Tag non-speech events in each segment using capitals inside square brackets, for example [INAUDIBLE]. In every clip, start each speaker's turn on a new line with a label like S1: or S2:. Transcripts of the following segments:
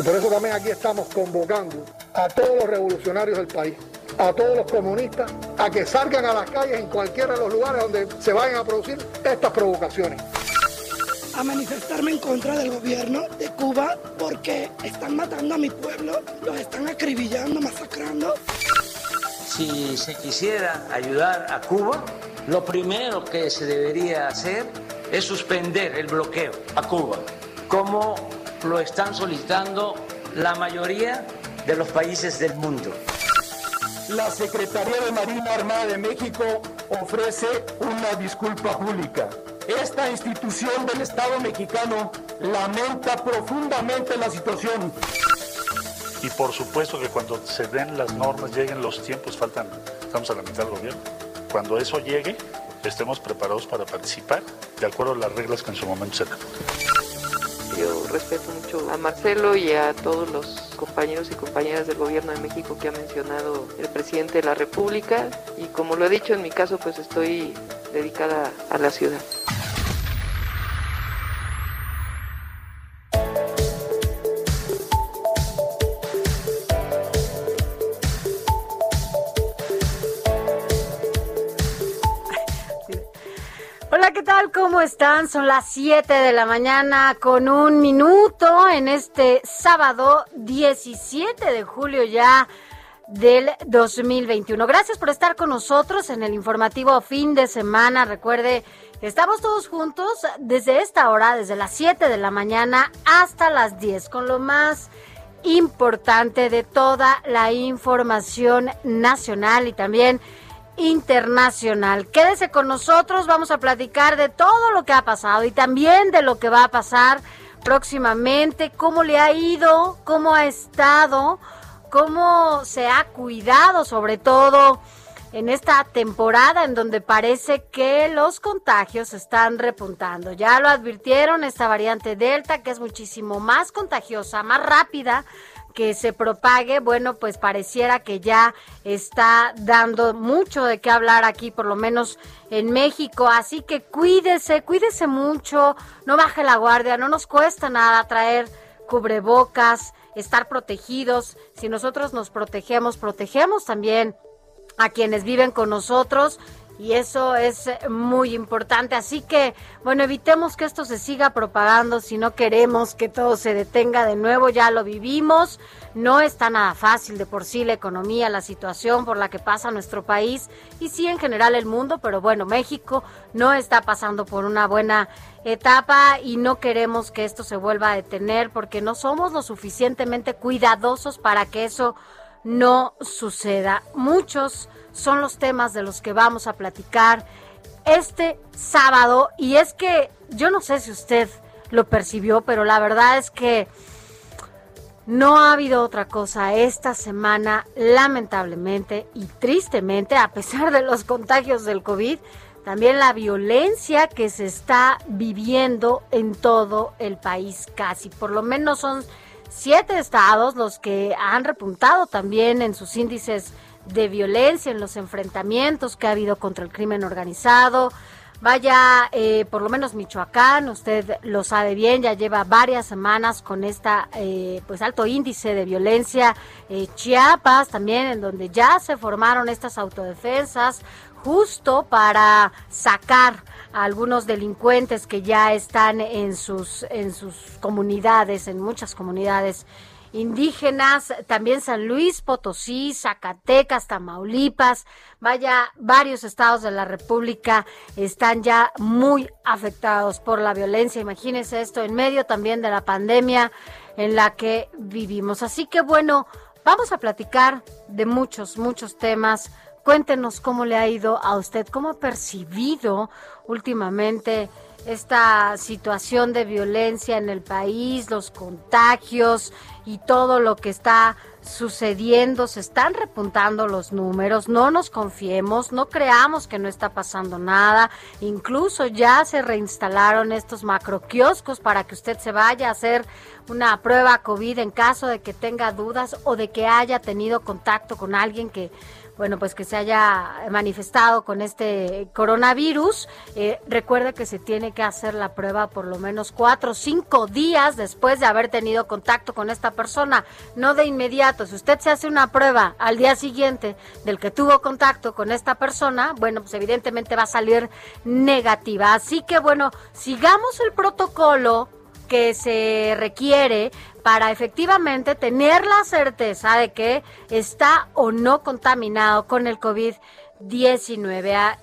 S1: Y por eso también aquí estamos convocando a todos los revolucionarios del país, a todos los comunistas, a que salgan a las calles en cualquiera de los lugares donde se vayan a producir estas provocaciones.
S2: a manifestarme en contra del gobierno de Cuba porque están matando a mi pueblo, los están acribillando, masacrando.
S3: Si se quisiera ayudar a Cuba, lo primero que se debería hacer es suspender el bloqueo a Cuba, como lo están solicitando la mayoría de los países del mundo.
S4: La Secretaría de Marina Armada de México ofrece una disculpa pública. Esta institución del Estado mexicano lamenta profundamente la situación.
S5: Y por supuesto que cuando se den las normas, lleguen los tiempos, faltan, estamos a la mitad del gobierno. Cuando eso llegue, estemos preparados para participar de acuerdo a las reglas que en su momento se dan.
S6: Yo respeto mucho a Marcelo y a todos los compañeros y compañeras del gobierno de México que ha mencionado el presidente de la República y como lo he dicho en mi caso pues estoy dedicada a la ciudad.
S7: ¿Qué tal? ¿Cómo están? Son las 7 de la mañana con un minuto en este sábado 17 de julio ya del 2021. Gracias por estar con nosotros en el informativo fin de semana. Recuerde que estamos todos juntos desde esta hora, desde las 7 de la mañana hasta las 10, con lo más importante de toda la información nacional y también internacional. Quédese con nosotros, vamos a platicar de todo lo que ha pasado y también de lo que va a pasar próximamente, cómo le ha ido, cómo ha estado, cómo se ha cuidado sobre todo en esta temporada en donde parece que los contagios están repuntando. Ya lo advirtieron, esta variante Delta, que es muchísimo más contagiosa, más rápida, que se propague, bueno, pues pareciera que ya está dando mucho de qué hablar aquí, por lo menos en México. Así que cuídese, cuídese mucho, no baje la guardia, no nos cuesta nada traer cubrebocas, estar protegidos. Si nosotros nos protegemos, protegemos también a quienes viven con nosotros y eso es muy importante. Así que, bueno, evitemos que esto se siga propagando si no queremos que todo se detenga de nuevo. Ya lo vivimos, no está nada fácil de por sí la economía, la situación por la que pasa nuestro país y sí en general el mundo, pero bueno, México no está pasando por una buena etapa y no queremos que esto se vuelva a detener porque no somos lo suficientemente cuidadosos para que eso no suceda. Muchos son los temas de los que vamos a platicar este sábado. Y es que yo no sé si usted lo percibió, pero la verdad es que no ha habido otra cosa esta semana, lamentablemente y tristemente, a pesar de los contagios del COVID, también la violencia que se está viviendo en todo el país casi. Por lo menos son siete estados los que han repuntado también en sus índices de violencia, en los enfrentamientos que ha habido contra el crimen organizado. Vaya, eh, por lo menos Michoacán, usted lo sabe bien, ya lleva varias semanas con esta eh, pues alto índice de violencia. Eh, Chiapas también, en donde ya se formaron estas autodefensas, justo para sacar a algunos delincuentes que ya están en sus en sus comunidades, en muchas comunidades indígenas, también San Luis Potosí, Zacatecas, Tamaulipas, vaya, varios estados de la República están ya muy afectados por la violencia. Imagínense esto en medio también de la pandemia en la que vivimos. Así que bueno, vamos a platicar de muchos, muchos temas. Cuéntenos cómo le ha ido a usted, cómo ha percibido últimamente esta situación de violencia en el país, los contagios y todo lo que está sucediendo, se están repuntando los números, no nos confiemos, no creamos que no está pasando nada, incluso ya se reinstalaron estos macroquioscos para que usted se vaya a hacer una prueba COVID en caso de que tenga dudas o de que haya tenido contacto con alguien que bueno, pues que se haya manifestado con este coronavirus. Eh, recuerde que se tiene que hacer la prueba por lo menos cuatro o cinco días después de haber tenido contacto con esta persona, no de inmediato. Si usted se hace una prueba al día siguiente del que tuvo contacto con esta persona, bueno, pues evidentemente va a salir negativa. Así que bueno, sigamos el protocolo que se requiere para efectivamente tener la certeza de que está o no contaminado con el COVID-19.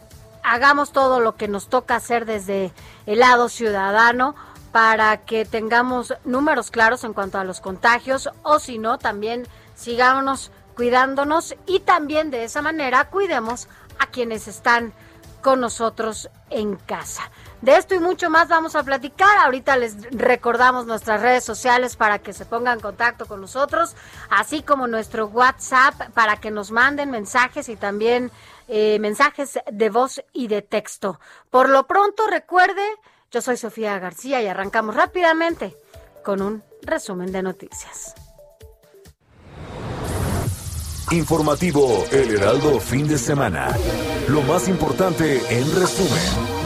S7: Hagamos todo lo que nos toca hacer desde el lado ciudadano para que tengamos números claros en cuanto a los contagios o si no, también sigámonos cuidándonos y también de esa manera cuidemos a quienes están con nosotros en casa. De esto y mucho más vamos a platicar. Ahorita les recordamos nuestras redes sociales para que se pongan en contacto con nosotros, así como nuestro WhatsApp para que nos manden mensajes y también eh, mensajes de voz y de texto. Por lo pronto, recuerde, yo soy Sofía García y arrancamos rápidamente con un resumen de noticias.
S8: Informativo El Heraldo Fin de Semana. Lo más importante en resumen.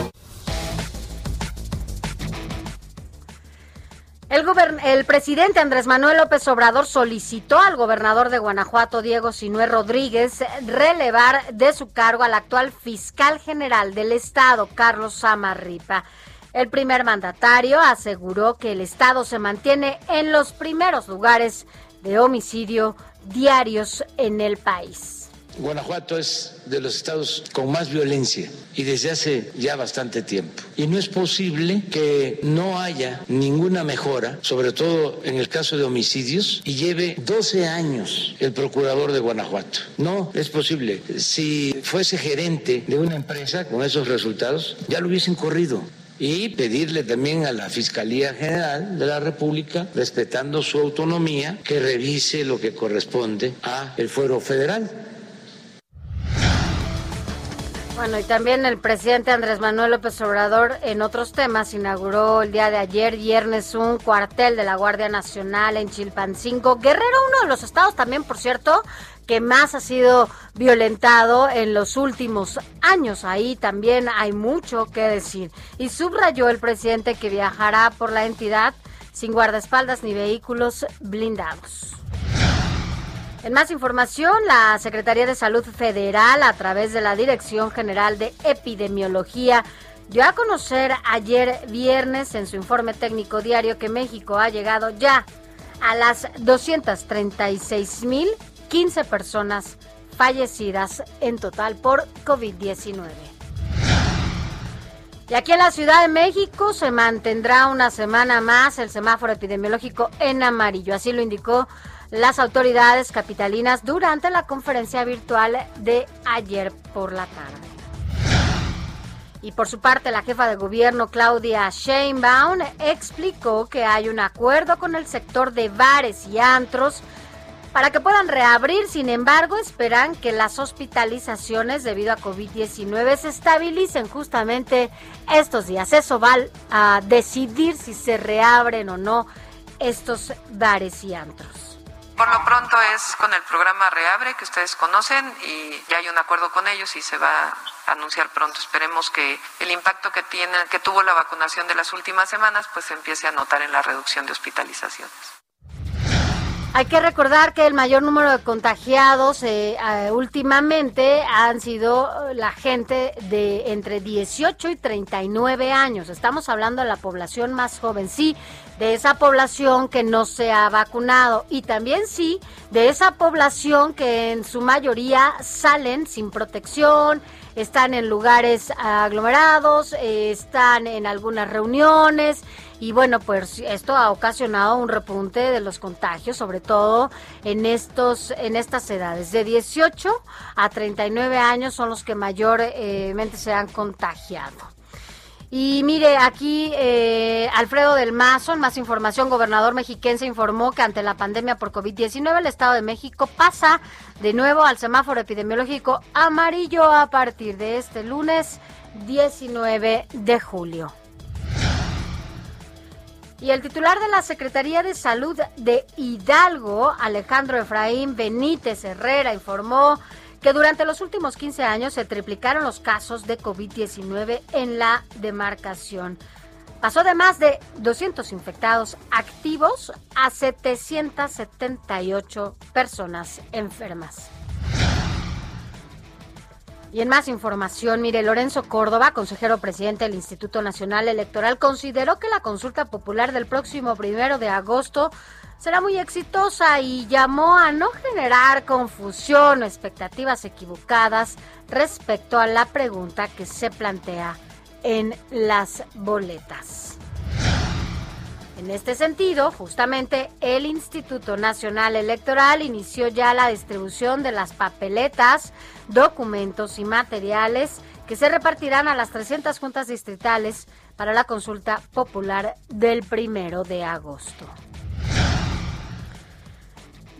S7: El, presidente Andrés Manuel López Obrador solicitó al gobernador de Guanajuato, Diego Sinué Rodríguez, relevar de su cargo al actual fiscal general del Estado, Carlos Samarripa. El primer mandatario aseguró que el Estado se mantiene en los primeros lugares de homicidio diarios en el país.
S3: Guanajuato es de los estados con más violencia y desde hace ya bastante tiempo. Y no es posible que no haya ninguna mejora, sobre todo en el caso de homicidios, y lleve 12 años el procurador de Guanajuato. No es posible. Si fuese gerente de una empresa con esos resultados, ya lo hubiesen corrido y pedirle también a la Fiscalía General de la República, respetando su autonomía, que revise lo que corresponde a el fuero federal.
S7: Bueno, y también el presidente Andrés Manuel López Obrador, en otros temas, inauguró el día de ayer, viernes, un cuartel de la Guardia Nacional en Chilpancingo. Guerrero, uno de los estados también, por cierto, que más ha sido violentado en los últimos años. Ahí también hay mucho que decir. Y subrayó el presidente que viajará por la entidad sin guardaespaldas ni vehículos blindados. En más información, la Secretaría de Salud Federal, a través de la Dirección General de Epidemiología, dio a conocer ayer viernes en su informe técnico diario que México ha llegado ya a las 236.015 personas fallecidas en total por COVID-19. Y aquí en la Ciudad de México se mantendrá una semana más el semáforo epidemiológico en amarillo. Así lo indicó las autoridades capitalinas durante la conferencia virtual de ayer por la tarde. Y por su parte, la jefa de gobierno Claudia Sheinbaum explicó que hay un acuerdo con el sector de bares y antros para que puedan reabrir. Sin embargo, esperan que las hospitalizaciones debido a COVID-19 se estabilicen justamente estos días. Eso va a decidir si se reabren o no estos bares y antros.
S6: Por lo pronto es con el programa Reabre que ustedes conocen y ya hay un acuerdo con ellos y se va a anunciar pronto. Esperemos que el impacto que tiene, que tuvo la vacunación de las últimas semanas, pues se empiece a notar en la reducción de hospitalizaciones.
S7: Hay que recordar que el mayor número de contagiados eh, eh, últimamente han sido la gente de entre 18 y 39 años. Estamos hablando de la población más joven, sí, de esa población que no se ha vacunado. Y también sí de esa población que en su mayoría salen sin protección, están en lugares aglomerados, están en algunas reuniones. Y bueno, pues esto ha ocasionado un repunte de los contagios, sobre todo en estos en estas edades. De 18 a 39 años son los que mayormente se han contagiado. Y mire, aquí eh, Alfredo del Mazo, más información, gobernador mexiquense informó que ante la pandemia por COVID-19 el Estado de México pasa de nuevo al semáforo epidemiológico amarillo a partir de este lunes 19 de julio. Y el titular de la Secretaría de Salud de Hidalgo, Alejandro Efraín Benítez Herrera, informó que durante los últimos 15 años se triplicaron los casos de COVID-19 en la demarcación. Pasó de más de 200 infectados activos a 778 personas enfermas. Y en más información, mire, Lorenzo Córdoba, consejero presidente del Instituto Nacional Electoral, consideró que la consulta popular del próximo primero de agosto será muy exitosa y llamó a no generar confusión o expectativas equivocadas respecto a la pregunta que se plantea en las boletas. En este sentido, justamente el Instituto Nacional Electoral inició ya la distribución de las papeletas, documentos y materiales que se repartirán a las 300 juntas distritales para la consulta popular del primero de agosto.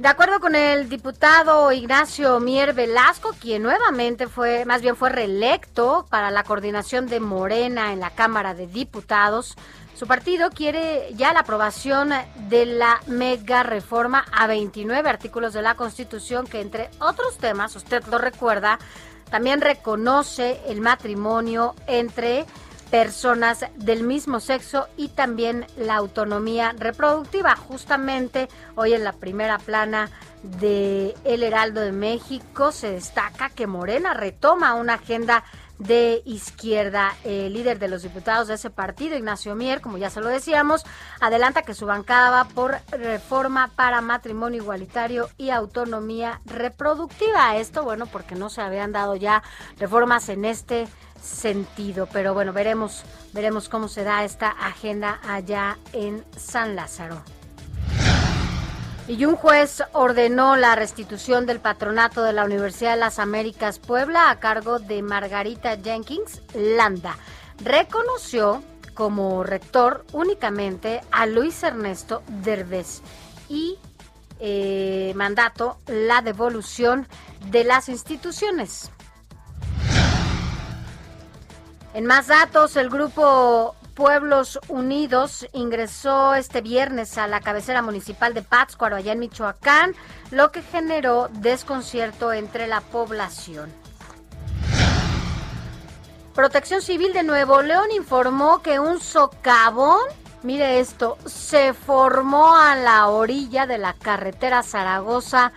S7: De acuerdo con el diputado Ignacio Mier Velasco, quien nuevamente fue, más bien fue reelecto para la coordinación de Morena en la Cámara de Diputados, su partido quiere ya la aprobación de la mega reforma a 29 artículos de la Constitución que entre otros temas, usted lo recuerda, también reconoce el matrimonio entre personas del mismo sexo y también la autonomía reproductiva. Justamente hoy en la primera plana de El Heraldo de México se destaca que Morena retoma una agenda de izquierda. El líder de los diputados de ese partido, Ignacio Mier, como ya se lo decíamos, adelanta que su bancada va por reforma para matrimonio igualitario y autonomía reproductiva. Esto, bueno, porque no se habían dado ya reformas en este sentido. Pero bueno, veremos, veremos cómo se da esta agenda allá en San Lázaro. Y un juez ordenó la restitución del patronato de la Universidad de las Américas Puebla a cargo de Margarita Jenkins Landa. Reconoció como rector únicamente a Luis Ernesto Derbez y eh, mandato la devolución de las instituciones. En más datos, el grupo Pueblos Unidos ingresó este viernes a la cabecera municipal de Pátzcuaro, allá en Michoacán, lo que generó desconcierto entre la población. Protección Civil de Nuevo León informó que un socavón, mire esto, se formó a la orilla de la carretera Zaragoza.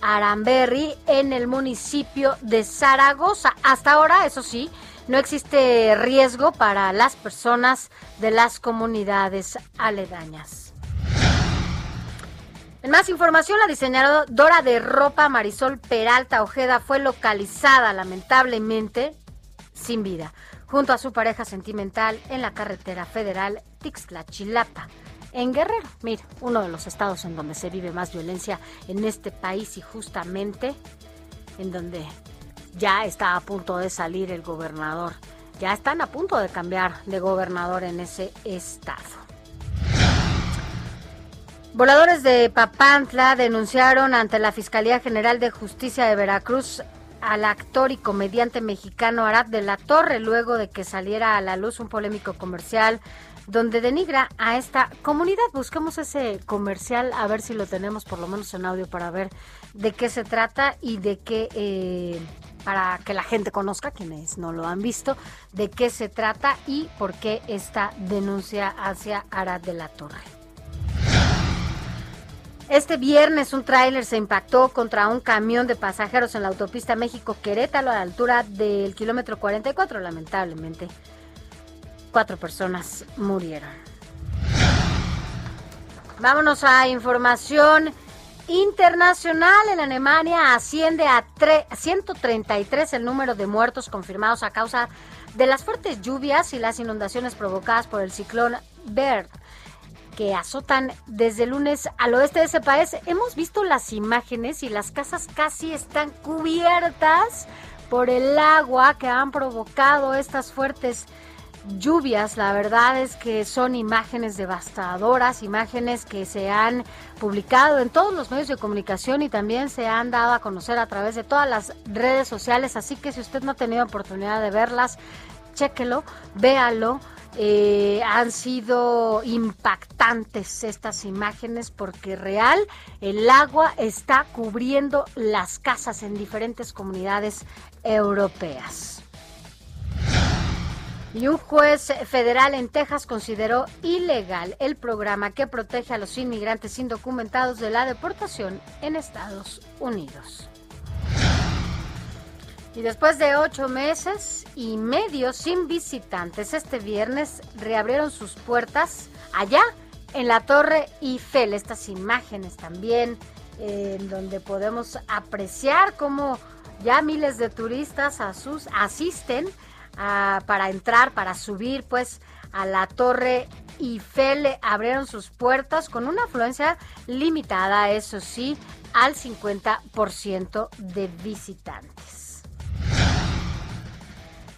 S7: Aramberri en el municipio de Zaragoza. Hasta ahora, eso sí, no existe riesgo para las personas de las comunidades aledañas. En más información, la diseñadora de ropa Marisol Peralta Ojeda fue localizada lamentablemente sin vida, junto a su pareja sentimental en la carretera federal Tixla-Chilapa, en Guerrero. Mira, uno de los estados en donde se vive más violencia en este país y justamente en donde ya está a punto de salir el gobernador. Ya están a punto de cambiar de gobernador en ese estado. Voladores de Papantla denunciaron ante la Fiscalía General de Justicia de Veracruz al actor y comediante mexicano Arad de la Torre luego de que saliera a la luz un polémico comercial donde denigra a esta comunidad. Busquemos ese comercial a ver si lo tenemos por lo menos en audio para ver de qué se trata y de qué eh, para que la gente conozca, quienes no lo han visto, de qué se trata y por qué esta denuncia hacia Arad de la Torre. Este viernes un tráiler se impactó contra un camión de pasajeros en la autopista México-Querétaro a la altura del kilómetro 44. Lamentablemente, cuatro personas murieron. Vámonos a información internacional. En Alemania asciende a 133 el número de muertos confirmados a causa de las fuertes lluvias y las inundaciones provocadas por el ciclón Bert que azotan desde el lunes al oeste de ese país. Hemos visto las imágenes y las casas casi están cubiertas por el agua que han provocado estas fuertes lluvias. La verdad es que son imágenes devastadoras, imágenes que se han publicado en todos los medios de comunicación y también se han dado a conocer a través de todas las redes sociales. Así que si usted no ha tenido oportunidad de verlas, chéquelo, véalo eh, han sido impactantes estas imágenes porque real el agua está cubriendo las casas en diferentes comunidades europeas. Y un juez federal en Texas consideró ilegal el programa que protege a los inmigrantes indocumentados de la deportación en Estados Unidos. Y después de ocho meses y medio sin visitantes, este viernes reabrieron sus puertas allá en la Torre Eiffel. Estas imágenes también en donde podemos apreciar cómo ya miles de turistas asisten para entrar, para subir pues a la Torre Eiffel. Abrieron sus puertas con una afluencia limitada, eso sí, al 50% de visitantes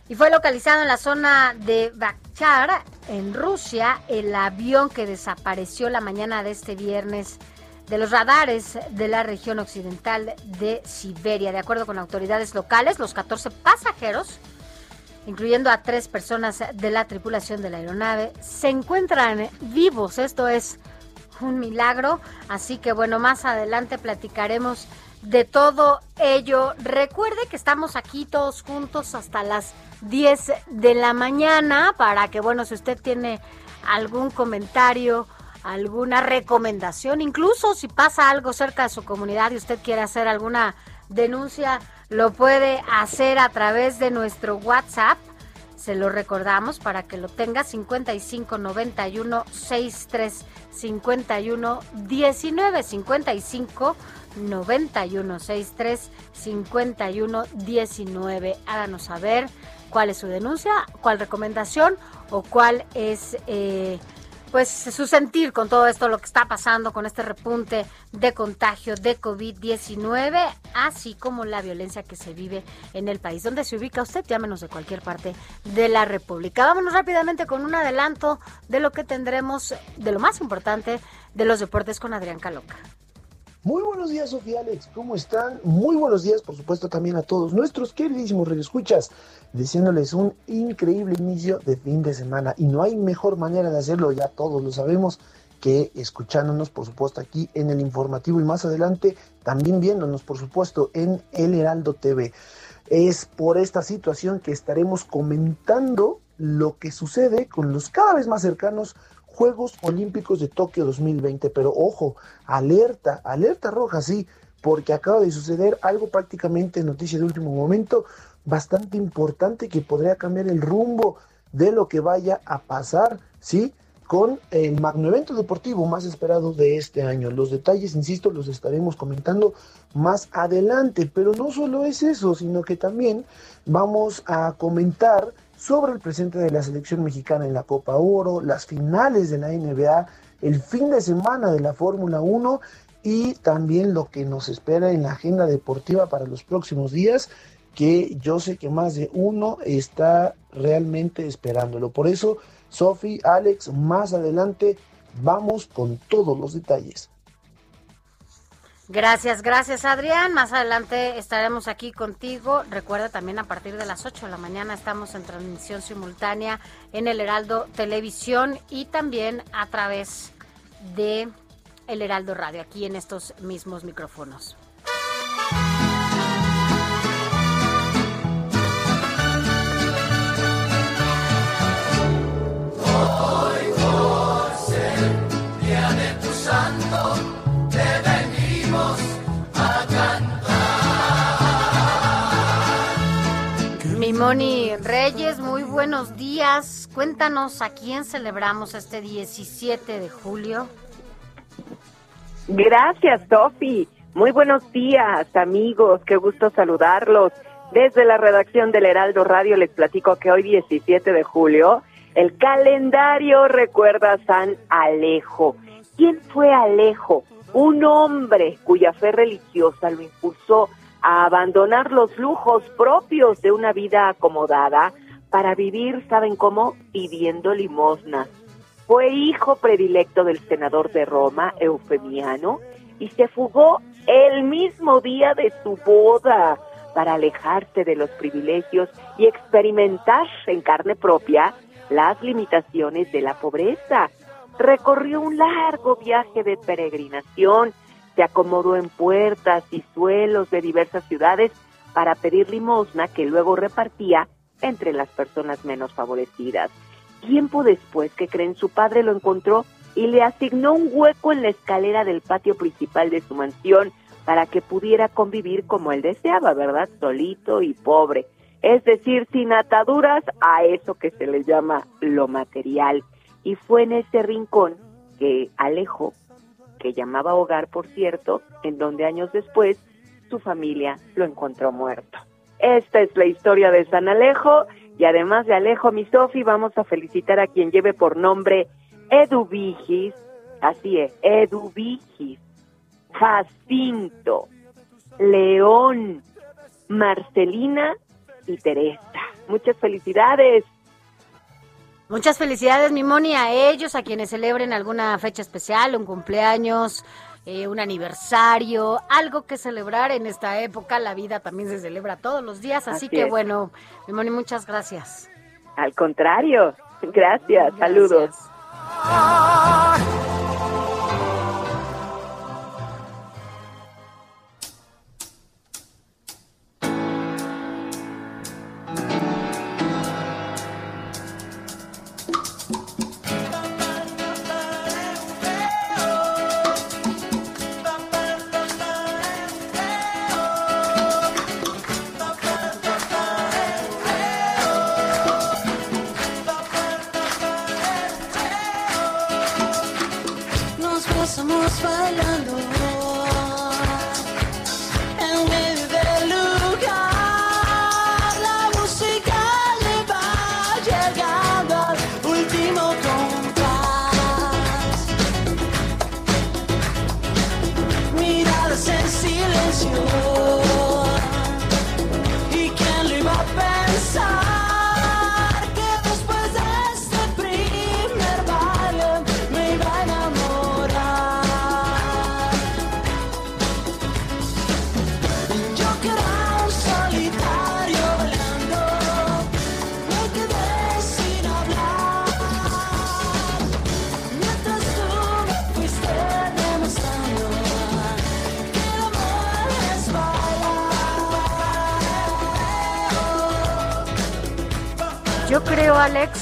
S7: y fue localizado en la zona de Bakhchar, en Rusia, el avión que desapareció la mañana de este viernes de los radares de la región occidental de Siberia. De acuerdo con autoridades locales, los 14 pasajeros, incluyendo a tres personas de la tripulación de la aeronave, se encuentran vivos. Esto es un milagro. Así que bueno, más adelante platicaremos de todo ello. Recuerde que estamos aquí todos juntos hasta las 10 de la mañana para que, bueno, si usted tiene algún comentario, alguna recomendación, incluso si pasa algo cerca de su comunidad y usted quiere hacer alguna denuncia, lo puede hacer a través de nuestro WhatsApp. Se lo recordamos para que lo tenga 55 91 63 51 19 55 91 63 51 19. Háganos saber cuál es su denuncia, cuál recomendación o cuál es eh, pues su sentir con todo esto, lo que está pasando con este repunte de contagio de COVID-19, así como la violencia que se vive en el país. ¿Dónde se ubica usted? Llámenos de cualquier parte de la República. Vámonos rápidamente con un adelanto de lo que tendremos, de lo más importante de los deportes con Adrián Caloca.
S9: Muy buenos días, Sofía Alex, ¿cómo están? Muy buenos días, por supuesto, también a todos nuestros queridísimos redescuchas, diciéndoles un increíble inicio de fin de semana. Y no hay mejor manera de hacerlo, ya todos lo sabemos, que escuchándonos, por supuesto, aquí en el informativo y más adelante también viéndonos, por supuesto, en El Heraldo TV. Es por esta situación que estaremos comentando lo que sucede con los cada vez más cercanos Juegos Olímpicos de Tokio 2020. Pero ojo, alerta, alerta roja, sí, porque acaba de suceder algo prácticamente noticia de último momento, bastante importante que podría cambiar el rumbo de lo que vaya a pasar, ¿sí? Con el magno evento deportivo más esperado de este año. Los detalles, insisto, los estaremos comentando más adelante, pero no solo es eso, sino que también vamos a comentar sobre el presente de la selección mexicana en la Copa Oro, las finales de la NBA, el fin de semana de la Fórmula 1 y también lo que nos espera en la agenda deportiva para los próximos días, que yo sé que más de uno está realmente esperándolo. Por eso, Sofi, Alex, más adelante vamos con todos los detalles.
S7: Gracias, gracias Adrián. Más adelante estaremos aquí contigo. Recuerda también a partir de las 8 de la mañana estamos en transmisión simultánea en el Heraldo Televisión y también a través de el Heraldo Radio, aquí en estos mismos micrófonos. Moni Reyes, muy buenos días. Cuéntanos a quién celebramos este 17 de julio.
S10: Gracias, Sofi. Muy buenos días, amigos. Qué gusto saludarlos. Desde la redacción del Heraldo Radio les platico que hoy 17 de julio el calendario recuerda a San Alejo. ¿Quién fue Alejo? Un hombre cuya fe religiosa lo impulsó a abandonar los lujos propios de una vida acomodada para vivir, ¿saben cómo? Pidiendo limosnas. Fue hijo predilecto del senador de Roma, Eufemiano, y se fugó el mismo día de su boda para alejarse de los privilegios y experimentar en carne propia las limitaciones de la pobreza. Recorrió un largo viaje de peregrinación, se acomodó en puertas y suelos de diversas ciudades para pedir limosna que luego repartía entre las personas menos favorecidas. Tiempo después que creen su padre lo encontró y le asignó un hueco en la escalera del patio principal de su mansión para que pudiera convivir como él deseaba, ¿verdad? Solito y pobre. Es decir, sin ataduras a eso que se le llama lo material. Y fue en ese rincón que Alejo, que llamaba hogar, por cierto, en donde años después su familia lo encontró muerto. Esta es la historia de San Alejo y además de Alejo, mi Sofi, vamos a felicitar a quien lleve por nombre Eduvigis, así es, Eduvigis, Jacinto, León, Marcelina y Teresa. Muchas felicidades.
S7: Muchas felicidades, mi Moni, a ellos, a quienes celebren alguna fecha especial, un cumpleaños, eh, un aniversario, algo que celebrar en esta época. La vida también se celebra todos los días, así, que bueno, mi Moni, muchas gracias.
S10: Al contrario, gracias. saludos.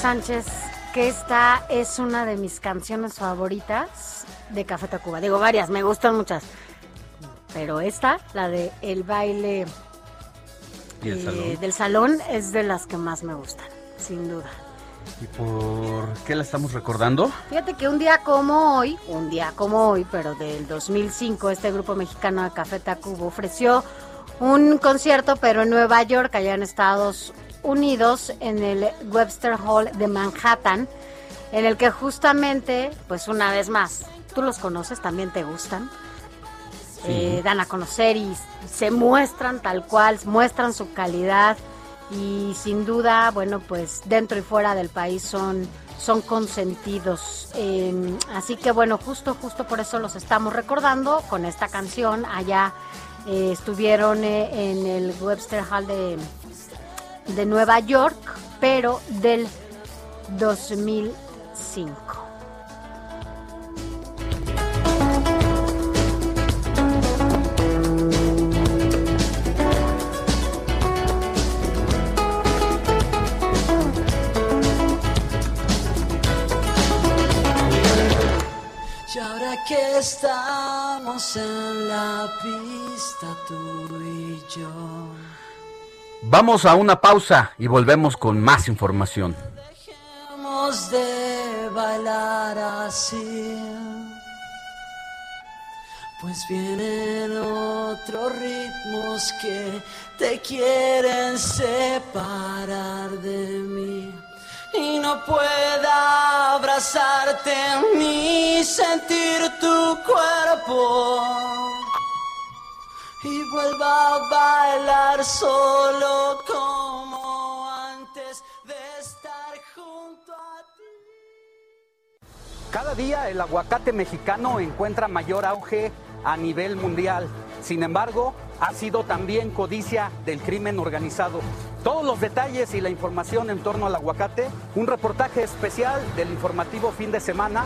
S7: Sánchez, que esta es una de mis canciones favoritas de Café Tacuba. Digo varias, me gustan muchas. Pero esta, la de El baile eh, del salón, es de las que más me gustan, sin duda.
S11: ¿Y por qué la estamos recordando?
S7: Fíjate que un día como hoy, un día como hoy, pero del 2005, este grupo mexicano de Café Tacuba ofreció un concierto, pero en Nueva York, allá en Estados unidos en el Webster Hall de Manhattan, en el que justamente, pues una vez más, tú los conoces, también te gustan, eh, dan a conocer y se muestran tal cual, muestran su calidad y sin duda, bueno, pues dentro y fuera del país son, son consentidos. Em, así que bueno, justo, justo por eso los estamos recordando con esta canción. Allá eh, estuvieron eh, en el Webster Hall de de Nueva York, pero del 2005.
S12: Y ahora que estamos en la pista tú y yo
S11: Vamos a una pausa y volvemos con más información.
S12: Dejemos de bailar así. Pues vienen otros ritmos que te quieren separar de mí. Y no pueda abrazarte ni sentir tu cuerpo. Y vuelva a bailar solo como antes de estar junto a ti.
S13: Cada día el aguacate mexicano encuentra mayor auge a nivel mundial. Sin embargo, ha sido también codicia del crimen organizado. Todos los detalles y la información en torno al aguacate, un reportaje especial del informativo fin de semana.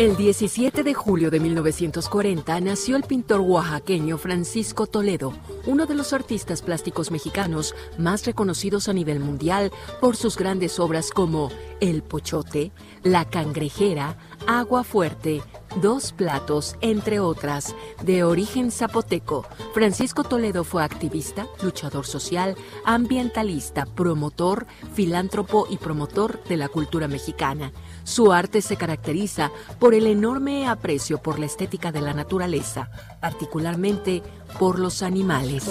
S14: El 17 de julio de 1940 nació el pintor oaxaqueño Francisco Toledo, uno de los artistas plásticos mexicanos más reconocidos a nivel mundial por sus grandes obras como El Pochote, La Cangrejera, Agua Fuerte, Dos Platos, entre otras. De origen zapoteco, Francisco Toledo fue activista, luchador social, ambientalista, promotor, filántropo y promotor de la cultura mexicana. Su arte se caracteriza por el enorme aprecio por la estética de la naturaleza, particularmente por los animales.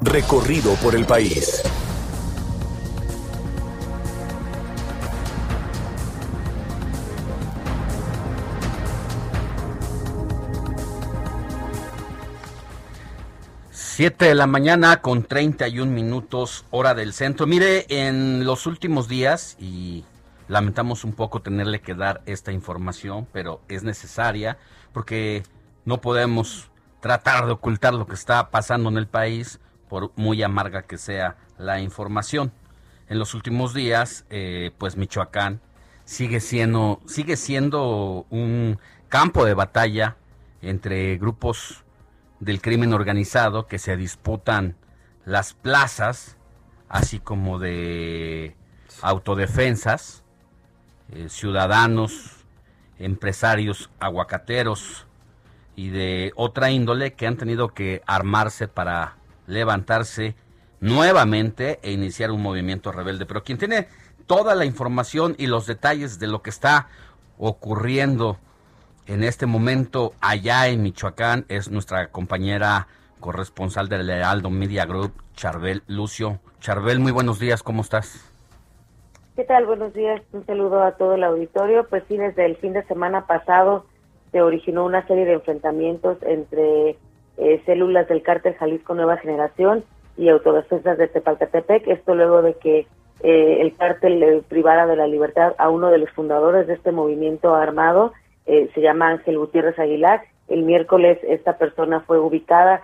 S8: Recorrido por el país.
S11: Siete de la mañana con 31 minutos hora del centro. Mire, en los últimos días, y lamentamos un poco tenerle que dar esta información, pero es necesaria porque no podemos tratar de ocultar lo que está pasando en el país, por muy amarga que sea la información. En los últimos días, eh, pues Michoacán sigue siendo, sigue siendo un campo de batalla entre grupos del crimen organizado que se disputan las plazas, así como de autodefensas, eh, ciudadanos, empresarios aguacateros y de otra índole que han tenido que armarse para levantarse nuevamente e iniciar un movimiento rebelde. Pero quien tiene toda la información y los detalles de lo que está ocurriendo en este momento allá en Michoacán es nuestra compañera corresponsal del Heraldo Media Group, Charbel Lucio. Charbel, muy buenos días, ¿cómo estás?
S15: ¿Qué tal? Buenos días, un saludo a todo el auditorio. Pues sí, desde el fin de semana pasado se originó una serie de enfrentamientos entre eh, células del cártel Jalisco Nueva Generación y autodefensas de Tepalcatepec. Esto luego de que eh, el cártel eh, privara de la libertad a uno de los fundadores de este movimiento armado, se llama Ángel Gutiérrez Aguilar. El miércoles esta persona fue ubicada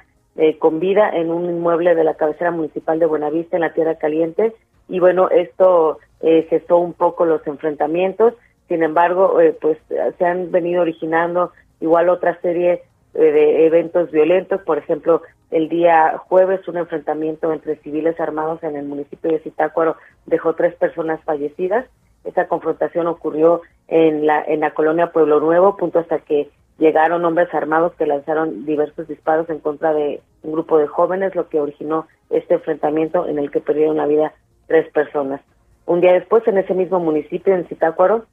S15: con vida en un inmueble de la cabecera municipal de Buenavista, en la Tierra Caliente. Y bueno, esto gestó un poco los enfrentamientos. Sin embargo, pues se han venido originando igual otra serie eh, de eventos violentos. Por ejemplo, el día jueves un enfrentamiento entre civiles armados en el municipio de Zitácuaro dejó tres personas fallecidas. Esa confrontación ocurrió en la, en la colonia Pueblo Nuevo, punto hasta que llegaron hombres armados que lanzaron diversos disparos en contra de un grupo de jóvenes, lo que originó este enfrentamiento en el que perdieron la vida tres personas. Un día después, en ese mismo municipio, en Zitácuaro,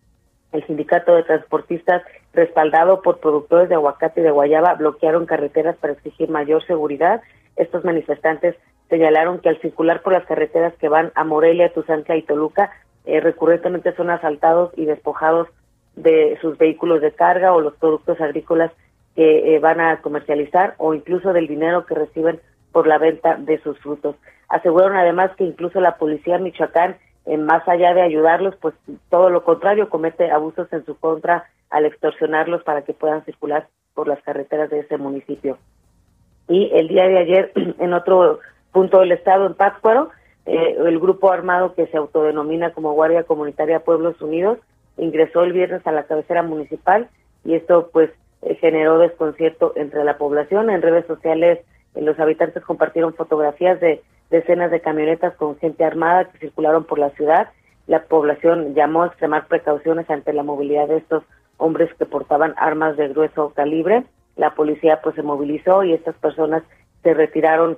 S15: el sindicato de transportistas, respaldado por productores de aguacate y de guayaba, bloquearon carreteras para exigir mayor seguridad. Estos manifestantes señalaron que al circular por las carreteras que van a Morelia, Tuzantla y Toluca, eh, recurrentemente son asaltados y despojados de sus vehículos de carga o los productos agrícolas que eh, van a comercializar o incluso del dinero que reciben por la venta de sus frutos. Aseguraron además que incluso la policía Michoacán eh, más allá de ayudarlos, pues todo lo contrario, comete abusos en su contra al extorsionarlos para que puedan circular por las carreteras de ese municipio. Y el día de ayer, [CLEARS THROAT] en otro punto del estado, en Pátzcuaro, eh, el grupo armado que se autodenomina como Guardia Comunitaria Pueblos Unidos ingresó el viernes a la cabecera municipal y esto pues eh, generó desconcierto entre la población. En redes sociales eh, los habitantes compartieron fotografías de decenas de camionetas con gente armada que circularon por la ciudad. La población llamó a extremar precauciones ante la movilidad de estos hombres que portaban armas de grueso calibre. La policía pues se movilizó y estas personas se retiraron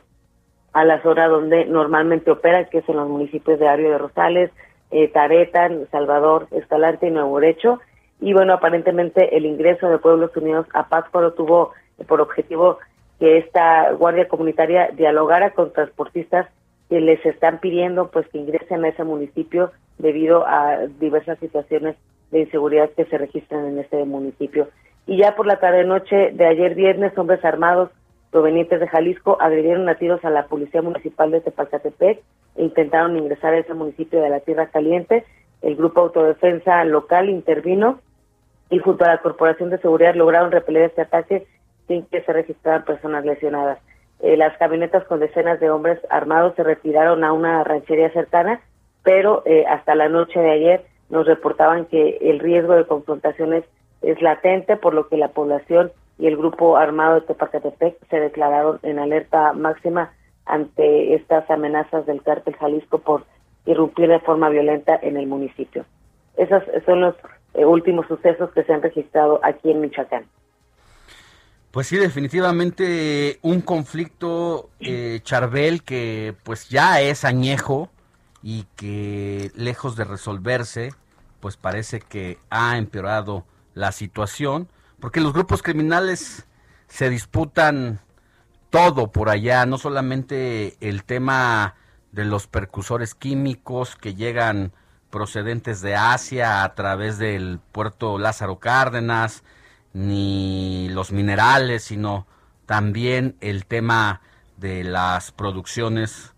S15: a la zona donde normalmente operan, que es en los municipios de Ario de Rosales, eh, Taretan, Salvador, Escalante y Nuevo Derecho. Y bueno, aparentemente el ingreso de Pueblos Unidos a Pátzcuaro tuvo por objetivo que esta guardia comunitaria dialogara con transportistas que les están pidiendo pues que ingresen a ese municipio debido a diversas situaciones de inseguridad que se registran en este municipio. Y ya por la tarde noche de ayer viernes, hombres armados provenientes de Jalisco agredieron a tiros a la Policía Municipal de Tepalcatepec e intentaron ingresar a ese municipio de la Tierra Caliente. El Grupo Autodefensa local intervino y junto a la Corporación de Seguridad lograron repeler este ataque sin que se registraran personas lesionadas. Eh, las camionetas con decenas de hombres armados se retiraron a una ranchería cercana, pero eh, hasta la noche de ayer nos reportaban que el riesgo de confrontaciones es latente, por lo que la población y el grupo armado de Tepacatepec se declararon en alerta máxima ante estas amenazas del cártel Jalisco por irrumpir de forma violenta en el municipio. Esos son los eh, últimos sucesos que se han registrado aquí en Michoacán.
S11: Pues sí, definitivamente un conflicto, eh, Charbel, que pues ya es añejo y que lejos de resolverse, pues parece que ha empeorado la situación porque los grupos criminales se disputan todo por allá, no solamente el tema de los percusores químicos que llegan procedentes de Asia a través del puerto Lázaro Cárdenas, ni los minerales, sino también el tema de las producciones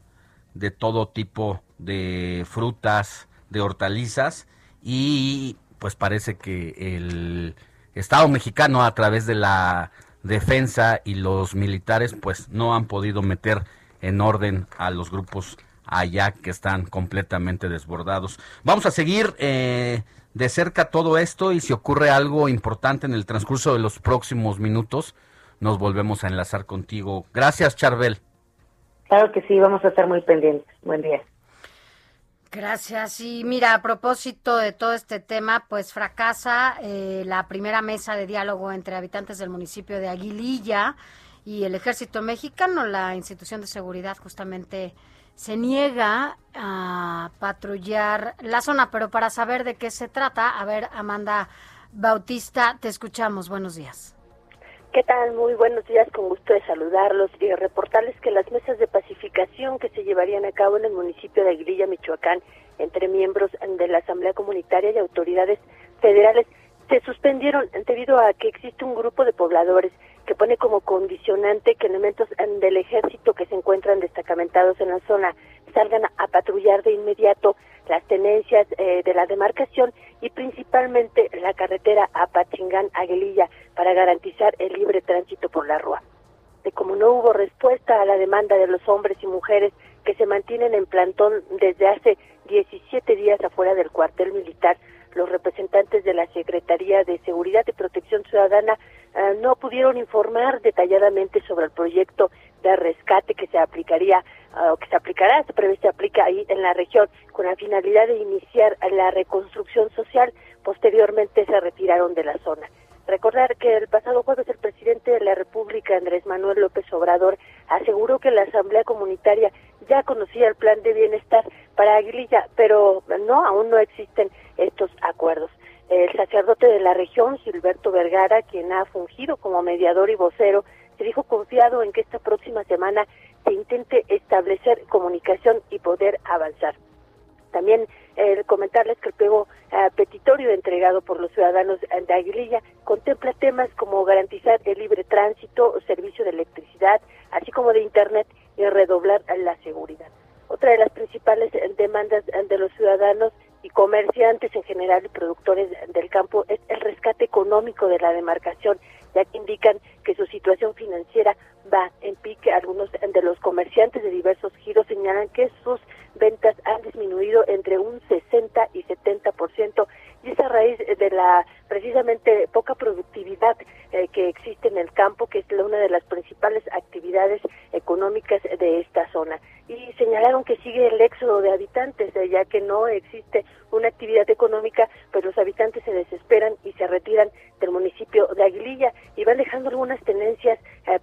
S11: de todo tipo de frutas, de hortalizas, y pues parece que el Estado mexicano a través de la defensa y los militares pues no han podido meter en orden a los grupos allá que están completamente desbordados. Vamos a seguir eh, de cerca todo esto y si ocurre algo importante en el transcurso de los próximos minutos, nos volvemos a enlazar contigo. Gracias, Charbel.
S15: Claro que sí, vamos a estar muy pendientes. Buen día.
S7: Gracias. Y mira, a propósito de todo este tema, pues fracasa eh, la primera mesa de diálogo entre habitantes del municipio de Aguililla y el ejército mexicano. La institución de seguridad justamente se niega a patrullar la zona, pero para saber de qué se trata, a ver, Amanda Bautista, te escuchamos. Buenos días.
S16: ¿Qué tal? Muy buenos días, con gusto de saludarlos y reportarles que las mesas de pacificación que se llevarían a cabo en el municipio de Aguililla, Michoacán, entre miembros de la Asamblea Comunitaria y autoridades federales, se suspendieron debido a que existe un grupo de pobladores que pone como condicionante que elementos del ejército que se encuentran destacamentados en la zona salgan a patrullar de inmediato las tenencias eh, de la demarcación y principalmente la carretera a Pachingán, Aguililla, para garantizar el libre tránsito por la rúa. De como no hubo respuesta a la demanda de los hombres y mujeres que se mantienen en plantón desde hace 17 días afuera del cuartel militar, los representantes de la Secretaría de Seguridad y Protección Ciudadana eh, no pudieron informar detalladamente sobre el proyecto de rescate que se aplicaría o que se aplicará, se prevé se aplica ahí en la región con la finalidad de iniciar la reconstrucción social. Posteriormente se retiraron de la zona. Recordar que el pasado jueves el presidente de la República, Andrés Manuel López Obrador, aseguró que la Asamblea Comunitaria ya conocía el plan de bienestar para Aguililla, pero no, aún no existen estos acuerdos. El sacerdote de la región, Gilberto Vergara, quien ha fungido como mediador y vocero, se dijo confiado en que esta próxima semana se intente establecer comunicación y poder avanzar. También el comentarles que el pliego eh, petitorio entregado por los ciudadanos de Aguililla contempla temas como garantizar el libre tránsito, servicio de electricidad, así como de Internet y redoblar la seguridad. Otra de las principales demandas de los ciudadanos y comerciantes en general y productores del campo es el rescate económico de la demarcación, ya que indican que su situación financiera va en pique. Algunos de los comerciantes de diversos giros señalan que sus ventas han disminuido entre un 60 y 70% y es a raíz de la precisamente poca productividad eh, que existe en el campo, que es una de las principales actividades económicas de esta zona. Y señalaron que sigue el éxodo de habitantes, eh, ya que no existe una actividad económica, pues los habitantes se desesperan y se retiran del municipio de Aguililla y van dejando algunas tendencias eh,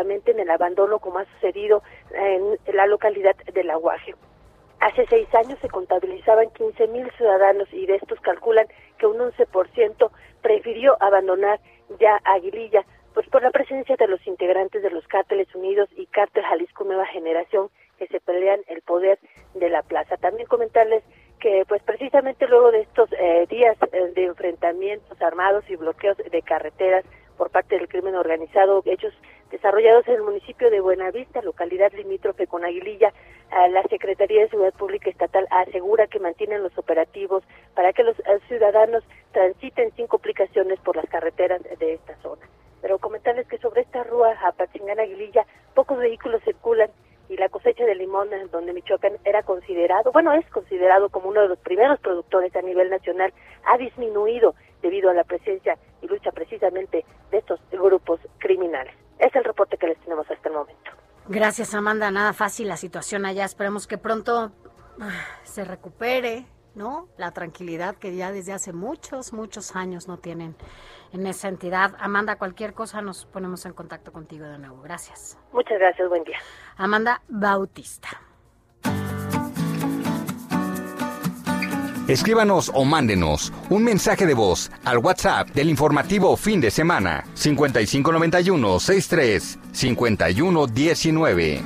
S16: en el abandono, como ha sucedido en la localidad de La Guaje. Hace seis años se contabilizaban 15 mil ciudadanos y de estos calculan que un 11% prefirió abandonar ya Aguililla, pues por la presencia de los integrantes de los cárteles unidos y cártel Jalisco Nueva Generación que se pelean el poder de la plaza. También comentarles que pues precisamente luego de estos eh, días eh, de enfrentamientos armados y bloqueos de carreteras por parte del crimen organizado, hechos desarrollados en el municipio de Buenavista, localidad limítrofe con Aguililla, la Secretaría de Seguridad Pública Estatal asegura que mantienen los operativos para que los eh, ciudadanos transiten sin complicaciones por las carreteras de esta zona. Pero comentarles que sobre esta rúa Apatzingán Aguililla, pocos vehículos circulan y la cosecha de limón, donde Michoacán era considerado, bueno, es considerado como uno de los primeros productores a nivel nacional, ha disminuido debido a la presencia y lucha precisamente de estos grupos criminales. Es el reporte que les tenemos hasta el momento.
S7: Gracias, Amanda. Nada fácil la situación allá. Esperemos que pronto ah, se recupere, ¿no? La tranquilidad que ya desde hace muchos, muchos años no tienen en esa entidad. Amanda, cualquier cosa nos ponemos en contacto contigo de nuevo. Gracias.
S16: Muchas gracias. Buen día.
S7: Amanda Bautista.
S17: Escríbanos o mándenos un mensaje de voz al WhatsApp del informativo fin de semana 5591 63 5119.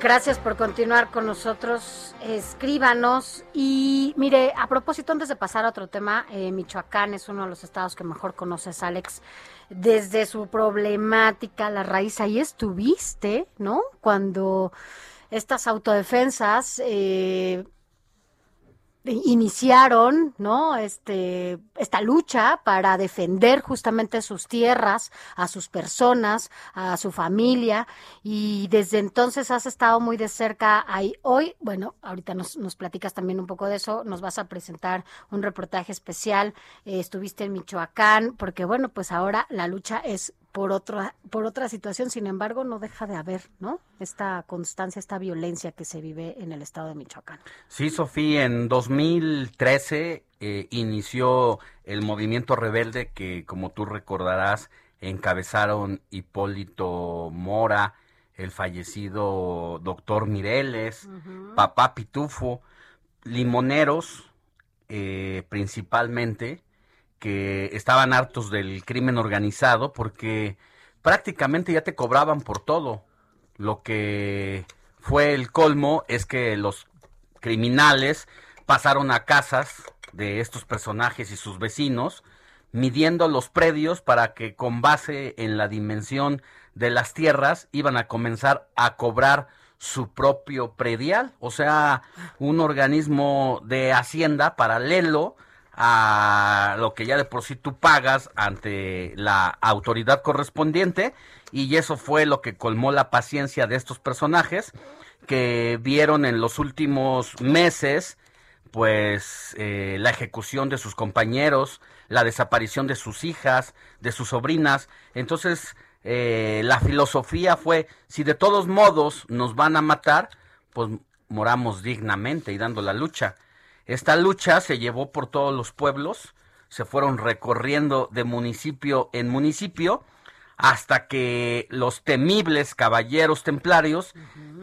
S7: Gracias por continuar con nosotros. Escríbanos. Y mire, a propósito, antes de pasar a otro tema, eh, Michoacán es uno de los estados que mejor conoces, Alex desde su problemática, la raíz, ahí estuviste, ¿no? Cuando estas autodefensas eh, iniciaron, ¿no? Este, esta lucha para defender justamente sus tierras, a sus personas, a su familia, y desde entonces has estado muy de cerca ahí. Hoy, bueno, ahorita nos, nos platicas también un poco de eso, nos vas a presentar un reportaje especial, eh, estuviste en Michoacán, porque bueno, pues ahora la lucha es por otra, por otra situación, sin embargo, no deja de haber, ¿no? Esta constancia, esta violencia que se vive en el estado de Michoacán.
S11: Sí, Sofía, en 2013 eh, inició el movimiento rebelde que, como tú recordarás, encabezaron Hipólito Mora, el fallecido doctor Mireles, papá Pitufo, limoneros eh, principalmente, que estaban hartos del crimen organizado porque prácticamente ya te cobraban por todo. Lo que fue el colmo es que los criminales pasaron a casas de estos personajes y sus vecinos, midiendo los predios para que con base en la dimensión de las tierras iban a comenzar a cobrar su propio predial, o sea, un organismo de hacienda paralelo a lo que ya de por sí tú pagas ante la autoridad correspondiente y eso fue lo que colmó la paciencia de estos personajes que vieron en los últimos meses pues eh, la ejecución de sus compañeros, la desaparición de sus hijas, de sus sobrinas. Entonces eh, la filosofía fue, si de todos modos nos van a matar, pues moramos dignamente y dando la lucha. Esta lucha se llevó por todos los pueblos, se fueron recorriendo de municipio en municipio hasta que los temibles caballeros templarios,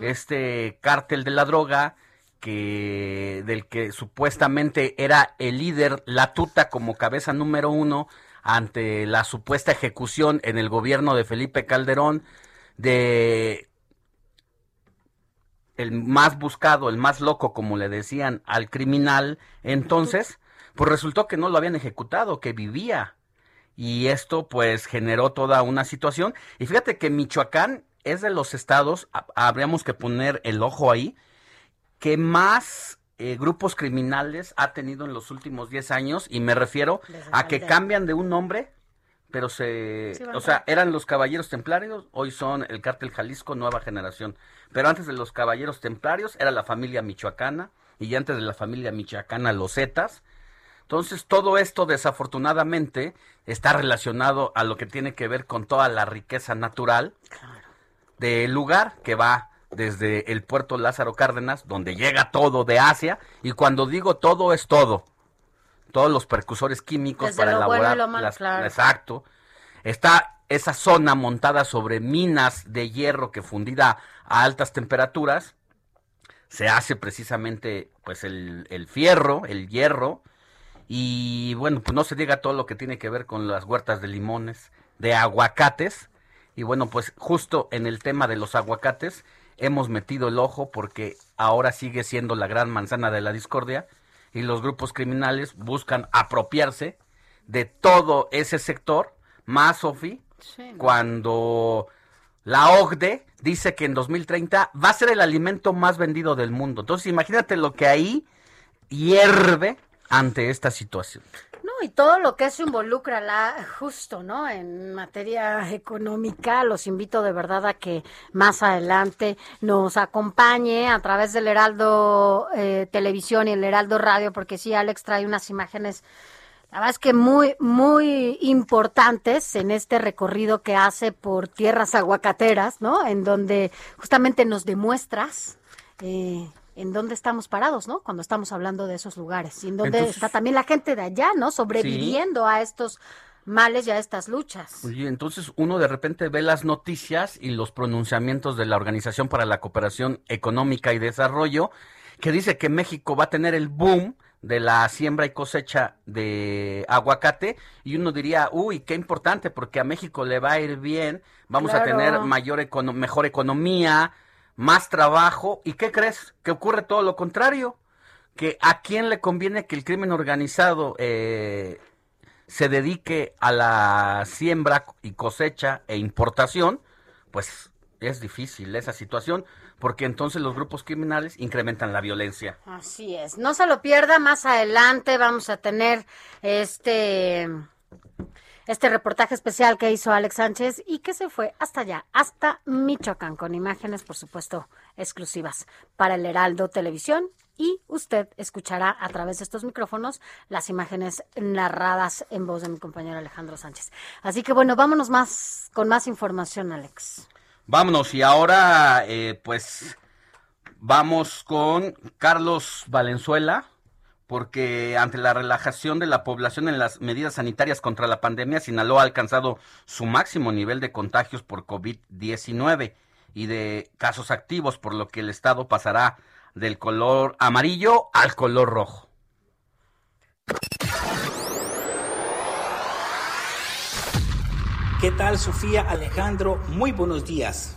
S11: este cártel de la droga, que del que supuestamente era el líder, la tuta como cabeza número uno ante la supuesta ejecución en el gobierno de Felipe Calderón de el más buscado, el más loco, como le decían al criminal, entonces, pues resultó que no lo habían ejecutado, que vivía. y esto pues generó toda una situación. Y fíjate que Michoacán es de los estados, habríamos que poner el ojo ahí, que más eh, grupos criminales ha tenido en los últimos 10 años y me refiero a que cambian de un nombre, pero se... o sea, eran los Caballeros Templarios, hoy son el Cártel Jalisco Nueva Generación. Pero antes de los Caballeros Templarios era la familia michoacana y antes de la familia michoacana los Zetas. Entonces, todo esto desafortunadamente está relacionado a lo que tiene que ver con toda la riqueza natural del lugar que va desde el puerto Lázaro Cárdenas, donde llega todo de Asia, y cuando digo todo es todo, todos los precursores químicos para elaborar las, exacto. Está esa zona montada sobre minas de hierro que fundida a altas temperaturas se hace precisamente pues el, el fierro, el hierro y bueno, pues no se diga todo lo que tiene que ver con las huertas de limones, de aguacates y bueno, pues justo en el tema de los aguacates hemos metido el ojo porque ahora sigue siendo la gran manzana de la discordia y los grupos criminales buscan apropiarse de todo ese sector, más Sofi, cuando la OCDE dice que en 2030 va a ser el alimento más vendido del mundo. Entonces imagínate lo que ahí hierve ante esta situación.
S7: Y todo lo que se involucra la, justo, ¿no? En materia económica, los invito de verdad a que más adelante nos acompañe a través del Heraldo eh, Televisión y el Heraldo Radio, porque sí, Alex trae unas imágenes, la verdad es que muy, muy importantes en este recorrido que hace por tierras aguacateras, ¿no? En donde justamente nos demuestras eh, en dónde estamos parados, ¿no? Cuando estamos hablando de esos lugares. Y en dónde está también la gente de allá, ¿no? Sobreviviendo a estos males y a estas luchas.
S11: Oye, entonces uno de repente ve las noticias y los pronunciamientos de la Organización para la Cooperación Económica y Desarrollo, que dice que México va a tener el boom de la siembra y cosecha de aguacate y uno diría, uy, qué importante porque a México le va a ir bien, vamos a tener mayor mejor economía, más trabajo. ¿Y qué crees? Que ocurre todo lo contrario. Que a quién le conviene que el crimen organizado eh, se dedique a la siembra y cosecha e importación, pues es difícil esa situación, porque entonces los grupos criminales incrementan la violencia.
S7: Así es. No se lo pierda, más adelante vamos a tener este este reportaje especial que hizo Alex Sánchez y que se fue hasta allá, hasta Michoacán, con imágenes, por supuesto, exclusivas para el Heraldo Televisión. Y usted escuchará a través de estos micrófonos las imágenes narradas en voz de mi compañero Alejandro Sánchez. Así que bueno, vámonos más con más información, Alex.
S11: Vámonos y ahora, eh, pues, vamos con Carlos Valenzuela, porque ante la relajación de la población en las medidas sanitarias contra la pandemia, Sinaloa ha alcanzado su máximo nivel de contagios por COVID-19 y de casos activos, por lo que el estado pasará del color amarillo al color rojo.
S18: ¿Qué tal, Sofía Alejandro? Muy buenos días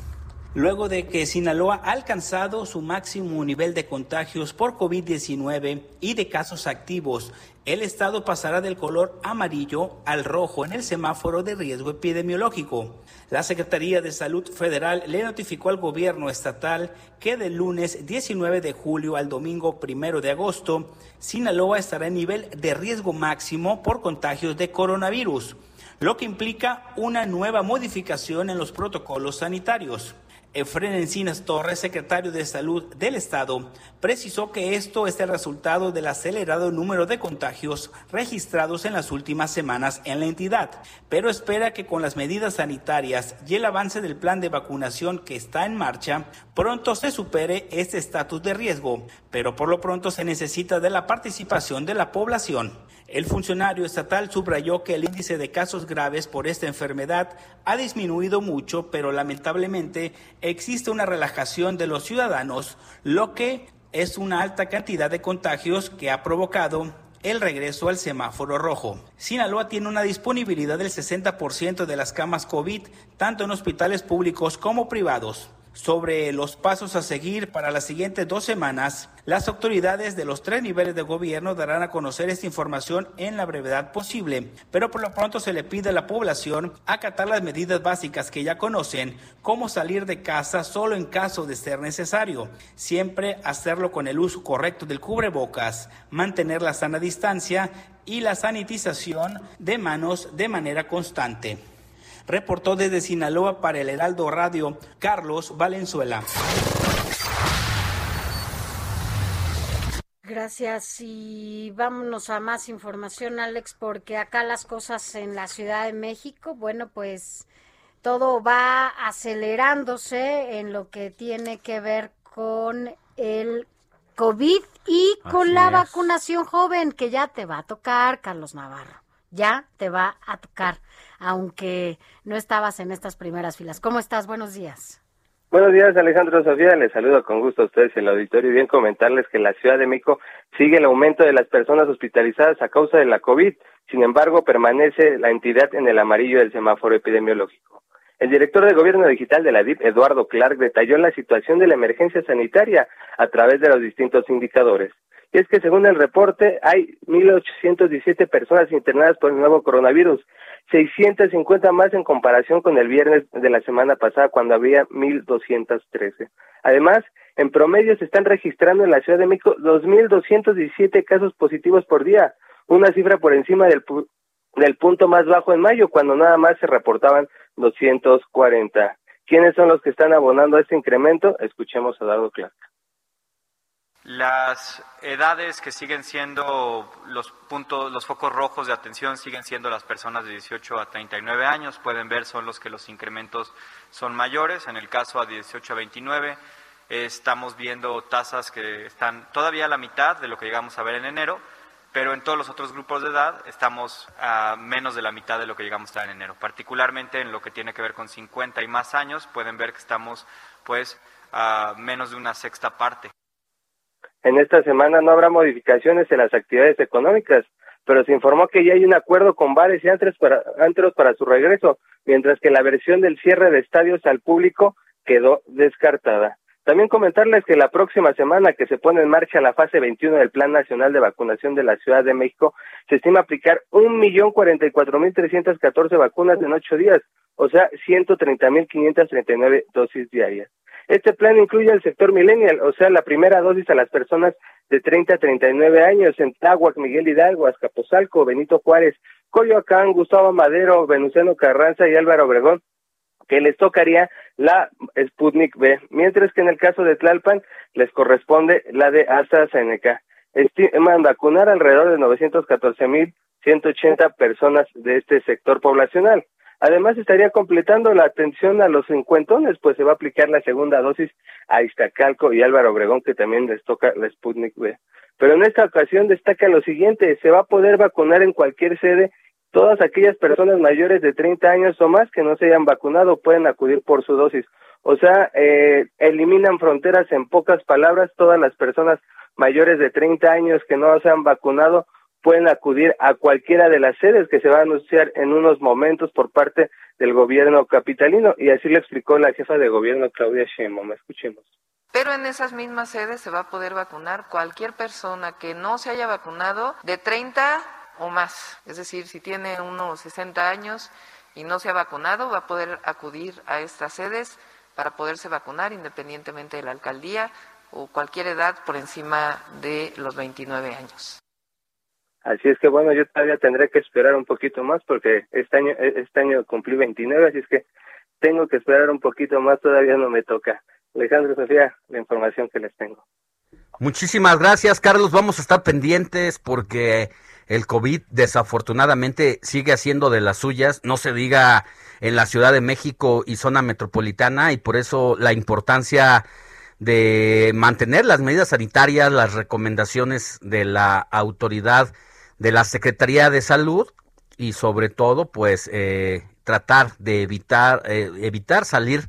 S18: luego de que Sinaloa ha alcanzado su máximo nivel de contagios por COVID-19 y de casos activos. El estado pasará del color amarillo al rojo en el semáforo de riesgo epidemiológico. La Secretaría de Salud Federal le notificó al gobierno estatal que del lunes 19 de julio al domingo 1 de agosto, Sinaloa estará en nivel de riesgo máximo por contagios de coronavirus, lo que implica una nueva modificación en los protocolos sanitarios. Efren Encinas Torres, secretario de Salud del Estado, precisó que esto es el resultado del acelerado número de contagios registrados en las últimas semanas en la entidad, pero espera que con las medidas sanitarias y el avance del plan de vacunación que está en marcha, pronto se supere este estatus de riesgo, pero por lo pronto se necesita de la participación de la población. El funcionario estatal subrayó que el índice de casos graves por esta enfermedad ha disminuido mucho, pero lamentablemente existe una relajación de los ciudadanos, lo que es una alta cantidad de contagios que ha provocado el regreso al semáforo rojo. Sinaloa tiene una disponibilidad del 60% de las camas COVID, tanto en hospitales públicos como privados. Sobre los pasos a seguir para las siguientes dos semanas, las autoridades de los tres niveles de gobierno darán a conocer esta información en la brevedad posible, pero por lo pronto se le pide a la población acatar las medidas básicas que ya conocen, como salir de casa solo en caso de ser necesario, siempre hacerlo con el uso correcto del cubrebocas, mantener la sana distancia y la sanitización de manos de manera constante. Reportó desde Sinaloa para el Heraldo Radio Carlos Valenzuela.
S7: Gracias y vámonos a más información, Alex, porque acá las cosas en la Ciudad de México, bueno, pues todo va acelerándose en lo que tiene que ver con el COVID y con la vacunación joven que ya te va a tocar, Carlos Navarro, ya te va a tocar aunque no estabas en estas primeras filas. ¿Cómo estás? Buenos días.
S19: Buenos días, Alejandro Sofía. Les saludo con gusto a ustedes en el auditorio y bien comentarles que la Ciudad de México sigue el aumento de las personas hospitalizadas a causa de la COVID. Sin embargo, permanece la entidad en el amarillo del semáforo epidemiológico. El director de Gobierno Digital de la DIP, Eduardo Clark, detalló la situación de la emergencia sanitaria a través de los distintos indicadores. Y es que según el reporte hay 1.817 personas internadas por el nuevo coronavirus, 650 más en comparación con el viernes de la semana pasada cuando había 1.213. Además, en promedio se están registrando en la Ciudad de México 2.217 casos positivos por día, una cifra por encima del, del punto más bajo en mayo, cuando nada más se reportaban 240. ¿Quiénes son los que están abonando a este incremento? Escuchemos a Dado Clark.
S20: Las edades que siguen siendo los puntos, los focos rojos de atención siguen siendo las personas de 18 a 39 años. Pueden ver son los que los incrementos son mayores. En el caso a 18 a 29 estamos viendo tasas que están todavía a la mitad de lo que llegamos a ver en enero, pero en todos los otros grupos de edad estamos a menos de la mitad de lo que llegamos a ver en enero. Particularmente en lo que tiene que ver con 50 y más años, pueden ver que estamos pues a menos de una sexta parte.
S19: En esta semana no habrá modificaciones en las actividades económicas, pero se informó que ya hay un acuerdo con bares y antros para, para su regreso, mientras que la versión del cierre de estadios al público quedó descartada. También comentarles que la próxima semana que se pone en marcha la fase 21 del Plan Nacional de Vacunación de la Ciudad de México, se estima aplicar un millón cuarenta y cuatro mil trescientos catorce vacunas en ocho días, o sea, ciento treinta mil quinientos treinta y nueve dosis diarias. Este plan incluye al sector millennial, o sea, la primera dosis a las personas de 30 a 39 años en Tláhuac, Miguel Hidalgo, Azcapotzalco, Benito Juárez, Coyoacán, Gustavo Madero, Venustiano Carranza y Álvaro Obregón, que les tocaría la Sputnik B, mientras que en el caso de Tlalpan les corresponde la de AstraZeneca. Estiman vacunar alrededor de 914.180 personas de este sector poblacional. Además, estaría completando la atención a los cincuentones, pues se va a aplicar la segunda dosis a Iztacalco y Álvaro Obregón, que también les toca la Sputnik. Pero en esta ocasión destaca lo siguiente, se va a poder vacunar en cualquier sede todas aquellas personas mayores de 30 años o más que no se hayan vacunado pueden acudir por su dosis. O sea, eh, eliminan fronteras en pocas palabras, todas las personas mayores de 30 años que no se han vacunado pueden acudir a cualquiera de las sedes que se va a anunciar en unos momentos por parte del gobierno capitalino y así le explicó la jefa de gobierno Claudia Sheinbaum. Escuchemos.
S6: Pero en esas mismas sedes se va a poder vacunar cualquier persona que no se haya vacunado de 30 o más. Es decir, si tiene unos 60 años y no se ha vacunado, va a poder acudir a estas sedes para poderse vacunar independientemente de la alcaldía o cualquier edad por encima de los 29 años.
S19: Así es que bueno, yo todavía tendré que esperar un poquito más porque este año, este año cumplí 29, así es que tengo que esperar un poquito más, todavía no me toca. Alejandro Sofía, la información que les tengo.
S11: Muchísimas gracias, Carlos. Vamos a estar pendientes porque el COVID desafortunadamente sigue haciendo de las suyas, no se diga en la Ciudad de México y zona metropolitana, y por eso la importancia de mantener las medidas sanitarias, las recomendaciones de la autoridad de la Secretaría de Salud y sobre todo pues eh, tratar de evitar eh, evitar salir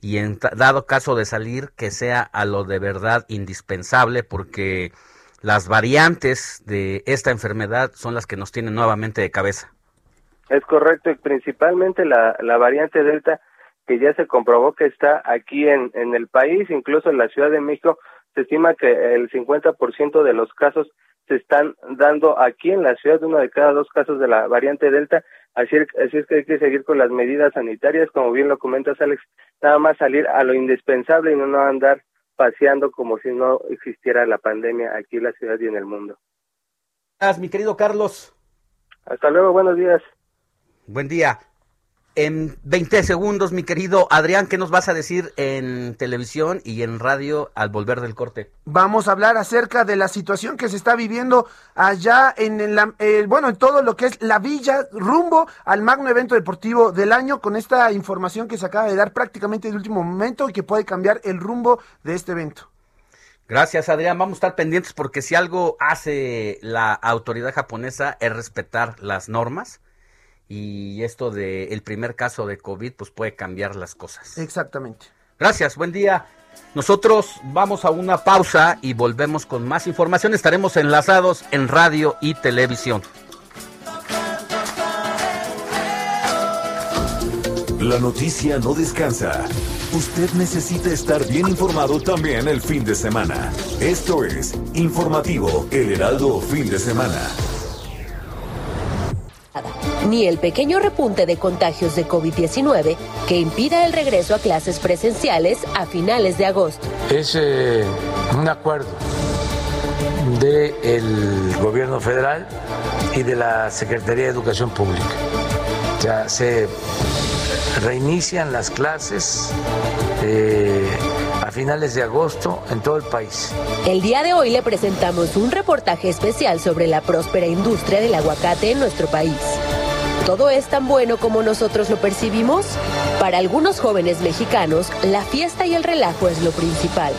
S11: y en dado caso de salir que sea a lo de verdad indispensable porque las variantes de esta enfermedad son las que nos tienen nuevamente de cabeza.
S19: Es correcto y principalmente la, la variante Delta que ya se comprobó que está aquí en, en el país, incluso en la Ciudad de México se estima que el 50% de los casos se están dando aquí en la ciudad, uno de cada dos casos de la variante Delta, así, así es que hay que seguir con las medidas sanitarias, como bien lo comentas Alex, nada más salir a lo indispensable y no, no andar paseando como si no existiera la pandemia aquí en la ciudad y en el mundo.
S21: Gracias, mi querido Carlos.
S19: Hasta luego, buenos días.
S21: Buen día. En 20 segundos, mi querido Adrián, ¿qué nos vas a decir en televisión y en radio al volver del corte?
S22: Vamos a hablar acerca de la situación que se está viviendo allá en la, eh, bueno, en todo lo que es la villa rumbo al magno evento deportivo del año con esta información que se acaba de dar prácticamente de último momento y que puede cambiar el rumbo de este evento.
S21: Gracias, Adrián. Vamos a estar pendientes porque si algo hace la autoridad japonesa es respetar las normas y esto de el primer caso de COVID pues puede cambiar las cosas.
S22: Exactamente.
S21: Gracias, buen día. Nosotros vamos a una pausa y volvemos con más información. Estaremos enlazados en radio y televisión.
S8: La noticia no descansa. Usted necesita estar bien informado también el fin de semana. Esto es Informativo El Heraldo Fin de Semana
S23: ni el pequeño repunte de contagios de COVID-19 que impida el regreso a clases presenciales a finales de agosto.
S24: Es eh, un acuerdo del gobierno federal y de la Secretaría de Educación Pública. Ya se reinician las clases eh, finales de agosto en todo el país.
S23: El día de hoy le presentamos un reportaje especial sobre la próspera industria del aguacate en nuestro país. ¿Todo es tan bueno como nosotros lo percibimos? Para algunos jóvenes mexicanos, la fiesta y el relajo es lo principal.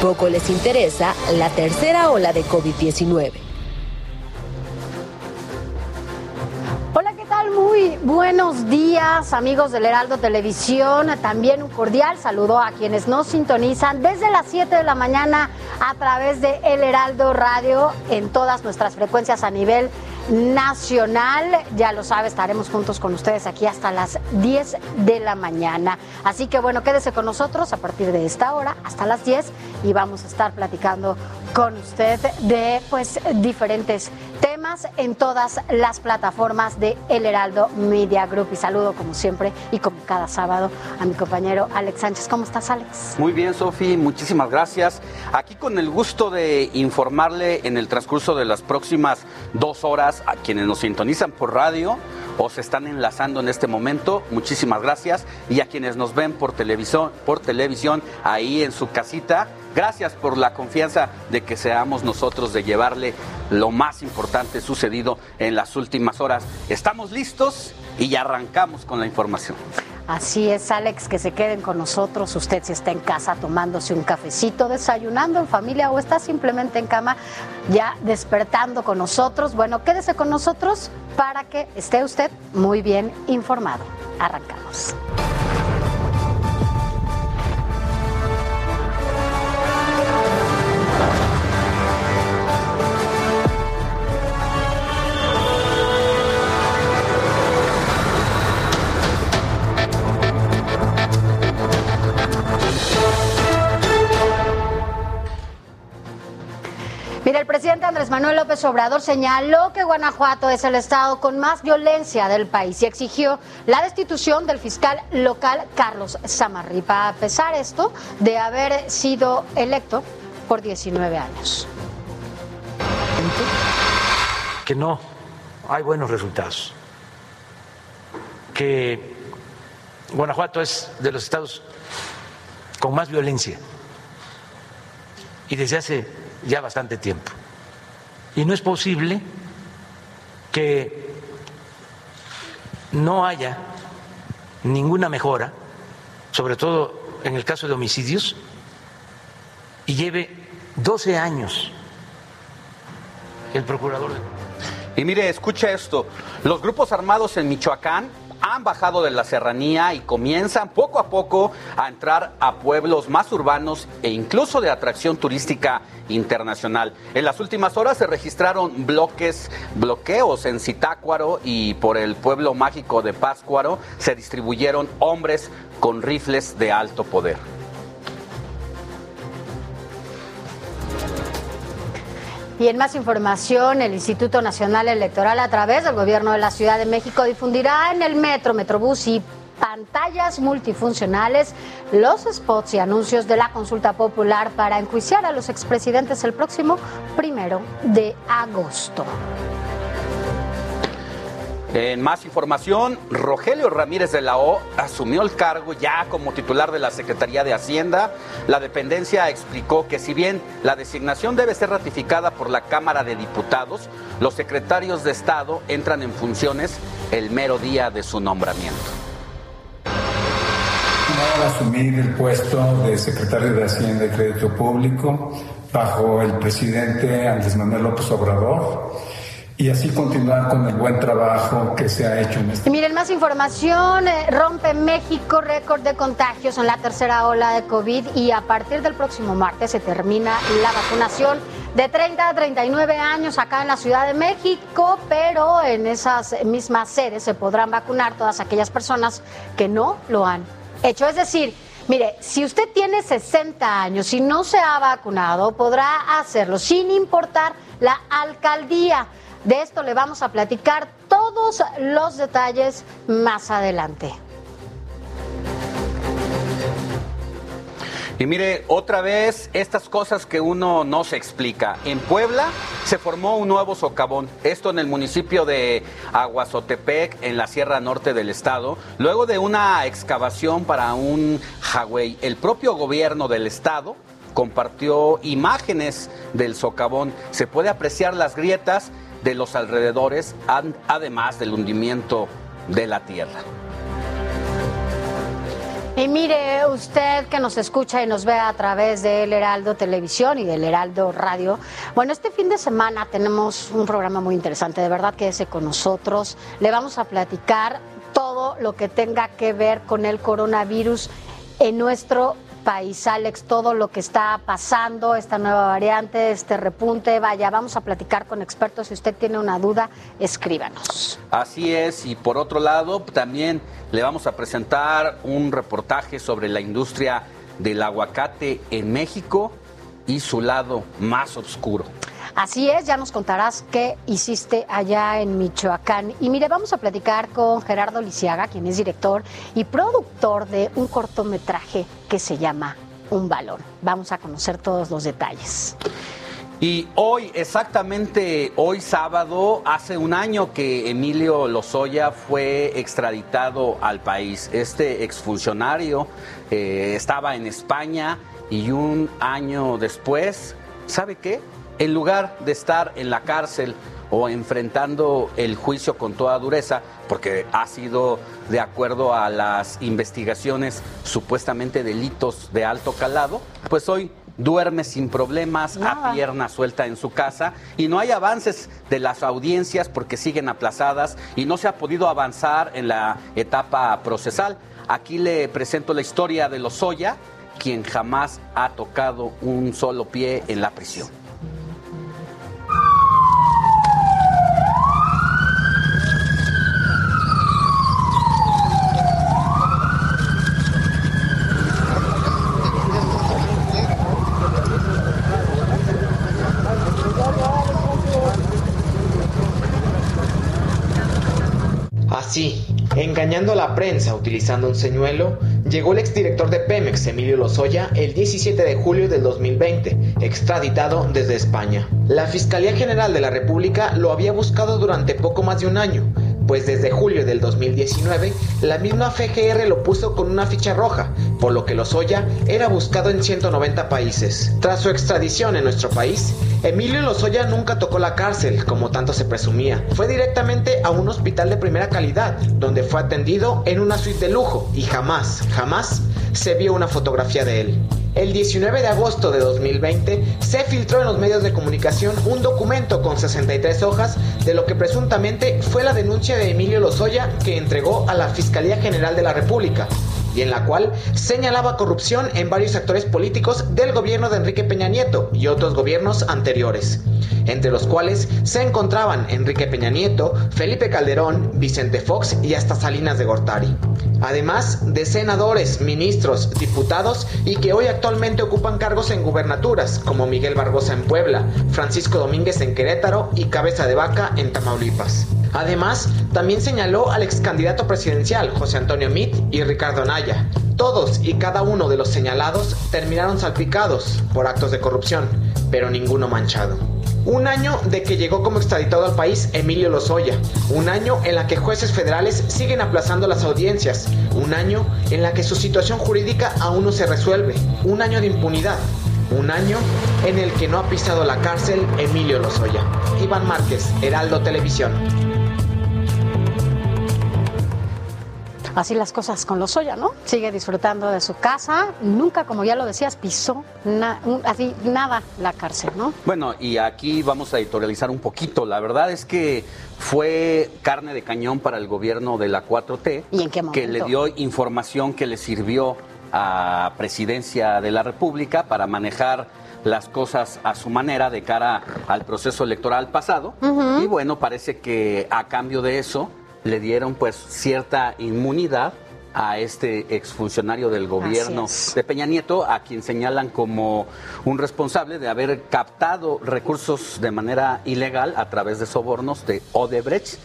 S23: Poco les interesa la tercera ola de COVID-19.
S7: Muy buenos días, amigos del Heraldo Televisión. También un cordial saludo a quienes nos sintonizan desde las 7 de la mañana a través de El Heraldo Radio en todas nuestras frecuencias a nivel nacional. Ya lo sabe, estaremos juntos con ustedes aquí hasta las 10 de la mañana. Así que bueno, quédese con nosotros a partir de esta hora hasta las 10 y vamos a estar platicando con usted de pues diferentes temas en todas las plataformas de El Heraldo Media Group. Y saludo como siempre y como cada sábado a mi compañero Alex Sánchez. ¿Cómo estás, Alex?
S11: Muy bien, Sofi, muchísimas gracias. Aquí con el gusto de informarle en el transcurso de las próximas dos horas a quienes nos sintonizan por radio o se están enlazando en este momento, muchísimas gracias. Y a quienes nos ven por televisión, por televisión ahí en su casita, gracias por la confianza de que seamos nosotros de llevarle lo más importante sucedido en las últimas horas. Estamos listos y arrancamos con la información.
S7: Así es, Alex, que se queden con nosotros. Usted si está en casa tomándose un cafecito, desayunando en familia o está simplemente en cama ya despertando con nosotros, bueno, quédese con nosotros para que esté usted muy bien informado. Arrancamos. Mira, el presidente Andrés Manuel López Obrador señaló que Guanajuato es el estado con más violencia del país y exigió la destitución del fiscal local Carlos Samarripa, a pesar esto de haber sido electo por 19 años.
S24: Que no hay buenos resultados. Que Guanajuato es de los estados con más violencia. Y desde hace ya bastante tiempo. Y no es posible que no haya ninguna mejora, sobre todo en el caso de homicidios, y lleve 12 años el procurador.
S11: Y mire, escucha esto, los grupos armados en Michoacán han bajado de la serranía y comienzan poco a poco a entrar a pueblos más urbanos e incluso de atracción turística internacional. En las últimas horas se registraron bloques, bloqueos en Zitácuaro y por el pueblo mágico de Páscuaro se distribuyeron hombres con rifles de alto poder.
S7: Y en más información, el Instituto Nacional Electoral a través del Gobierno de la Ciudad de México difundirá en el Metro, Metrobús y pantallas multifuncionales los spots y anuncios de la consulta popular para enjuiciar a los expresidentes el próximo primero de agosto.
S11: En más información, Rogelio Ramírez de la O asumió el cargo ya como titular de la Secretaría de Hacienda. La dependencia explicó que si bien la designación debe ser ratificada por la Cámara de Diputados, los secretarios de Estado entran en funciones el mero día de su nombramiento.
S25: asumir el puesto de secretario de Hacienda y Crédito Público bajo el presidente Andrés Manuel López Obrador y así continuar con el buen trabajo que se ha hecho en este.
S7: Miren, más información, eh, rompe México récord de contagios en la tercera ola de COVID y a partir del próximo martes se termina la vacunación de 30 a 39 años acá en la Ciudad de México, pero en esas mismas sedes se podrán vacunar todas aquellas personas que no lo han hecho. Es decir, Mire, si usted tiene 60 años y no se ha vacunado, podrá hacerlo sin importar la alcaldía. De esto le vamos a platicar todos los detalles más adelante.
S11: Y mire, otra vez, estas cosas que uno no se explica. En Puebla se formó un nuevo socavón, esto en el municipio de Aguazotepec, en la Sierra Norte del Estado, luego de una excavación para un Huawei. El propio gobierno del Estado compartió imágenes del socavón. Se puede apreciar las grietas de los alrededores, además del hundimiento de la tierra.
S7: Y mire usted que nos escucha y nos ve a través del Heraldo Televisión y del Heraldo Radio. Bueno, este fin de semana tenemos un programa muy interesante, de verdad quédese con nosotros. Le vamos a platicar todo lo que tenga que ver con el coronavirus en nuestro país, Alex, todo lo que está pasando, esta nueva variante, este repunte. Vaya, vamos a platicar con expertos. Si usted tiene una duda, escríbanos.
S11: Así es, y por otro lado, también le vamos a presentar un reportaje sobre la industria del aguacate en México y su lado más oscuro.
S7: Así es, ya nos contarás qué hiciste allá en Michoacán. Y mire, vamos a platicar con Gerardo Lisiaga, quien es director y productor de un cortometraje que se llama Un Balón. Vamos a conocer todos los detalles.
S11: Y hoy, exactamente hoy sábado, hace un año que Emilio Lozoya fue extraditado al país. Este exfuncionario eh, estaba en España y un año después, ¿sabe qué? En lugar de estar en la cárcel o enfrentando el juicio con toda dureza, porque ha sido de acuerdo a las investigaciones supuestamente delitos de alto calado, pues hoy duerme sin problemas, a pierna suelta en su casa y no hay avances de las audiencias porque siguen aplazadas y no se ha podido avanzar en la etapa procesal. Aquí le presento la historia de Lozoya, quien jamás ha tocado un solo pie en la prisión.
S26: Así, a la prensa utilizando un señuelo, llegó el exdirector de Pemex, Emilio Lozoya, el 17 de julio del 2020, extraditado desde España. La Fiscalía General de la República lo había buscado durante poco más de un año, pues desde julio del 2019 la misma FGR lo puso con una ficha roja, por lo que Lozoya era buscado en 190 países. Tras su extradición en nuestro país, Emilio Lozoya nunca tocó la cárcel, como tanto se presumía. Fue directamente a un hospital de primera calidad, donde fue atendido en una suite de lujo y jamás, jamás se vio una fotografía de él. El 19 de agosto de 2020 se filtró en los medios de comunicación un documento con 63 hojas de lo que presuntamente fue la denuncia de Emilio Lozoya que entregó a la Fiscalía General de la República y en la cual señalaba corrupción en varios actores políticos del gobierno de Enrique Peña Nieto y otros gobiernos anteriores, entre los cuales se encontraban Enrique Peña Nieto, Felipe Calderón, Vicente Fox y hasta Salinas de Gortari. Además de senadores, ministros, diputados y que hoy actualmente ocupan cargos en gubernaturas como Miguel Barbosa en Puebla, Francisco Domínguez en Querétaro y Cabeza de Vaca en Tamaulipas. Además, también señaló al ex candidato presidencial José Antonio Mitt y Ricardo Naya. Todos y cada uno de los señalados terminaron salpicados por actos de corrupción, pero ninguno manchado. Un año de que llegó como extraditado al país Emilio Lozoya. Un año en la que jueces federales siguen aplazando las audiencias. Un año en la que su situación jurídica aún no se resuelve. Un año de impunidad. Un año en el que no ha pisado la cárcel Emilio Lozoya. Iván Márquez, Heraldo Televisión.
S7: Así las cosas con Lozoya, ¿no? Sigue disfrutando de su casa, nunca, como ya lo decías, pisó na- un- así nada la cárcel, ¿no?
S11: Bueno, y aquí vamos a editorializar un poquito. La verdad es que fue carne de cañón para el gobierno de la 4T,
S7: ¿Y en qué
S11: que le
S7: momento?
S11: dio información que le sirvió a presidencia de la República para manejar las cosas a su manera de cara al proceso electoral pasado. Y bueno, parece que a cambio de eso le dieron pues cierta inmunidad a este exfuncionario del gobierno de Peña Nieto, a quien señalan como un responsable de haber captado recursos de manera ilegal a través de sobornos de Odebrecht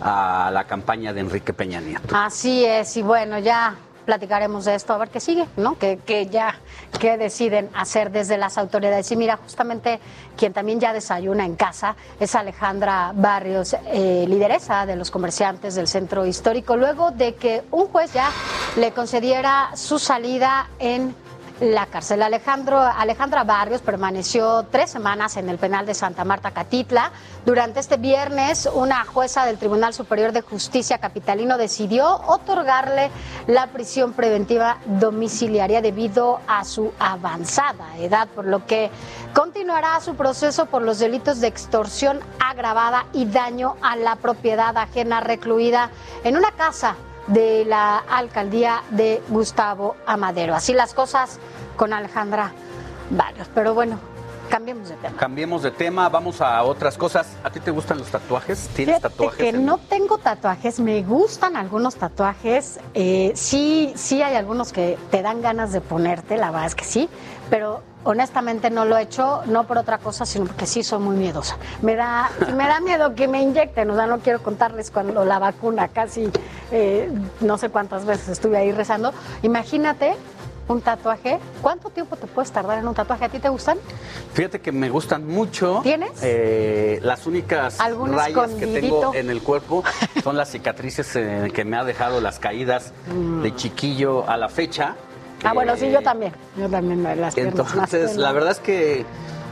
S11: a la campaña de Enrique Peña Nieto.
S7: Así es, y bueno, ya platicaremos de esto, a ver qué sigue, ¿no? Que, que ya, qué deciden hacer desde las autoridades. Y mira, justamente quien también ya desayuna en casa es Alejandra Barrios, eh, lideresa de los comerciantes del centro histórico, luego de que un juez ya le concediera su salida en la cárcel. Alejandro, Alejandra Barrios permaneció tres semanas en el penal de Santa Marta Catitla. Durante este viernes, una jueza del Tribunal Superior de Justicia Capitalino decidió otorgarle la prisión preventiva domiciliaria debido a su avanzada edad, por lo que continuará su proceso por los delitos de extorsión agravada y daño a la propiedad ajena recluida en una casa de la alcaldía de Gustavo Amadero. Así las cosas con Alejandra Barrios. Pero bueno, cambiemos de tema.
S11: Cambiemos de tema, vamos a otras cosas. ¿A ti te gustan los tatuajes? ¿Tienes
S7: Fíjate
S11: tatuajes?
S7: que
S11: en-
S7: no tengo tatuajes, me gustan algunos tatuajes. eh, sí, sí hay algunos que te dan ganas de ponerte, la verdad es que sí, pero honestamente no lo he hecho, no por otra cosa, sino porque sí soy muy miedosa. Me da, [LAUGHS] me da miedo que me inyecten, o sea, no quiero contarles cuando la vacuna casi, eh, no sé cuántas veces estuve ahí rezando. Imagínate un tatuaje, ¿cuánto tiempo te puedes tardar en un tatuaje? ¿A ti te gustan?
S11: Fíjate que me gustan mucho.
S7: ¿Tienes?
S11: Eh, las únicas
S7: ¿Algún
S11: rayas que tengo en el cuerpo son las cicatrices eh, que me ha dejado las caídas [LAUGHS] de chiquillo a la fecha.
S7: Ah, bueno, sí,
S11: Eh,
S7: yo también. Yo también me las piernas más
S11: Entonces, la verdad es que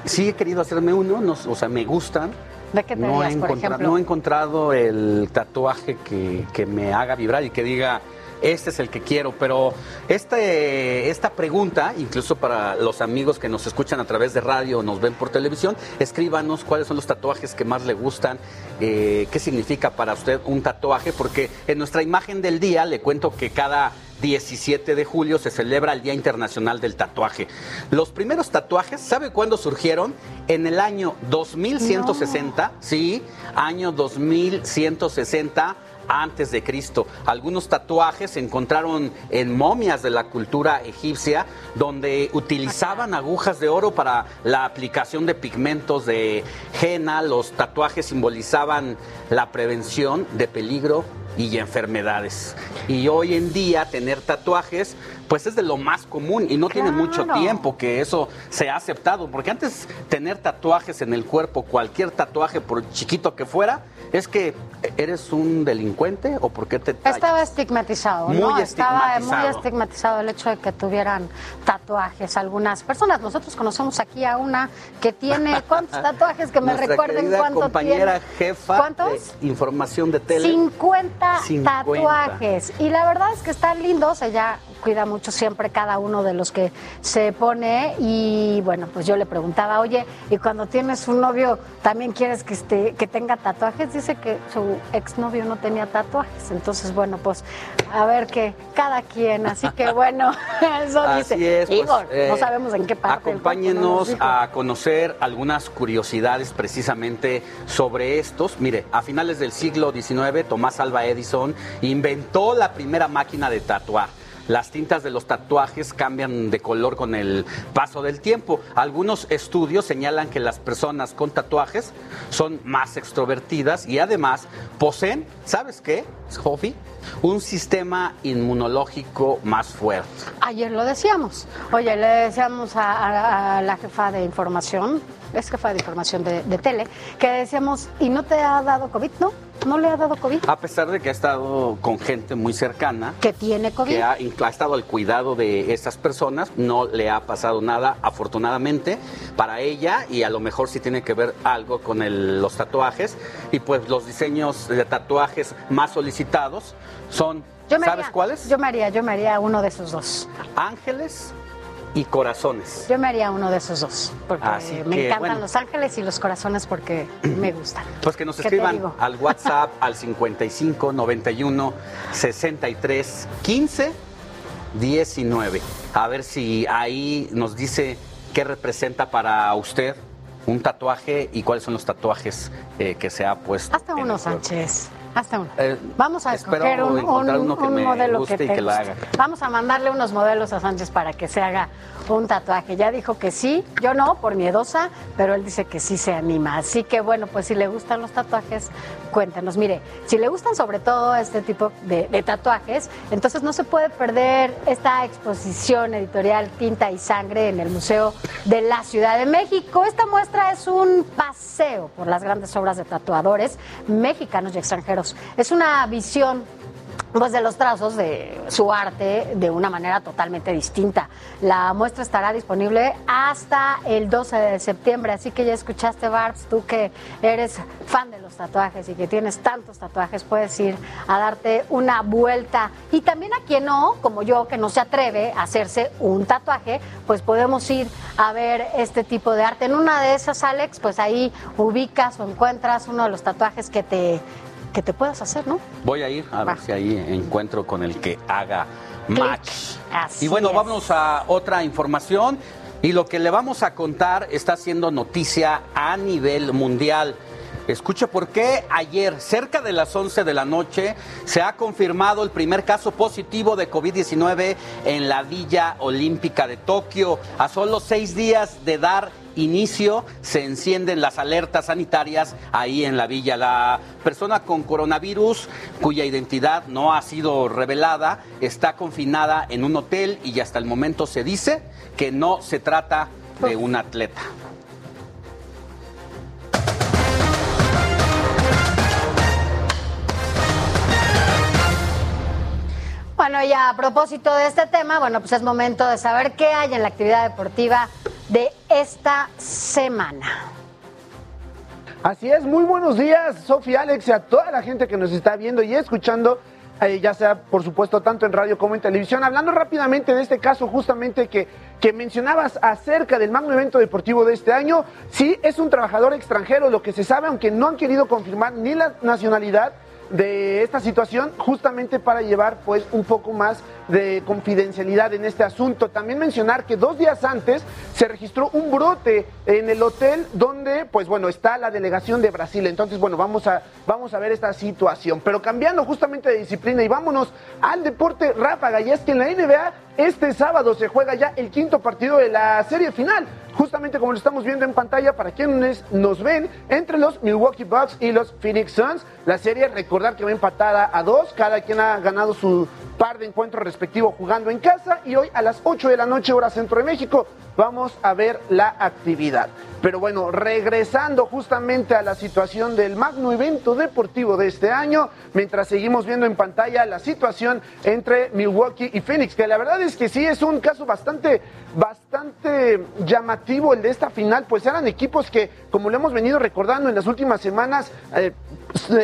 S11: sí he querido hacerme uno, no, o sea, me gustan.
S7: ¿De qué te
S11: no, he
S7: por ejemplo?
S11: no he encontrado el tatuaje que, que me haga vibrar y que diga, este es el que quiero, pero este, esta pregunta, incluso para los amigos que nos escuchan a través de radio o nos ven por televisión, escríbanos cuáles son los tatuajes que más le gustan, eh, qué significa para usted un tatuaje, porque en nuestra imagen del día le cuento que cada 17 de julio se celebra el Día Internacional del Tatuaje. Los primeros tatuajes, ¿sabe cuándo surgieron? En el año 2160, sí, año 2160 antes de Cristo. Algunos tatuajes se encontraron en momias de la cultura egipcia, donde utilizaban agujas de oro para la aplicación de pigmentos de henna. Los tatuajes simbolizaban la prevención de peligro y enfermedades. Y hoy en día tener tatuajes, pues es de lo más común y no tiene mucho tiempo que eso se ha aceptado, porque antes tener tatuajes en el cuerpo, cualquier tatuaje por chiquito que fuera, es que eres un delincuente o por qué te tallas?
S7: Estaba estigmatizado,
S11: Muy
S7: ¿no? Estaba muy
S11: estigmatizado.
S7: el hecho de que tuvieran tatuajes algunas personas. Nosotros conocemos aquí a una que tiene [LAUGHS] cuántos tatuajes que me
S11: Nuestra
S7: recuerden cuánto
S11: compañera
S7: tiene.
S11: jefa
S7: ¿Cuántos?
S11: de información de tele.
S7: 50,
S11: 50.
S7: tatuajes. Y la verdad es que están lindos. Ella cuida mucho siempre cada uno de los que se pone y bueno, pues yo le preguntaba, oye, ¿y cuando tienes un novio también quieres que, esté, que tenga tatuajes? Dice que su exnovio no tenía tatuajes, entonces bueno, pues a ver que cada quien, así que [LAUGHS] bueno, [LAUGHS] eso
S11: Así
S7: dice.
S11: es, pues,
S7: Digo,
S11: eh,
S7: no sabemos en qué parte.
S11: Acompáñenos a conocer algunas curiosidades precisamente sobre estos. Mire, a finales del siglo XIX, Tomás Alva Edison inventó la primera máquina de tatuar. Las tintas de los tatuajes cambian de color con el paso del tiempo. Algunos estudios señalan que las personas con tatuajes son más extrovertidas y además poseen, ¿sabes qué, Jofi? Un sistema inmunológico más fuerte.
S7: Ayer lo decíamos. Oye, le decíamos a, la jefa de información, es jefa de información de tele, que decíamos, ¿y no te ha dado COVID? No, no le ha dado COVID.
S11: A pesar de que ha estado con gente muy cercana,
S7: Que tiene COVID.
S11: que ha, estado al cuidado de estas personas, no le ha pasado nada, afortunadamente, para ella, y a lo mejor sí tiene que ver algo con el- los tatuajes, y pues los diseños de tatuajes más solicitados son,
S7: Yo
S11: ¿sabes
S7: haría-
S11: cuáles?
S7: Yo me haría, yo me haría uno de esos dos.
S11: Ángeles y corazones.
S7: Yo me haría uno de esos dos, porque
S11: Así
S7: me
S11: que,
S7: encantan
S11: bueno.
S7: los ángeles y los corazones porque [CLEARS THROAT] me gustan.
S11: Pues que nos
S7: ¿Qué te
S11: escriban al WhatsApp al 55 91 63 15 19. A ver si ahí nos dice qué representa para usted un tatuaje y cuáles son los tatuajes eh, que se ha puesto.
S7: Hasta uno. Sánchez. Hasta uno.
S11: Eh,
S7: Vamos a escoger un,
S11: encontrar
S7: un-
S11: uno que
S7: un
S11: me
S7: modelo
S11: guste
S7: que
S11: y
S7: te
S11: que haga.
S7: Vamos a mandarle unos modelos a Sánchez para que se haga un tatuaje. Ya dijo que sí, yo no, por miedosa, pero él dice que sí se anima. Así que bueno, pues si le gustan los tatuajes, cuéntenos. Mire, si le gustan sobre todo este tipo de, de tatuajes, entonces no se puede perder esta exposición editorial Tinta y Sangre en el Museo de la Ciudad de México. Esta muestra es un paseo por las grandes obras de tatuadores mexicanos y extranjeros. Es una visión pues de los trazos de su arte de una manera totalmente distinta. La muestra estará disponible hasta el 12 de septiembre, así que ya escuchaste Barbs, tú que eres fan de los tatuajes y que tienes tantos tatuajes, puedes ir a darte una vuelta. Y también a quien no, como yo, que no se atreve a hacerse un tatuaje, pues podemos ir a ver este tipo de arte. En una de esas, Alex, pues ahí ubicas o encuentras uno de los tatuajes que te que te puedas hacer, ¿no?
S11: Voy a ir a ver si ahí encuentro con el que haga match.
S7: Así
S11: y bueno,
S7: es.
S11: vamos a otra información. Y lo que le vamos a contar está siendo noticia a nivel mundial. Escuche por qué ayer, cerca de las 11 de la noche, se ha confirmado el primer caso positivo de COVID-19 en la Villa Olímpica de Tokio. A solo seis días de dar inicio se encienden las alertas sanitarias ahí en la villa. La persona con coronavirus, cuya identidad no ha sido revelada, está confinada en un hotel y hasta el momento se dice que no se trata de un atleta.
S7: Bueno, y a propósito de este tema, bueno, pues es momento de saber qué hay en la actividad deportiva de esta semana.
S22: Así es, muy buenos días, Sofía, Alex, y a toda la gente que nos está viendo y escuchando, eh, ya sea, por supuesto, tanto en radio como en televisión. Hablando rápidamente de este caso, justamente que, que mencionabas acerca del magno evento deportivo de este año, sí, es un trabajador extranjero, lo que se sabe, aunque no han querido confirmar ni la nacionalidad de esta situación justamente para llevar pues un poco más de confidencialidad en este asunto. También mencionar que dos días antes se registró un brote en el hotel donde pues bueno está la delegación de Brasil. Entonces bueno vamos a vamos a ver esta situación. Pero cambiando justamente de disciplina y vámonos al deporte ráfaga y es que en la NBA este sábado se juega ya el quinto partido de la serie final justamente como lo estamos viendo en pantalla para quienes nos ven, entre los Milwaukee Bucks y los Phoenix Suns. La serie, recordar que va empatada a dos, cada quien ha ganado su par de encuentros respectivo jugando en casa y hoy a las 8 de la noche hora centro de México vamos a ver la actividad. Pero bueno, regresando justamente a la situación del magno evento deportivo de este año, mientras seguimos viendo en pantalla la situación entre Milwaukee y Phoenix, que la verdad es que sí es un caso bastante, bastante llamativo el de esta final, pues eran equipos que, como lo hemos venido recordando en las últimas semanas, eh,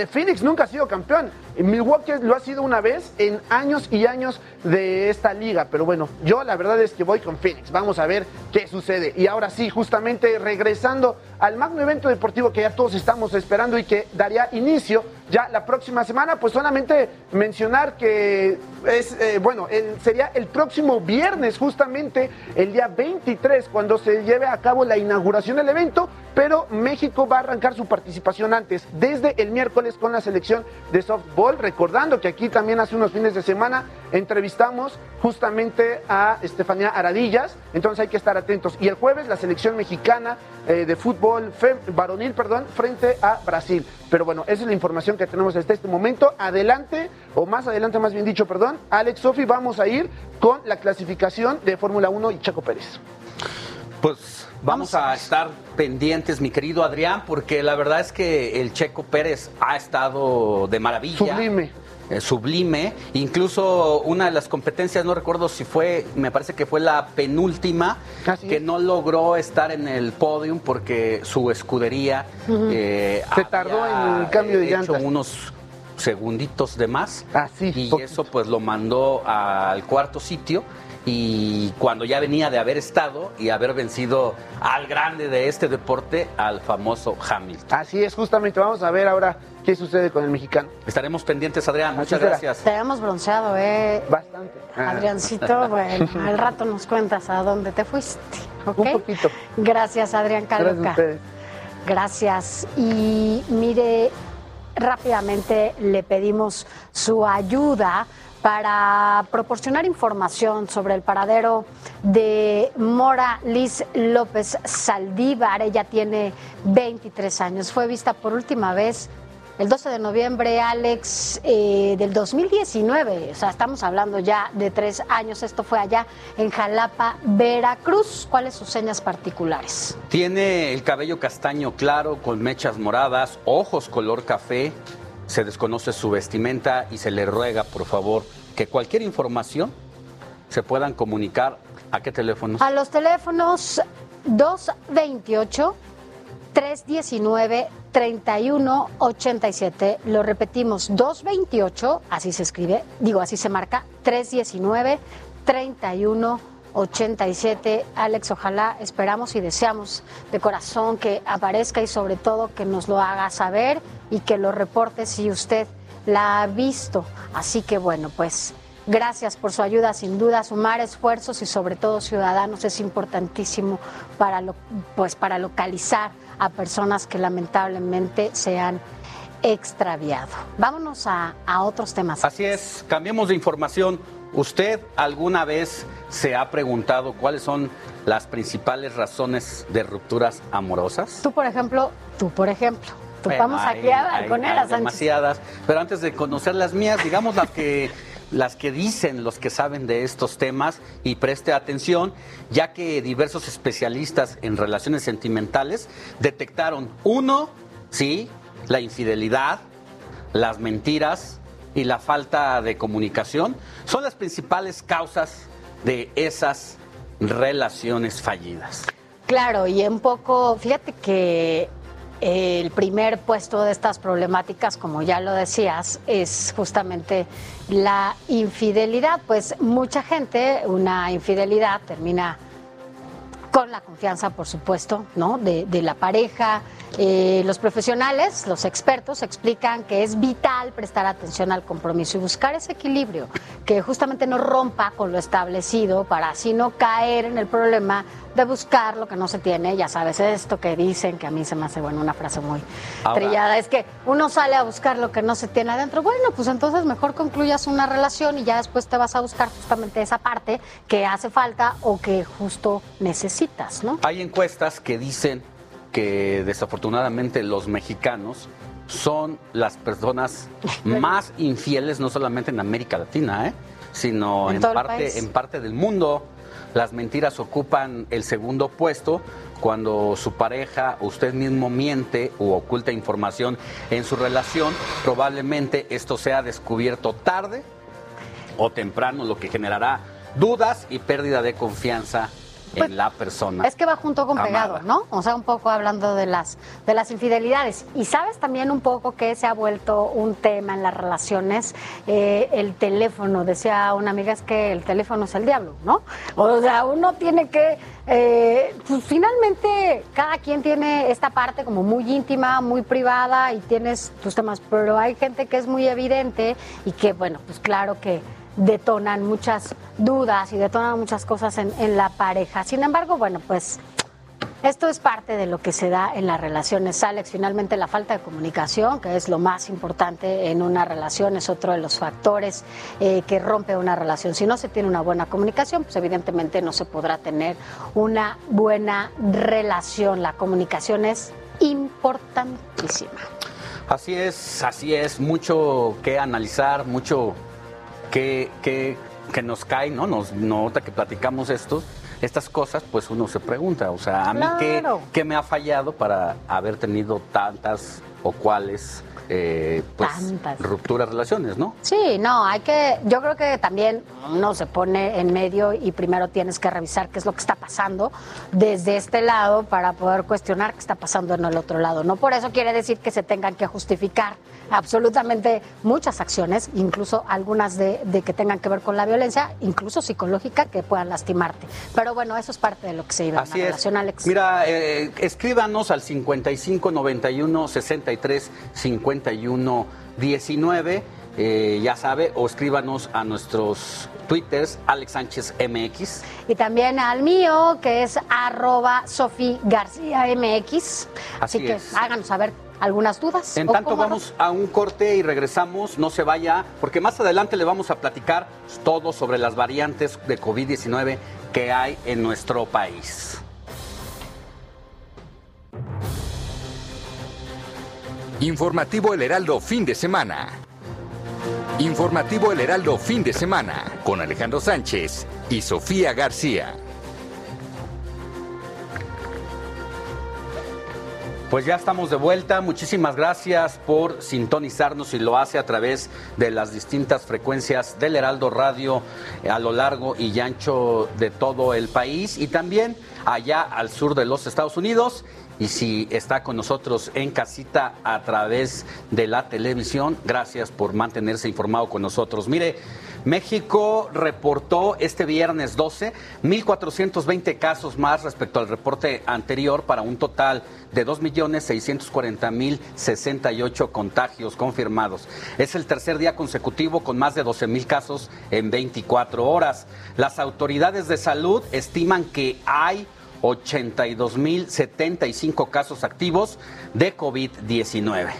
S22: Phoenix nunca ha sido campeón. Milwaukee lo ha sido una vez en años y años de esta liga. Pero bueno, yo la verdad es que voy con Phoenix. Vamos a ver qué sucede. Y ahora sí, justamente regresando al magno evento deportivo que ya todos estamos esperando y que daría inicio ya la próxima semana, pues solamente mencionar que es, eh, bueno, sería el próximo viernes, justamente el día 23, cuando se lleve a cabo la inauguración del evento, pero México va a arrancar su participación antes, desde el miércoles con la selección de softball, recordando que aquí también hace unos fines de semana entrevistamos justamente a Estefanía Aradillas, entonces hay que estar atentos. Y el jueves la selección mexicana eh, de fútbol varonil, perdón, frente a Brasil. Pero bueno, esa es la información que tenemos hasta este momento. Adelante, o más adelante más bien dicho, perdón, Alex Sofi, vamos a ir con la clasificación de Fórmula 1 y Chaco Pérez.
S11: Pues vamos a estar pendientes, mi querido Adrián, porque la verdad es que el Checo Pérez ha estado de maravilla.
S22: Sublime.
S11: Eh, sublime. Incluso una de las competencias, no recuerdo si fue, me parece que fue la penúltima, que no logró estar en el podium porque su escudería eh,
S22: se tardó en el cambio de
S11: hecho unos segunditos de más.
S22: Así.
S11: y eso pues lo mandó al cuarto sitio y cuando ya venía de haber estado y haber vencido al grande de este deporte, al famoso Hamilton.
S22: Así es, justamente vamos a ver ahora qué sucede con el mexicano.
S11: Estaremos pendientes, Adrián. Muchas gracias.
S7: Te hemos bronceado, ¿eh?
S22: Bastante.
S7: Adriancito, [LAUGHS] bueno, al rato nos cuentas a dónde te fuiste. ¿ok?
S22: Un poquito.
S7: Gracias, Adrián
S22: Gracias a
S7: Caluca.
S22: ustedes.
S7: Gracias. Y mire, rápidamente le pedimos su ayuda para proporcionar información sobre el paradero de Mora Liz López Saldívar. Ella tiene 23 años. Fue vista por última vez el 12 de noviembre, Alex, eh, del 2019. O sea, estamos hablando ya de tres años. Esto fue allá en Jalapa, Veracruz. ¿Cuáles sus señas particulares?
S11: Tiene el cabello castaño claro con mechas moradas, ojos color café. Se desconoce su vestimenta y se le ruega, por favor, que cualquier información se puedan comunicar a qué teléfonos.
S7: A los teléfonos 228 319 3187. Lo repetimos, 228, así se escribe, digo, así se marca, 319 3187. Alex, ojalá esperamos y deseamos de corazón que aparezca y sobre todo que nos lo haga saber y que lo reporte si usted la ha visto. Así que bueno, pues gracias por su ayuda, sin duda, sumar esfuerzos y sobre todo ciudadanos es importantísimo para, lo, pues, para localizar a personas que lamentablemente se han extraviado. Vámonos a, a otros temas.
S11: Así es, cambiemos de información. ¿Usted alguna vez se ha preguntado cuáles son las principales razones de rupturas amorosas?
S7: Tú, por ejemplo, tú, por ejemplo. Tú
S11: Bueno,
S7: vamos
S11: hay-
S7: aquí a
S11: demasiadas, pero antes de conocer las mías, digamos las que las que dicen los que saben de estos temas y preste atención, ya que diversos especialistas en relaciones sentimentales detectaron uno, sí, la infidelidad, las mentiras y la falta de comunicación son las principales causas de esas relaciones fallidas.
S7: Claro, y un poco, fíjate que el primer puesto de estas problemáticas, como ya lo decías, es justamente la infidelidad. Pues mucha gente, una infidelidad termina con la confianza, por supuesto, ¿no? De, de la pareja. Eh, los profesionales, los expertos, explican que es vital prestar atención al compromiso y buscar ese equilibrio que justamente no rompa con lo establecido para así no caer en el problema de buscar lo que no se tiene. Ya sabes, esto que dicen, que a mí se me hace, bueno, una frase muy
S11: Ahora-
S7: trillada, es que uno sale a buscar lo que no se tiene adentro. Bueno, pues entonces mejor concluyas una relación y ya después te vas a buscar justamente esa parte que hace falta o que justo necesitas, ¿no?
S11: Hay encuestas que dicen que desafortunadamente los mexicanos son las personas [LAUGHS] más infieles, no solamente en América Latina, ¿eh? sino
S7: En
S11: parte, en parte del mundo. Las mentiras ocupan el segundo puesto cuando su pareja, usted mismo miente u oculta información en su relación, probablemente esto sea descubierto tarde o temprano, lo que generará dudas y pérdida de confianza
S7: Pues,
S11: en la persona.
S7: Es que va junto con pegado. ¿no? O sea, un poco hablando de las, de las infidelidades. Y sabes también un poco que se ha vuelto un tema en las relaciones, eh, el teléfono. Decía una amiga, es que el teléfono es el diablo, ¿no? O sea, uno tiene que, eh, pues finalmente cada quien tiene esta parte como muy íntima, muy privada y tienes tus temas, pero hay gente que es muy evidente y que, bueno, pues claro que detonan muchas dudas y detonan muchas cosas en, en la pareja. Sin embargo, bueno, pues esto es parte de lo que se da en las relaciones, Alex. Finalmente, la falta de comunicación, que es lo más importante en una relación, es otro de los factores eh, que rompe una relación. Si no se tiene una buena comunicación, pues evidentemente no se podrá tener una buena relación. La comunicación es importantísima.
S11: Así es, así es, mucho que analizar, mucho que, que, que nos cae, ¿no? Nos nota que platicamos estos, estas cosas, pues uno se pregunta, o sea, a mí qué, qué me ha fallado para haber tenido tantas o cuáles eh, pues,
S7: Tantas.
S11: rupturas relaciones, ¿no?
S7: Sí, no, hay que, yo creo que también uno se pone en medio y primero tienes que revisar qué es lo que está pasando desde este lado para poder cuestionar qué está pasando en el otro lado. No por eso quiere decir que se tengan que justificar absolutamente muchas acciones, incluso algunas de, de que tengan que ver con la violencia, incluso psicológica, que puedan lastimarte. Pero bueno, eso es parte de lo que se
S11: Así
S7: una
S11: es.
S7: relación, Alex.
S11: Mira, eh, escríbanos al 55 91 63 51 19, eh, ya sabe, o escríbanos a nuestros twitters, Alex Sánchez MX.
S7: Y también al mío, que es arroba Sofía García MX. Así,
S11: Así
S7: que
S11: es.
S7: háganos saber algunas dudas.
S11: En tanto vamos a un corte y regresamos, no se vaya, porque más adelante le vamos a platicar todo sobre las variantes de COVID-19 que hay en nuestro país.
S17: Informativo El Heraldo fin de semana. Informativo El Heraldo fin de semana con Alejandro Sánchez y Sofía García.
S11: Pues ya estamos de vuelta. Muchísimas gracias por sintonizarnos y lo hace a través de las distintas frecuencias del Heraldo Radio a lo largo y ancho de todo el país y también allá al sur de los Estados Unidos. Y si está con nosotros en casita a través de la televisión, gracias por mantenerse informado con nosotros. Mire, México reportó este viernes 12 1.420 casos más respecto al reporte anterior para un total de 2.640.068 contagios confirmados. Es el tercer día consecutivo con más de 12.000 casos en 24 horas. Las autoridades de salud estiman que hay 82.075 casos activos de COVID-19.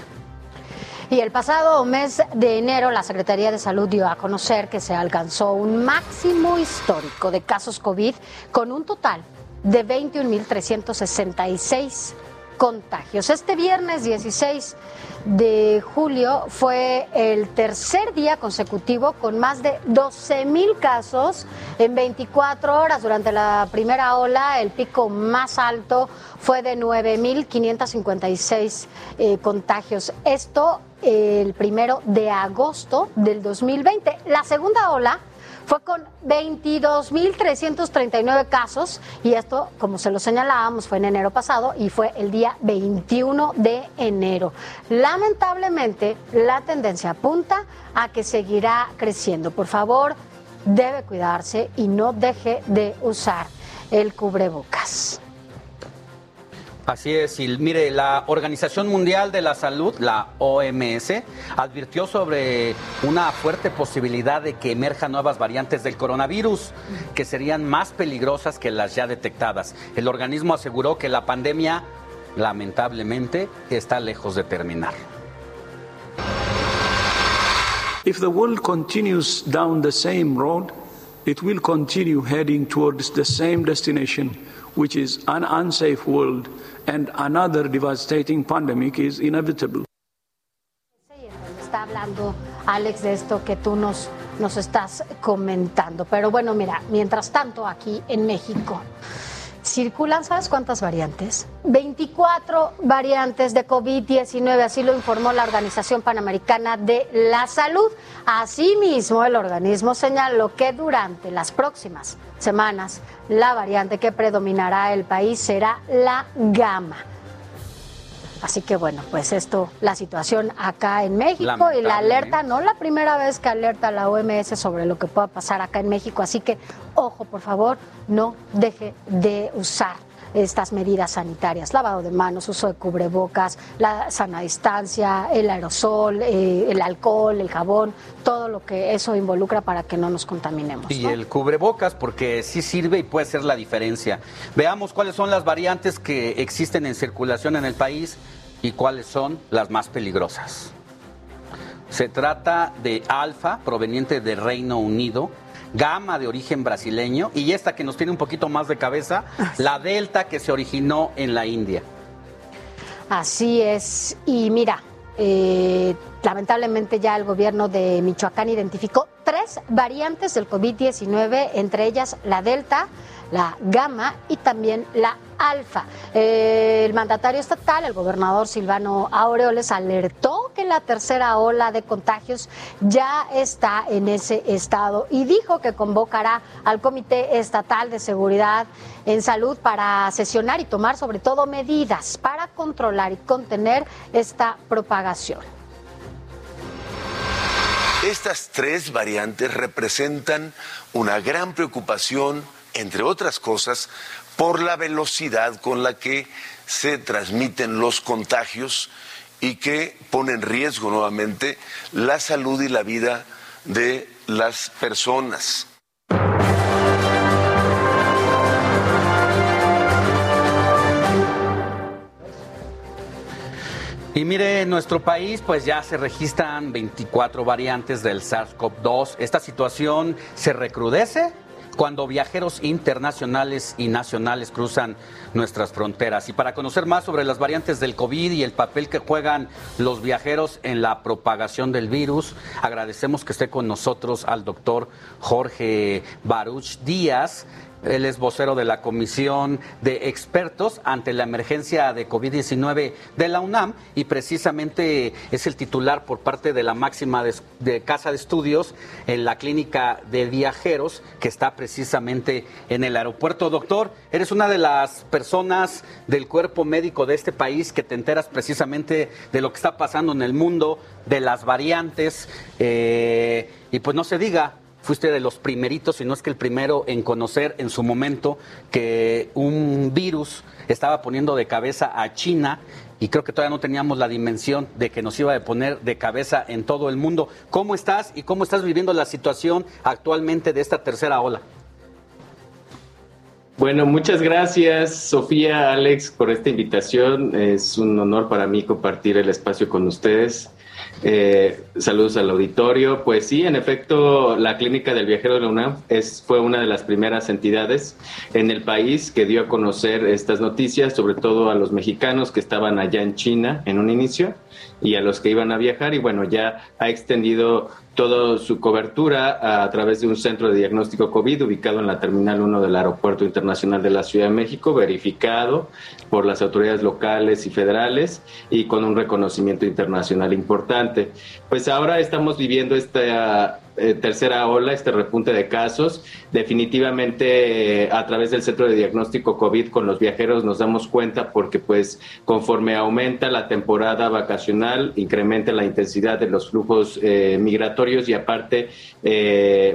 S7: Y el pasado mes de enero, la Secretaría de Salud dio a conocer que se alcanzó un máximo histórico de casos COVID con un total de 21.366 contagios. Este viernes 16 de julio fue el tercer día consecutivo con más de 12 mil casos en 24 horas. Durante la primera ola, el pico más alto fue de 9.556 eh, contagios. Esto el primero de agosto del 2020. La segunda ola fue con 22.339 casos y esto, como se lo señalábamos, fue en enero pasado y fue el día 21 de enero. Lamentablemente, la tendencia apunta a que seguirá creciendo. Por favor, debe cuidarse y no deje de usar el cubrebocas.
S11: Así es, y mire, la Organización Mundial de la Salud, la OMS, advirtió sobre una fuerte posibilidad de que emerjan nuevas variantes del coronavirus, que serían más peligrosas que las ya detectadas. El organismo aseguró que la pandemia, lamentablemente, está lejos de terminar.
S27: If the world continues down the same road, it will continue heading towards the same destination, which is an unsafe world, and another devastating pandemic is inevitable.
S7: Está hablando Alex de esto que tú nos, nos estás comentando. Pero bueno, mira, mientras tanto aquí en México circulan, ¿sabes cuántas variantes? 24 variantes de COVID-19, así lo informó la Organización Panamericana de la Salud. Asimismo, el organismo señaló que durante las próximas semanas la variante que predominará el país será la gamma. Así que bueno, pues esto, la situación acá en México y la alerta, no la primera vez que alerta la OMS sobre lo que pueda pasar acá en México. Así que, ojo, por favor, no deje de usar estas medidas sanitarias, lavado de manos, uso de cubrebocas, la sana distancia, el aerosol, eh, el alcohol, el jabón, todo lo que eso involucra para que no nos contaminemos.
S11: Y el cubrebocas, porque sí sirve y puede ser la diferencia. Veamos cuáles son las variantes que existen en circulación en el país y cuáles son las más peligrosas. Se trata de alfa, proveniente de Reino Unido, Gama de origen brasileño y esta que nos tiene un poquito más de cabeza, la Delta que se originó en la India.
S7: Así es. Y mira, eh, lamentablemente ya el gobierno de Michoacán identificó tres variantes del COVID-19, entre ellas la Delta, la Gamma y también la Alfa. Eh, el mandatario estatal, el gobernador Silvano Aureoles, alertó que la tercera ola de contagios ya está en ese estado y dijo que convocará al Comité Estatal de Seguridad en Salud para sesionar y tomar sobre todo medidas para controlar y contener esta propagación.
S28: Estas tres variantes representan una gran preocupación entre otras cosas, por la velocidad con la que se transmiten los contagios y que pone en riesgo nuevamente la salud y la vida de las personas.
S11: Y mire, en nuestro país pues ya se registran 24 variantes del SARS-CoV-2. Esta situación se recrudece cuando viajeros internacionales y nacionales cruzan nuestras fronteras. Y para conocer más sobre las variantes del COVID y el papel que juegan los viajeros en la propagación del virus, agradecemos que esté con nosotros al doctor Jorge Baruch Díaz. Él es vocero de la Comisión de Expertos ante la emergencia de COVID-19 de la UNAM y precisamente es el titular por parte de la máxima de, Casa de Estudios en la Clínica de Viajeros que está precisamente en el aeropuerto. Doctor, eres una de las personas del cuerpo médico de este país que te enteras precisamente de lo que está pasando en el mundo, de las variantes eh, y pues no se diga, fuiste de los primeritos, si no es que el primero, en conocer en su momento que un virus estaba poniendo de cabeza a China y creo que todavía no teníamos la dimensión de que nos iba a poner de cabeza en todo el mundo. ¿Cómo estás y cómo estás viviendo la situación actualmente de esta tercera ola?
S29: Bueno, muchas gracias Sofía, Alex, por esta invitación. Es un honor para mí compartir el espacio con ustedes. Eh, saludos al auditorio. Pues sí, en efecto, la Clínica del Viajero de la UNAM es, fue una de las primeras entidades en el país que dio a conocer estas noticias, sobre todo a los mexicanos que estaban allá en China en un inicio y a los que iban a viajar y bueno, ya ha extendido toda su cobertura a, través de un centro de diagnóstico COVID ubicado en la Terminal 1 del Aeropuerto Internacional de la Ciudad de México, verificado por las autoridades locales y federales y con un reconocimiento internacional importante. Pues ahora estamos viviendo esta eh, tercera ola, este repunte de casos. Definitivamente eh, a través del centro de diagnóstico COVID con los viajeros nos damos cuenta porque pues conforme aumenta la temporada vacacional, incrementa la intensidad de los flujos eh, migratorios y aparte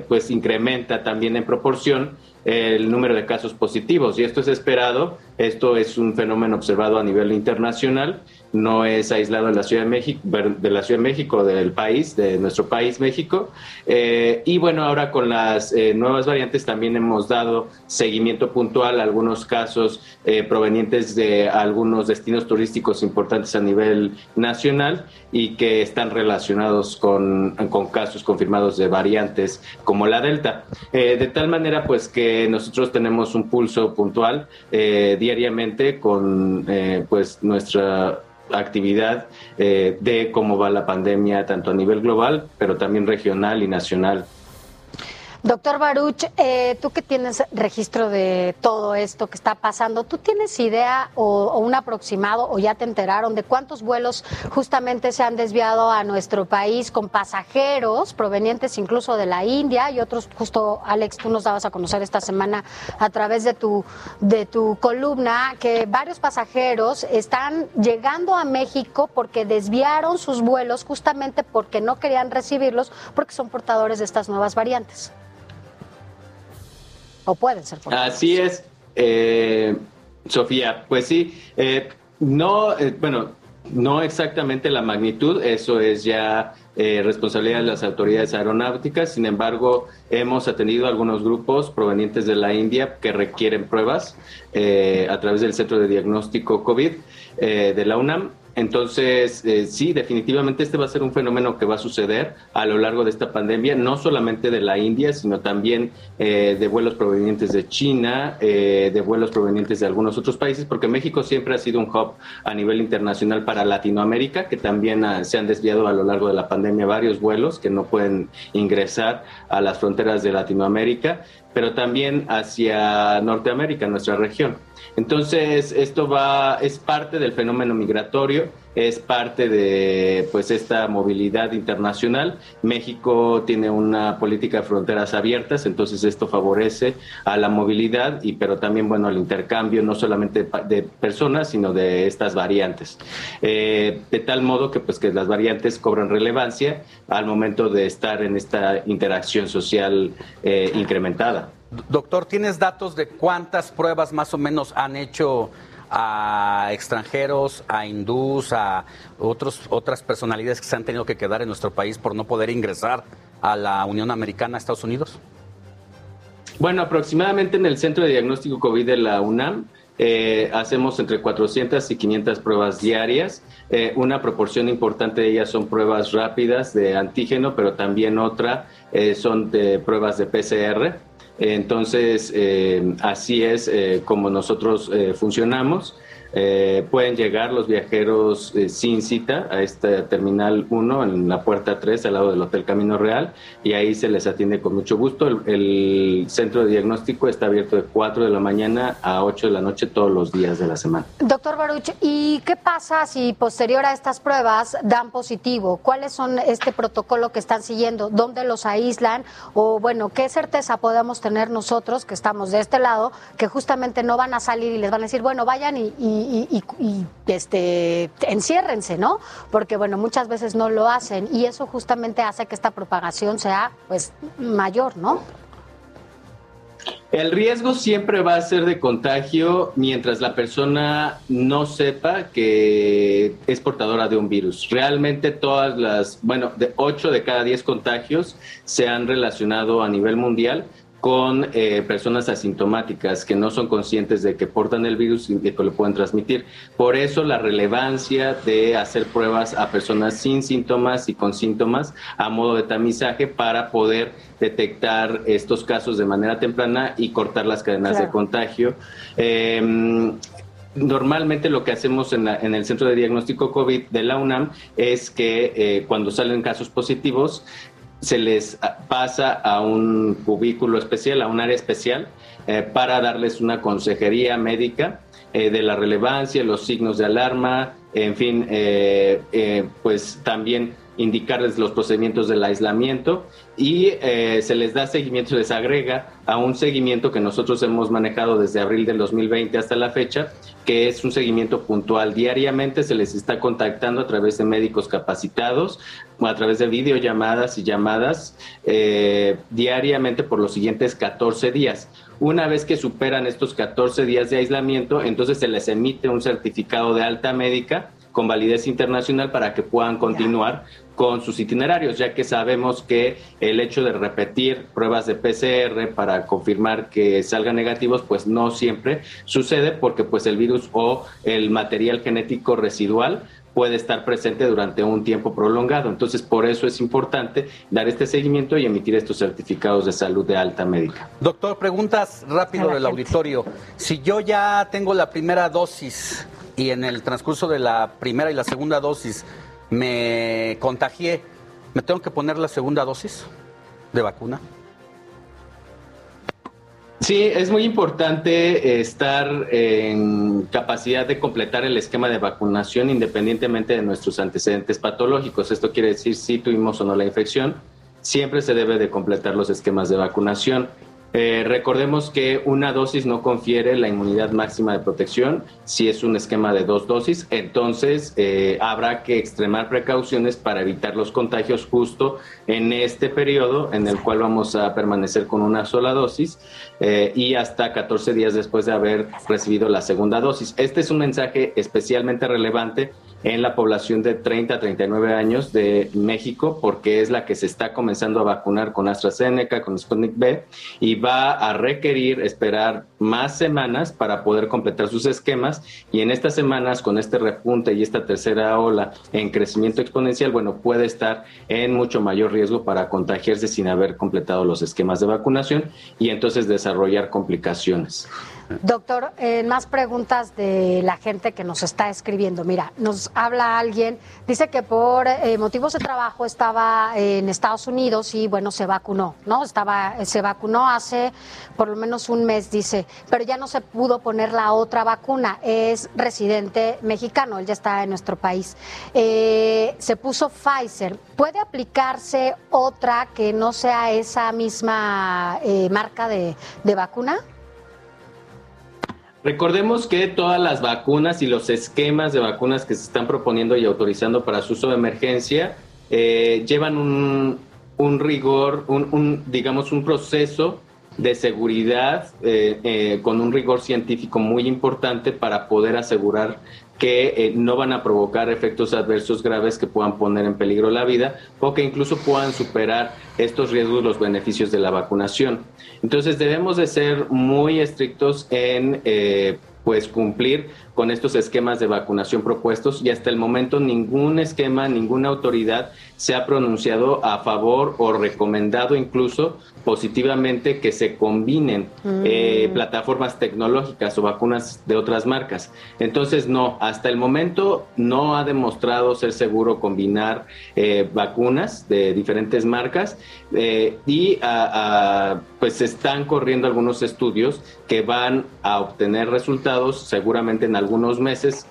S29: pues incrementa también en proporción el número de casos positivos. Y esto es esperado, esto es un fenómeno observado a nivel internacional no es aislado de la Ciudad de México, de la Ciudad de México, del país, de nuestro país México. Eh, y bueno, ahora con las eh, nuevas variantes también hemos dado seguimiento puntual a algunos casos eh, provenientes de algunos destinos turísticos importantes a nivel nacional y que están relacionados con, con casos confirmados de variantes como la Delta. de tal manera pues que nosotros tenemos un pulso puntual diariamente con pues nuestra actividad eh, de cómo va la pandemia tanto a nivel global, pero también regional y nacional.
S7: Doctor Baruch, eh, tú que tienes registro de todo esto que está pasando, ¿tú tienes idea o, o, un aproximado o ya te enteraron de cuántos vuelos justamente se han desviado a nuestro país con pasajeros provenientes incluso de la India y otros, justo Alex, tú nos dabas a conocer esta semana a través de tu, de tu columna que varios pasajeros están llegando a México porque desviaron sus vuelos justamente porque no querían recibirlos porque son portadores de estas nuevas variantes? ¿O pueden ser?
S29: Así es, eh, Sofía. Pues sí, eh, no, eh, bueno, no exactamente la magnitud, eso es ya eh, responsabilidad de las autoridades aeronáuticas. Sin embargo, hemos atendido algunos grupos provenientes de la India que requieren pruebas eh, a través del Centro de Diagnóstico COVID eh, de la UNAM entonces, eh, sí, definitivamente este va a ser un fenómeno que va a suceder a lo largo de esta pandemia, no solamente de la India, sino también eh, de vuelos provenientes de China, eh, de vuelos provenientes de algunos otros países, porque México siempre ha sido un hub a nivel internacional para Latinoamérica, que también ah, se han desviado a lo largo de la pandemia varios vuelos que no pueden ingresar a las fronteras de Latinoamérica, pero también hacia Norteamérica, nuestra región. Entonces, esto va, es parte del fenómeno migratorio, es parte de pues esta movilidad internacional. México tiene una política de fronteras abiertas, entonces esto favorece a la movilidad y pero también bueno al intercambio no solamente de personas, sino de estas variantes. Eh, de tal modo que pues que las variantes cobran relevancia al momento de estar en esta interacción social eh, incrementada.
S13: Doctor, ¿tienes datos de cuántas pruebas más o menos han hecho a extranjeros, a hindús, a otros, otras personalidades que se han tenido que quedar en nuestro país por no poder ingresar a la Unión Americana, Estados Unidos?
S29: Bueno, aproximadamente en el Centro de Diagnóstico COVID de la UNAM eh, hacemos entre 400 y 500 pruebas diarias. Eh, una proporción importante de ellas son pruebas rápidas de antígeno, pero también otra eh, son de pruebas de PCR. Entonces, eh, así es eh, como nosotros eh, funcionamos. Eh, pueden llegar los viajeros eh, sin cita a esta terminal 1 en la puerta 3 al lado del Hotel Camino Real y ahí se les atiende con mucho gusto. El, centro de diagnóstico está abierto de 4 de la mañana a 8 de la noche todos los días de la semana.
S7: Doctor Baruch, ¿y qué pasa si posterior a estas pruebas dan positivo? ¿Cuáles son este protocolo que están siguiendo? ¿Dónde los aíslan? O bueno, ¿qué certeza podemos tener nosotros que estamos de este lado que justamente no van a salir y les van a decir, bueno, vayan y y, y, y, este, enciérrense, ¿no? Porque, bueno, muchas veces no lo hacen y eso justamente hace que esta propagación sea, pues, mayor, ¿no?
S29: El riesgo siempre va a ser de contagio mientras la persona no sepa que es portadora de un virus. Realmente todas las, bueno, de 8 de cada 10 contagios se han relacionado a nivel mundial con eh, personas asintomáticas que no son conscientes de que portan el virus y de que lo pueden transmitir. Por eso la relevancia de hacer pruebas a personas sin síntomas y con síntomas a modo de tamizaje para poder detectar estos casos de manera temprana y cortar las cadenas claro. de contagio. Eh, normalmente lo que hacemos en, la, en, el centro de diagnóstico COVID de la UNAM es que eh, cuando salen casos positivos se les pasa a un cubículo especial, a un área especial, eh, para darles una consejería médica eh, de la relevancia, los signos de alarma, en fin, eh, eh pues también indicarles los procedimientos del aislamiento y eh, se les da seguimiento, se les agrega a un seguimiento que nosotros hemos manejado desde abril del 2020 hasta la fecha, que es un seguimiento puntual. Diariamente se les está contactando a través de médicos capacitados, a través de videollamadas y llamadas eh, diariamente por los siguientes 14 días. Una vez que superan estos 14 días de aislamiento, entonces se les emite un certificado de alta médica con validez internacional para que puedan continuar con sus itinerarios, ya que sabemos que el hecho de repetir pruebas de PCR para confirmar que salgan negativos, pues no siempre sucede porque pues el virus o el material genético residual puede estar presente durante un tiempo prolongado. Entonces, por eso es importante dar este seguimiento y emitir estos certificados de salud de alta médica.
S13: Doctor, preguntas rápido del auditorio. Si yo ya tengo la primera dosis y en el transcurso de la primera y la segunda dosis me contagié, ¿me tengo que poner la segunda dosis de vacuna?
S29: Sí, es muy importante estar en capacidad de completar el esquema de vacunación independientemente de nuestros antecedentes patológicos. Esto quiere decir si tuvimos o no la infección, siempre se debe de completar los esquemas de vacunación. Eh, recordemos que una dosis no confiere la inmunidad máxima de protección si es un esquema de dos dosis, entonces eh, habrá que extremar precauciones para evitar los contagios justo en este periodo en el cual vamos a permanecer con una sola dosis eh, y hasta 14 días después de haber recibido la segunda dosis. Este es un mensaje especialmente relevante en la población de 30 a 39 años de México, porque es la que se está comenzando a vacunar con AstraZeneca, con Sputnik B, y va a requerir esperar más semanas para poder completar sus esquemas. Y en estas semanas, con este repunte y esta tercera ola en crecimiento exponencial, bueno, puede estar en mucho mayor riesgo para contagiarse sin haber completado los esquemas de vacunación y entonces desarrollar complicaciones.
S7: Doctor, eh, más preguntas de la gente que nos está escribiendo. Mira, nos habla alguien, dice que por eh, motivos de trabajo estaba en Estados Unidos y bueno, se vacunó, ¿no? Estaba, se vacunó hace por lo menos un mes, dice, pero ya no se pudo poner la otra vacuna. Es residente mexicano, él ya está en nuestro país. Eh, se puso Pfizer. ¿Puede aplicarse otra que no sea esa misma marca de vacuna?
S29: Recordemos que todas las vacunas y los esquemas de vacunas que se están proponiendo y autorizando para su uso de emergencia eh, llevan un, rigor, un, digamos, un proceso de seguridad eh, eh, con un rigor científico muy importante para poder asegurar que no van a provocar efectos adversos graves que puedan poner en peligro la vida o que incluso puedan superar estos riesgos los beneficios de la vacunación. Entonces debemos de ser muy estrictos en eh, pues cumplir con estos esquemas de vacunación propuestos y hasta el momento ningún esquema, ninguna autoridad se ha pronunciado a favor o recomendado incluso positivamente que se combinen eh, mm. plataformas tecnológicas o vacunas de otras marcas. Entonces, no, hasta el momento no ha demostrado ser seguro combinar eh, vacunas de diferentes marcas eh, y pues están corriendo algunos estudios que van a obtener resultados seguramente en algunos meses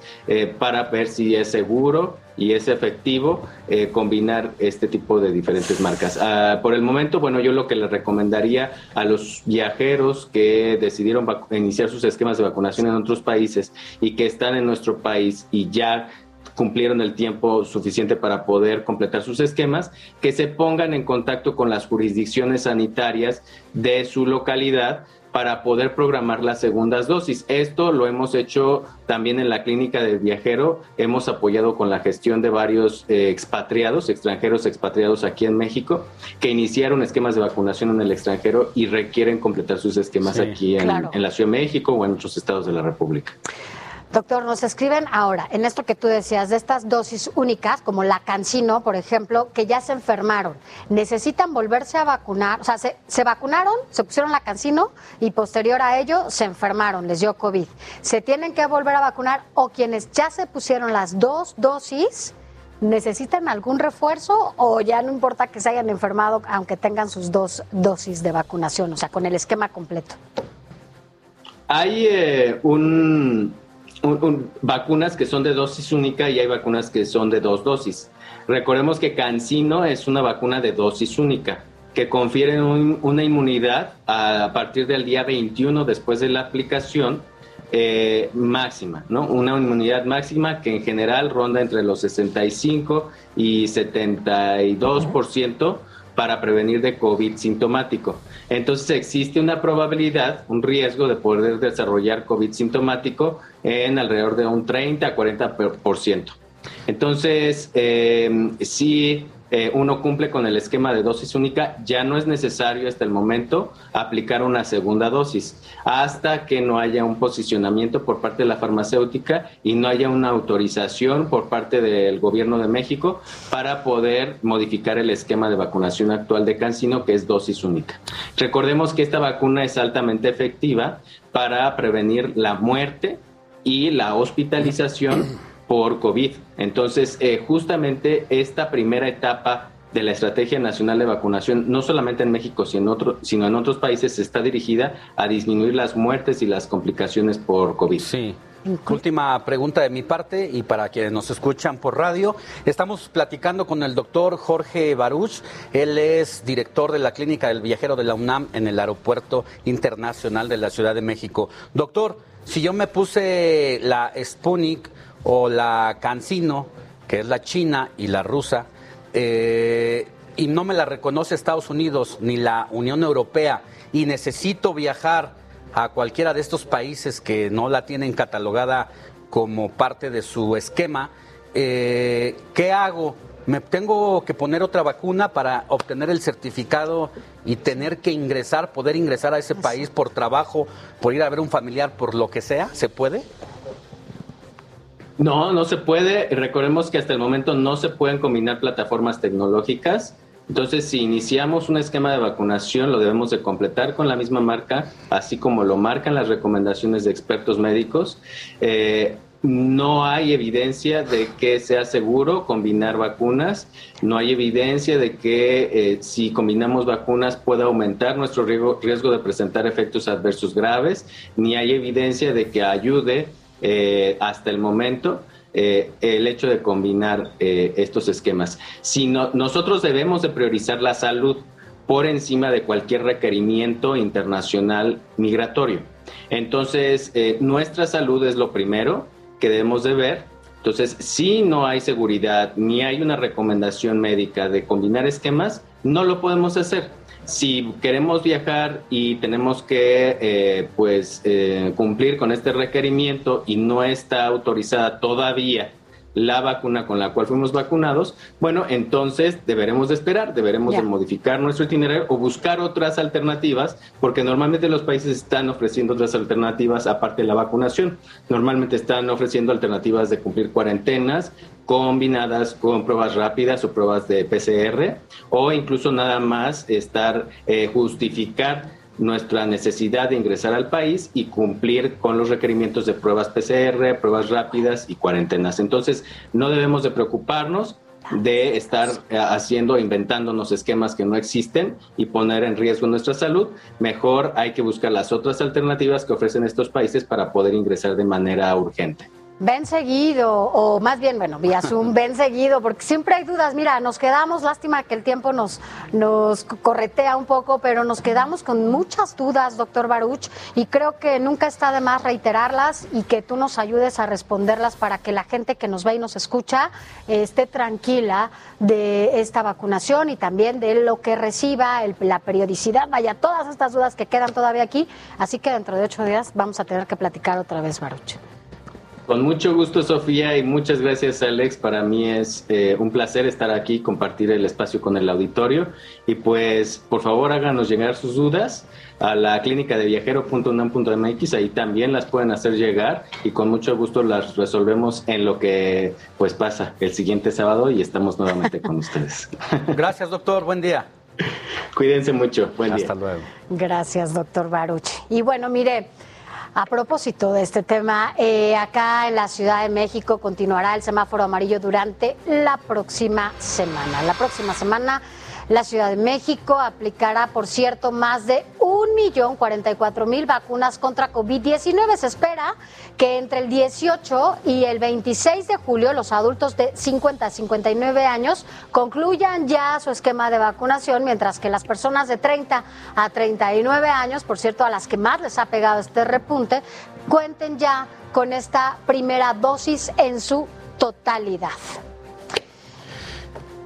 S29: para ver si es seguro y es efectivo eh, combinar este tipo de diferentes marcas. Ah, por el momento, bueno, yo lo que le recomendaría a los viajeros que decidieron iniciar sus esquemas de vacunación en otros países y que están en nuestro país y ya cumplieron el tiempo suficiente para poder completar sus esquemas, que se pongan en contacto con las jurisdicciones sanitarias de su localidad para poder programar las segundas dosis. Esto lo hemos hecho también en la clínica del viajero. Hemos apoyado con la gestión de varios eh, expatriados, extranjeros expatriados aquí en México, que iniciaron esquemas de vacunación en el extranjero y requieren completar sus esquemas aquí en, en la Ciudad de México o en otros estados de la República.
S7: Doctor, nos escriben ahora, en esto que tú decías, de estas dosis únicas, como la Cancino, por ejemplo, que ya se enfermaron, necesitan volverse a vacunar, o sea, se, vacunaron, se pusieron la Cancino y posterior a ello se enfermaron, les dio COVID. ¿Se tienen que volver a vacunar o quienes ya se pusieron las dos dosis, necesitan algún refuerzo o ya no importa que se hayan enfermado aunque tengan sus dos dosis de vacunación, o sea, con el esquema completo?
S29: Hay eh, un vacunas que son de dosis única y hay vacunas que son de dos dosis. Recordemos que Cancino es una vacuna de dosis única que confiere una inmunidad a, partir del día 21 después de la aplicación eh, máxima, ¿no? Una inmunidad máxima que en general ronda entre los 65 y 72% para prevenir de COVID sintomático. Entonces existe una probabilidad, un riesgo de poder desarrollar COVID sintomático en alrededor de un 30 a 40%. Entonces, eh, sí eh, uno cumple con el esquema de dosis única, ya no es necesario hasta el momento aplicar una segunda dosis, hasta que no haya un posicionamiento por parte de la farmacéutica y no haya una autorización por parte del gobierno de México para poder modificar el esquema de vacunación actual de Cancino, que es dosis única. Recordemos que esta vacuna es altamente efectiva para prevenir la muerte y la hospitalización por COVID. Entonces, eh, justamente esta primera etapa de la Estrategia Nacional de Vacunación, no solamente en México, sino en, sino en otros países, está dirigida a disminuir las muertes y las complicaciones por COVID.
S11: Sí. Última pregunta de mi parte y para quienes nos escuchan por radio. Estamos platicando con el doctor Jorge Baruch. Él es director de la Clínica del Viajero de la UNAM en el Aeropuerto Internacional de la Ciudad de México. Doctor, si yo me puse la Sputnik o la Cancino, que es la china y la rusa, eh, y no me la reconoce Estados Unidos ni la Unión Europea y necesito viajar a cualquiera de estos países que no la tienen catalogada como parte de su esquema, eh, ¿qué hago? ¿Me tengo que poner otra vacuna para obtener el certificado y tener que ingresar, poder ingresar a ese país por trabajo, por ir a ver un familiar, por lo que sea? ¿Se puede?
S29: No, no se puede. Recordemos que hasta el momento no se pueden combinar plataformas tecnológicas. Entonces, si iniciamos un esquema de vacunación, lo debemos de completar con la misma marca, así como lo marcan las recomendaciones de expertos médicos. Eh, no hay evidencia de que sea seguro combinar vacunas, no hay evidencia de que eh, si combinamos vacunas pueda aumentar nuestro riesgo, riesgo, de presentar efectos adversos graves, ni hay evidencia de que ayude eh, hasta el momento eh, el hecho de combinar eh, estos esquemas. Si nosotros debemos de priorizar la salud por encima de cualquier requerimiento internacional migratorio. Entonces, nuestra salud es lo primero que debemos de ver. Entonces, si no hay seguridad ni hay una recomendación médica de combinar esquemas, no lo podemos hacer si queremos viajar y tenemos que eh, pues eh, cumplir con este requerimiento y no está autorizada todavía la vacuna con la cual fuimos vacunados, bueno, entonces deberemos de esperar, deberemos de modificar nuestro itinerario o buscar otras alternativas, porque normalmente los países están ofreciendo otras alternativas aparte de la vacunación. Normalmente están ofreciendo alternativas de cumplir cuarentenas combinadas con pruebas rápidas o pruebas de PCR o incluso nada más estar eh, justificar nuestra necesidad de ingresar al país y cumplir con los requerimientos de pruebas PCR, pruebas rápidas y cuarentenas. Entonces, no debemos de preocuparnos de estar eh, haciendo, inventándonos esquemas que no existen y poner en riesgo nuestra salud. Mejor hay que buscar las otras alternativas que ofrecen estos países para poder ingresar de manera urgente.
S7: Ven seguido, o más bien, bueno, vía Zoom, [LAUGHS] ven seguido, porque siempre hay dudas. Mira, nos quedamos, lástima que el tiempo nos, nos corretea un poco, pero nos quedamos con muchas dudas, doctor Baruch, y creo que nunca está de más reiterarlas y que tú nos ayudes a responderlas para que la gente que nos ve y nos escucha eh, esté tranquila de esta vacunación y también de lo que reciba, la periodicidad, vaya, todas estas dudas que quedan todavía aquí. Así que dentro de ocho días vamos a tener que platicar otra vez, Baruch.
S29: Con mucho gusto, Sofía, y muchas gracias, Alex. Para mí es eh, un placer estar aquí, compartir el espacio con el auditorio. Y pues, por favor, háganos llegar sus dudas a la clínica de viajero.unam.mx. Ahí también las pueden hacer llegar y con mucho gusto las resolvemos en lo que pues pasa el siguiente sábado y estamos nuevamente con ustedes. [LAUGHS]
S11: Gracias, doctor. Buen día.
S29: Cuídense mucho. Buen día.
S11: Hasta luego.
S7: Gracias, doctor Baruch. Y bueno, mire. A propósito de este tema, eh, acá en la Ciudad de México continuará el semáforo amarillo durante la próxima semana. La próxima semana la Ciudad de México aplicará, por cierto, más de 1.044.000 vacunas contra COVID-19. Se espera que entre el 18 y el 26 de julio los adultos de 50 a 59 años concluyan ya su esquema de vacunación, mientras que las personas de 30 a 39 años, por cierto, a las que más les ha pegado este repunte, cuenten ya con esta primera dosis en su totalidad.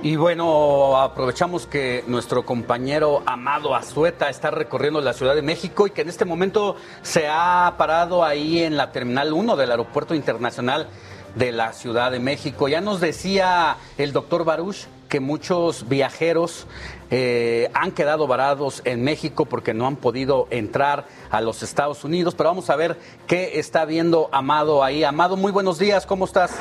S11: Y bueno, aprovechamos que nuestro compañero Amado Azueta está recorriendo la Ciudad de México y que en este momento se ha parado ahí en la Terminal 1 del Aeropuerto Internacional de la Ciudad de México. Ya nos decía el doctor Baruch que muchos viajeros eh, han quedado varados en México porque no han podido entrar a los Estados Unidos, pero vamos a ver qué está viendo Amado ahí. Amado, muy buenos días, ¿cómo estás?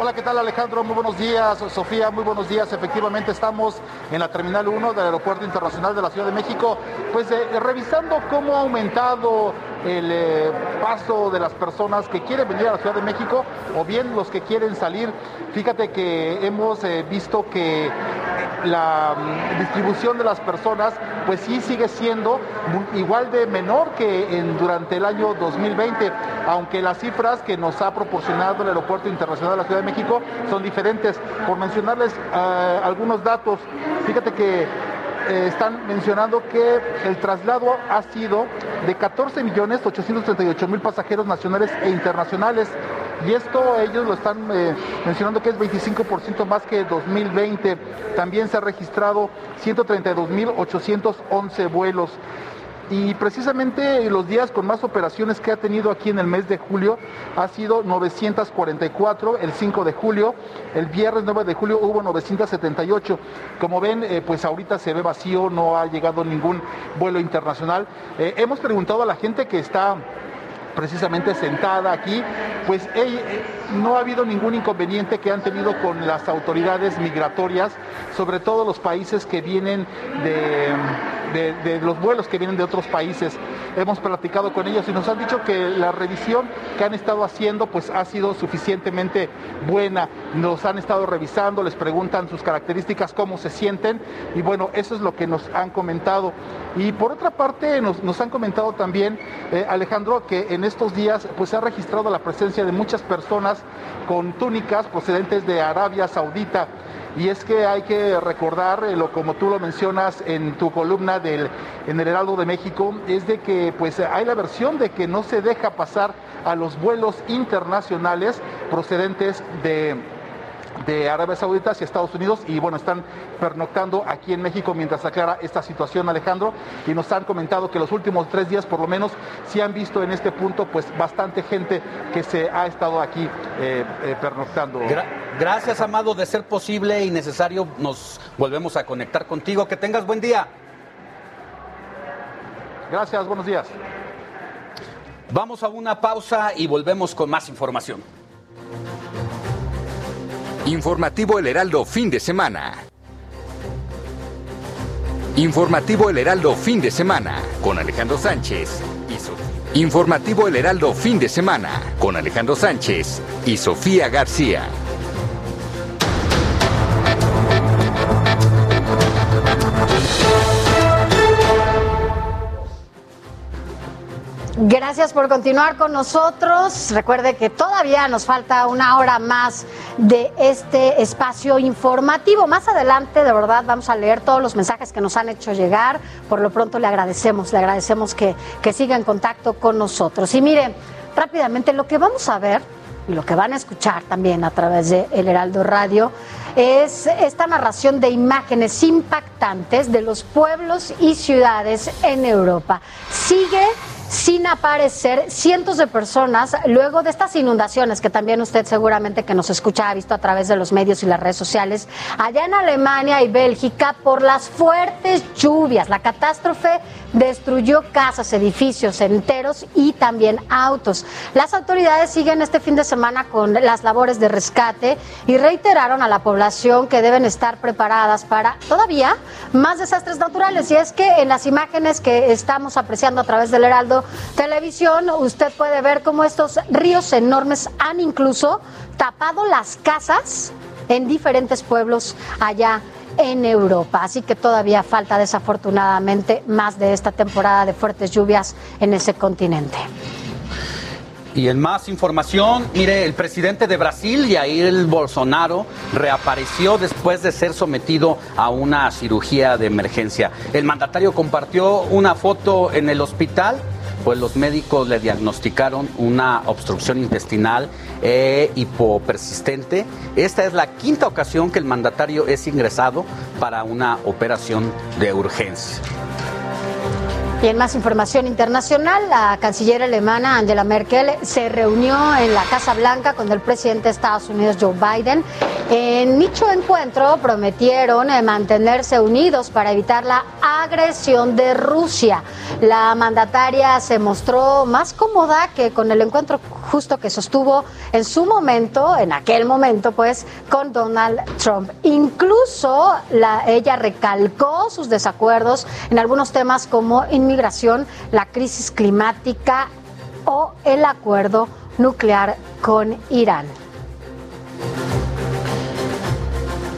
S30: Hola, ¿qué tal Alejandro? Muy buenos días. Sofía, muy buenos días. Efectivamente estamos en la Terminal 1 del Aeropuerto Internacional de la Ciudad de México, pues eh, revisando cómo ha aumentado el eh, paso de las personas que quieren venir a la Ciudad de México o bien los que quieren salir. Fíjate que hemos eh, visto que la mm, distribución de las personas pues sí sigue siendo igual de menor que en, durante el año 2020, aunque las cifras que nos ha proporcionado el Aeropuerto Internacional de la Ciudad de México son diferentes. Por mencionarles eh, algunos datos, fíjate que eh, están mencionando que el traslado ha sido de 14 millones 838 mil pasajeros nacionales e internacionales. Y esto ellos lo están eh, mencionando que es 25% más que 2020. También se ha registrado 132.811 vuelos. Y precisamente los días con más operaciones que ha tenido aquí en el mes de julio ha sido 944, el 5 de julio, el viernes 9 de julio hubo 978. Como ven, eh, pues ahorita se ve vacío, no ha llegado ningún vuelo internacional. Eh, hemos preguntado a la gente que está precisamente sentada aquí, pues no ha habido ningún inconveniente que han tenido con las autoridades migratorias, sobre todo los países que vienen de, de, los vuelos que vienen de otros países. Hemos platicado con ellos y nos han dicho que la revisión que han estado haciendo pues ha sido suficientemente buena. Nos han estado revisando, les preguntan sus características, cómo se sienten y bueno, eso es lo que nos han comentado. Y por otra parte nos, han comentado también, eh, Alejandro, que en estos días pues se ha registrado la presencia de muchas personas con túnicas procedentes de Arabia Saudita. Y es que hay que recordar, eh, lo, como tú lo mencionas en tu columna del, en el Heraldo de México, es de que pues hay la versión de que no se deja pasar a los vuelos internacionales procedentes de de Arabia Saudita hacia Estados Unidos y bueno, están pernoctando aquí en México mientras aclara esta situación Alejandro y nos han comentado que los últimos tres días por lo menos sí han visto en este punto pues bastante gente que se ha estado aquí eh, eh, pernoctando.
S13: gracias Amado, de ser posible y necesario nos volvemos a conectar contigo. Que tengas buen día.
S30: Gracias, buenos días.
S13: Vamos a una pausa y volvemos con más información.
S17: Informativo El Heraldo fin de semana. Informativo El Heraldo fin de semana con Alejandro Sánchez y Sofía. Informativo El Heraldo fin de semana con Alejandro Sánchez y Sofía García.
S7: Gracias por continuar con nosotros. Recuerde que todavía nos falta una hora más de este espacio informativo. Más adelante, de verdad, vamos a leer todos los mensajes que nos han hecho llegar. Por lo pronto le agradecemos, le agradecemos que, que siga en contacto con nosotros. Y mire, rápidamente lo que vamos a ver y lo que van a escuchar también a través de El Heraldo Radio es esta narración de imágenes impactantes de los pueblos y ciudades en Europa. Sigue sin aparecer cientos de personas luego de estas inundaciones que también usted seguramente que nos escucha ha visto a través de los medios y las redes sociales allá en Alemania y Bélgica por las fuertes lluvias. La catástrofe destruyó casas, edificios enteros y también autos. Las autoridades siguen este fin de semana con las labores de rescate y reiteraron a la población que deben estar preparadas para todavía más desastres naturales. Y es que en las imágenes que estamos apreciando a través del Heraldo Televisión, usted puede ver cómo estos ríos enormes han incluso tapado las casas en diferentes pueblos allá en Europa. Así que todavía falta desafortunadamente más de esta temporada de fuertes lluvias en ese continente.
S13: Y en más información, mire, el presidente de Brasil, Jair Bolsonaro, reapareció después de ser sometido a una cirugía de emergencia. El mandatario compartió una foto en el hospital pues los médicos le diagnosticaron una obstrucción intestinal e hipopersistente. Esta es la quinta ocasión que el mandatario es ingresado para una operación de urgencia.
S7: Y en más información internacional, la canciller alemana Angela Merkel se reunió en la Casa Blanca con el presidente de Estados Unidos Joe Biden. En dicho encuentro prometieron eh, mantenerse unidos para evitar la agresión de Rusia. La mandataria se mostró más cómoda que con el encuentro justo que sostuvo en su momento, en aquel momento, pues, con Donald Trump. Incluso la, ella recalcó sus desacuerdos en algunos temas como inmigración, la crisis climática o el acuerdo nuclear con Irán.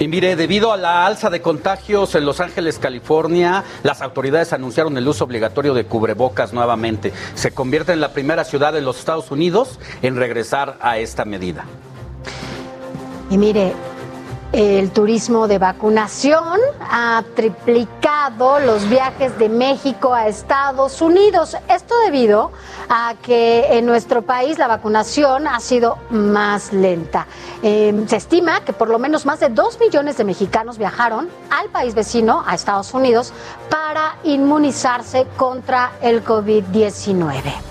S11: Y mire, debido a la alza de contagios en Los Ángeles, California, las autoridades anunciaron el uso obligatorio de cubrebocas nuevamente. Se convierte en la primera ciudad de los Estados Unidos en regresar a esta medida.
S7: Y mire, el turismo de vacunación ha triplicado los viajes de México a Estados Unidos. Esto debido a que en nuestro país la vacunación ha sido más lenta. Eh, se estima que por lo menos más de dos millones de mexicanos viajaron al país vecino, a Estados Unidos, para inmunizarse contra el COVID-19.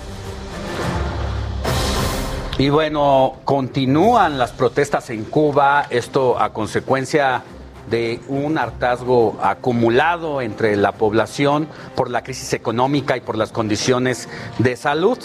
S11: Y bueno, continúan las protestas en Cuba, esto a consecuencia de un hartazgo acumulado entre la población por la crisis económica y por las condiciones de salud.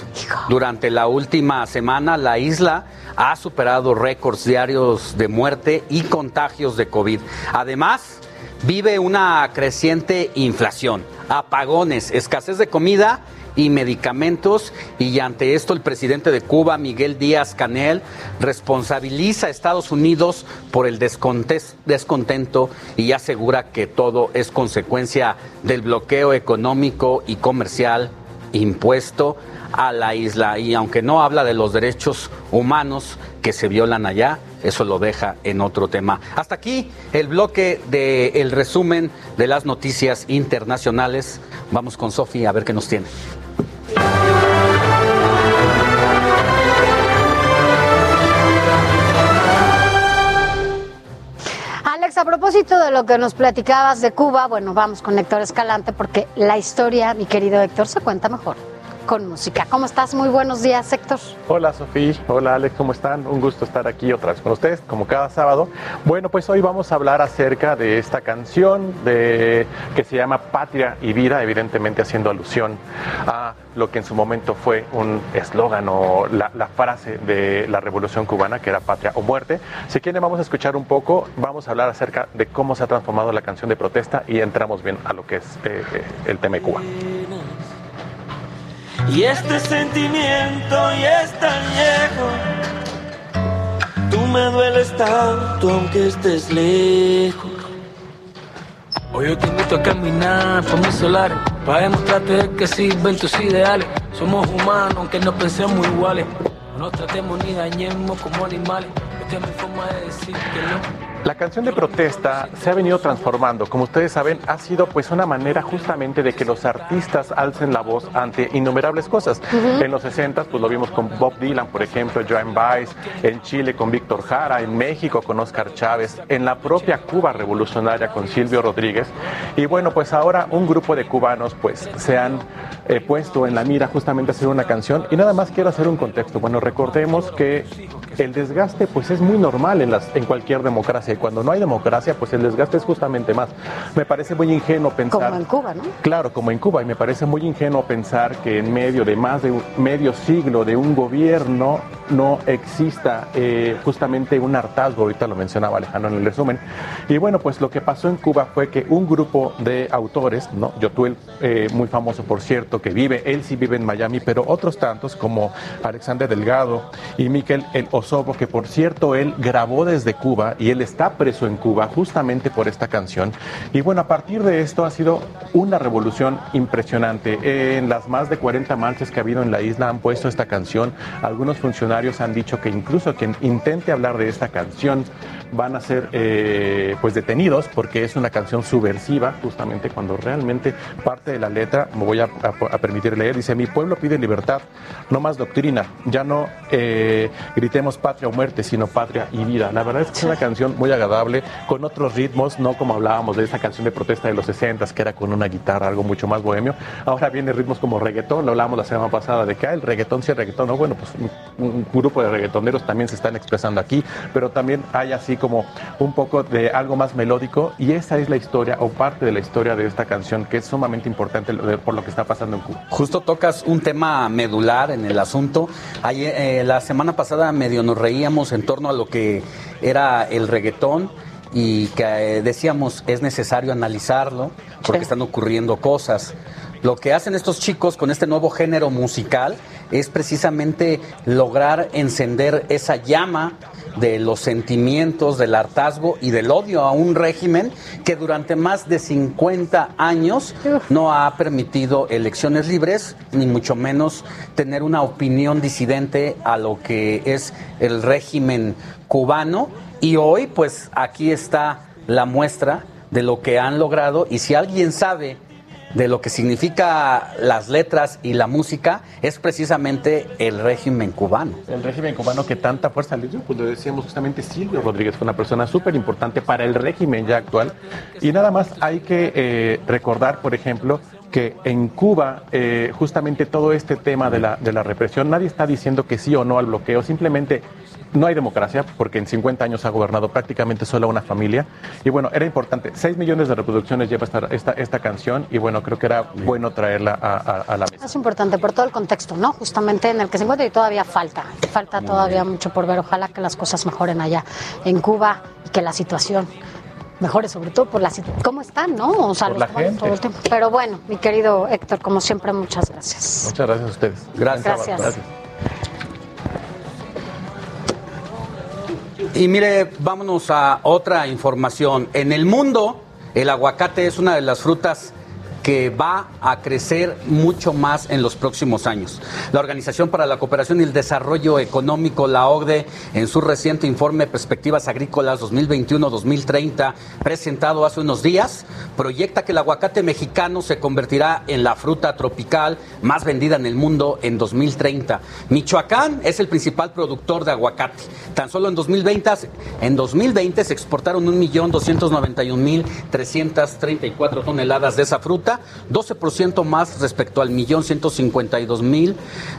S11: Durante la última semana, la isla ha superado récords diarios de muerte y contagios de COVID. Además, vive una creciente inflación, apagones, escasez de comida y medicamentos y ante esto el presidente de Cuba, Miguel Díaz Canel, responsabiliza a Estados Unidos por el descontento y asegura que todo es consecuencia del bloqueo económico y comercial impuesto a la isla. Y aunque no habla de los derechos humanos que se violan allá, eso lo deja en otro tema. Hasta aquí el bloque del resumen de las noticias internacionales. Vamos con Sofía a ver qué nos tiene.
S7: Alex, a propósito de lo que nos platicabas de Cuba, bueno, vamos con Héctor Escalante porque la historia, mi querido Héctor, se cuenta mejor con música. ¿Cómo estás? Muy buenos días, Héctor.
S31: Hola, Sofía. Hola, Alex. ¿Cómo están? Un gusto estar aquí otra vez con ustedes, como cada sábado. Bueno, pues hoy vamos a hablar acerca de esta canción de, que se llama Patria y Vida, evidentemente haciendo alusión a lo que en su momento fue un eslogan o la, frase de la Revolución Cubana, que era Patria o Muerte. Si quieren, vamos a escuchar un poco, vamos a hablar acerca de cómo se ha transformado la canción de protesta y entramos bien a lo que es eh, eh, el tema de Cuba.
S32: Y este sentimiento ya es tan viejo. Tú me dueles tanto aunque estés lejos. Hoy yo te invito a caminar por mi solar para demostrarte que sirven tus ideales. Somos humanos aunque no pensemos iguales. No nos tratemos ni dañemos como animales. Esta es mi forma de decir que no.
S31: La canción de protesta se ha venido transformando, como ustedes saben, ha sido pues una manera justamente de que los artistas alcen la voz ante innumerables cosas. En los 60 pues lo vimos con Bob Dylan, por ejemplo, Joan Baez, en Chile con Víctor Jara, en México con Oscar Chávez, en la propia Cuba revolucionaria con Silvio Rodríguez. Y bueno, pues ahora un grupo de cubanos pues se han eh, puesto en la mira justamente a hacer una canción y nada más quiero hacer un contexto. Bueno, recordemos que el desgaste pues es muy normal en, las, en cualquier democracia y cuando no hay democracia pues el desgaste es justamente más. Me parece muy ingenuo pensar...
S7: Como en Cuba, ¿no?
S31: Claro, como en Cuba y me parece muy ingenuo pensar que en medio de más de medio siglo de un gobierno no exista eh, justamente un hartazgo, ahorita lo mencionaba Alejandro en el resumen. Y bueno, pues lo que pasó en Cuba fue que un grupo de autores, ¿no? Yotuel, eh, muy famoso por cierto, que vive, él sí vive en Miami, pero otros tantos como Alexander Delgado y Miquel El Que por cierto él grabó desde Cuba y él está preso en Cuba justamente por esta canción. Y bueno, a partir de esto ha sido una revolución impresionante. En las más de 40 marchas que ha habido en la isla han puesto esta canción. Algunos funcionarios han dicho que incluso quien intente hablar de esta canción van a ser eh, pues detenidos porque es una canción subversiva, justamente cuando realmente parte de la letra, me voy a, permitir leer, dice, mi pueblo pide libertad, no más doctrina, ya no eh, gritemos Patria o Muerte, sino Patria y Vida. La verdad es que es una canción muy agradable, con otros ritmos, no como hablábamos de esa canción de protesta de los 60 que era con una guitarra, algo mucho más bohemio. Ahora viene ritmos como reggaetón, lo hablábamos la semana pasada de que ah, el reggaetón sí es reggaetón, no, bueno, pues un, un grupo de reggaetoneros también se están expresando aquí, pero también hay así como un poco de algo más melódico y esa es la historia o parte de la historia de esta canción que es sumamente importante por lo que está pasando en Cuba.
S11: Justo tocas un tema medular en el asunto. Ayer, eh, la semana pasada medio nos reíamos en torno a lo que era el reggaetón y que eh, decíamos es necesario analizarlo porque están ocurriendo cosas. Lo que hacen estos chicos con este nuevo género musical es precisamente lograr encender esa llama de los sentimientos, del hartazgo y del odio a un régimen que durante más de 50 años no ha permitido elecciones libres, ni mucho menos tener una opinión disidente a lo que es el régimen cubano. Y hoy, pues aquí está la muestra de lo que han logrado y si alguien sabe de lo que significa las letras y la música es precisamente el régimen cubano.
S31: El régimen cubano que tanta fuerza le dio, pues lo decíamos justamente Silvio Rodríguez fue una persona súper importante para el régimen ya actual. Y nada más hay que eh, recordar, por ejemplo, que en Cuba eh, justamente todo este tema de la, de la represión, nadie está diciendo que sí o no al bloqueo, simplemente no hay democracia porque en 50 años ha gobernado prácticamente solo una familia. Y bueno, era importante. 6 millones de reproducciones lleva esta, esta, esta canción y bueno, creo que era bueno traerla a, la mesa.
S7: Es importante por todo el contexto, ¿no? Justamente en el que se encuentra y todavía falta. Falta todavía mucho por ver. Ojalá que las cosas mejoren allá en Cuba y que la situación mejore, sobre todo por la cómo están, ¿no? O sea,
S31: la gente.
S7: todo el tiempo. Pero bueno, mi querido Héctor, como siempre, muchas gracias.
S31: Muchas gracias a ustedes.
S11: Gracias.
S7: Gracias.
S11: Y mire, vámonos a otra información. En el mundo, el aguacate es una de las frutas que va a crecer mucho más en los próximos años. La Organización para la Cooperación y el Desarrollo Económico, la OCDE, en su reciente informe Perspectivas Agrícolas 2021-2030, presentado hace unos días, proyecta que el aguacate mexicano se convertirá en la fruta tropical más vendida en el mundo en 2030. Michoacán es el principal productor de aguacate. Tan solo en 2020, en 2020 se exportaron 1.291.334 toneladas de esa fruta 12% más respecto al millón 152 mil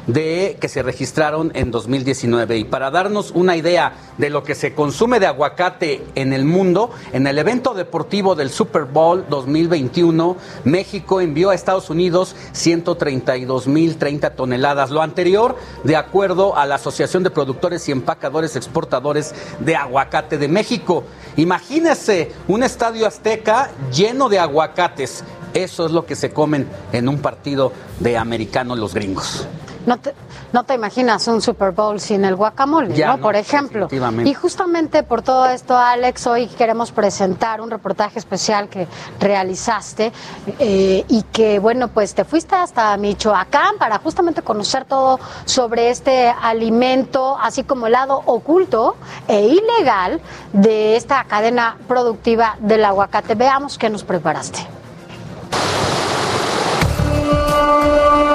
S11: de que se registraron en 2019. Y para darnos una idea de lo que se consume de aguacate en el mundo, en el evento deportivo del Super Bowl 2021, México envió a Estados Unidos 132 mil 30 toneladas. Lo anterior, de acuerdo a la Asociación de Productores y Empacadores Exportadores de Aguacate de México. Imagínese un estadio azteca lleno de aguacates. Eso es lo que se comen en un partido de americano los gringos.
S7: No te, no te imaginas un Super Bowl sin el guacamole,
S11: Ya
S7: ¿no?
S11: no,
S7: Por ejemplo. Y justamente por todo esto, Alex, hoy queremos presentar un reportaje especial que realizaste eh, y que, bueno, pues te fuiste hasta Michoacán para justamente conocer todo sobre este alimento, así como el lado oculto e ilegal de esta cadena productiva del aguacate. Veamos qué nos preparaste.
S33: Esa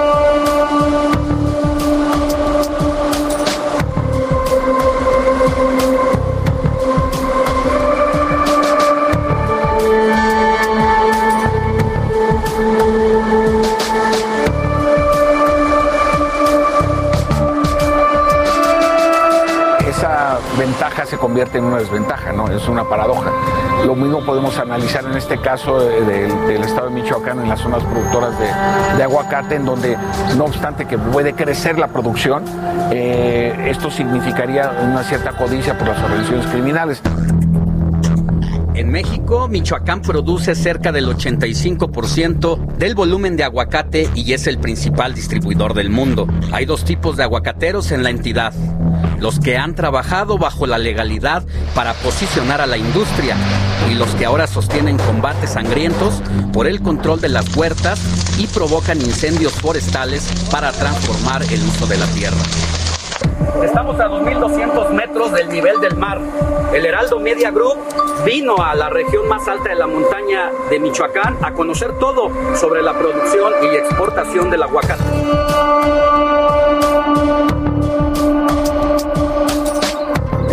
S33: se convierte en una desventaja, ¿no? Es una paradoja. Lo mismo podemos analizar en este caso de- del, del estado de Michoacán, en las zonas productoras de, de aguacate, en donde no obstante que puede crecer la producción, eh, esto significaría una cierta codicia por las organizaciones criminales.
S11: En México, Michoacán produce cerca del 85% del volumen de aguacate y es el principal distribuidor del mundo. Hay dos tipos de aguacateros en la entidad. Los que han trabajado bajo la legalidad para posicionar a la industria y los que ahora sostienen combates sangrientos por el control de las huertas y provocan incendios forestales para transformar el uso de la tierra. Estamos a 2.200 metros del nivel del mar. El Heraldo Media Group vino a la región más alta de la montaña de Michoacán a conocer todo sobre la producción y exportación del aguacate.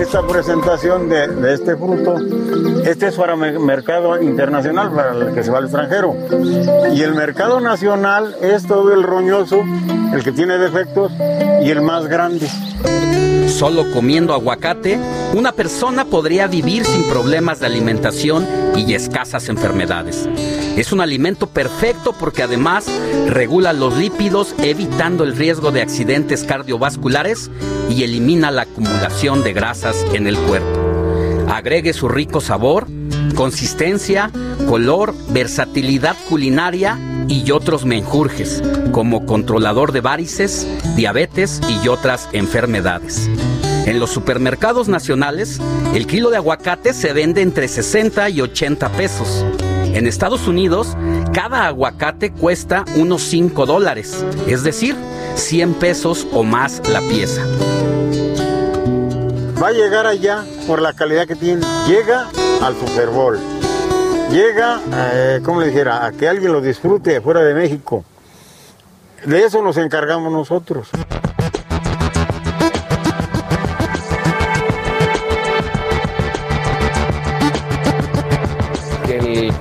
S34: Esta presentación de, este fruto, este es para me- mercado internacional, para el que se va al extranjero. Y el mercado nacional es todo el roñoso, el que tiene defectos y el más grande.
S11: Solo comiendo aguacate, una persona podría vivir sin problemas de alimentación y escasas enfermedades. Es un alimento perfecto porque además regula los lípidos evitando el riesgo de accidentes cardiovasculares y elimina la acumulación de grasas en el cuerpo. Agregue su rico sabor, consistencia, color, versatilidad culinaria y otros menjurjes, como controlador de varices, diabetes y otras enfermedades. En los supermercados nacionales, el kilo de aguacate se vende entre 60 y 80 pesos. En Estados Unidos, cada aguacate cuesta unos 5 dólares, es decir, 100 pesos o más la pieza.
S34: Va a llegar allá por la calidad que tiene. Llega al Super Bowl. Llega, eh, ¿cómo le dijera? A que alguien lo disfrute fuera de México. De eso nos encargamos nosotros.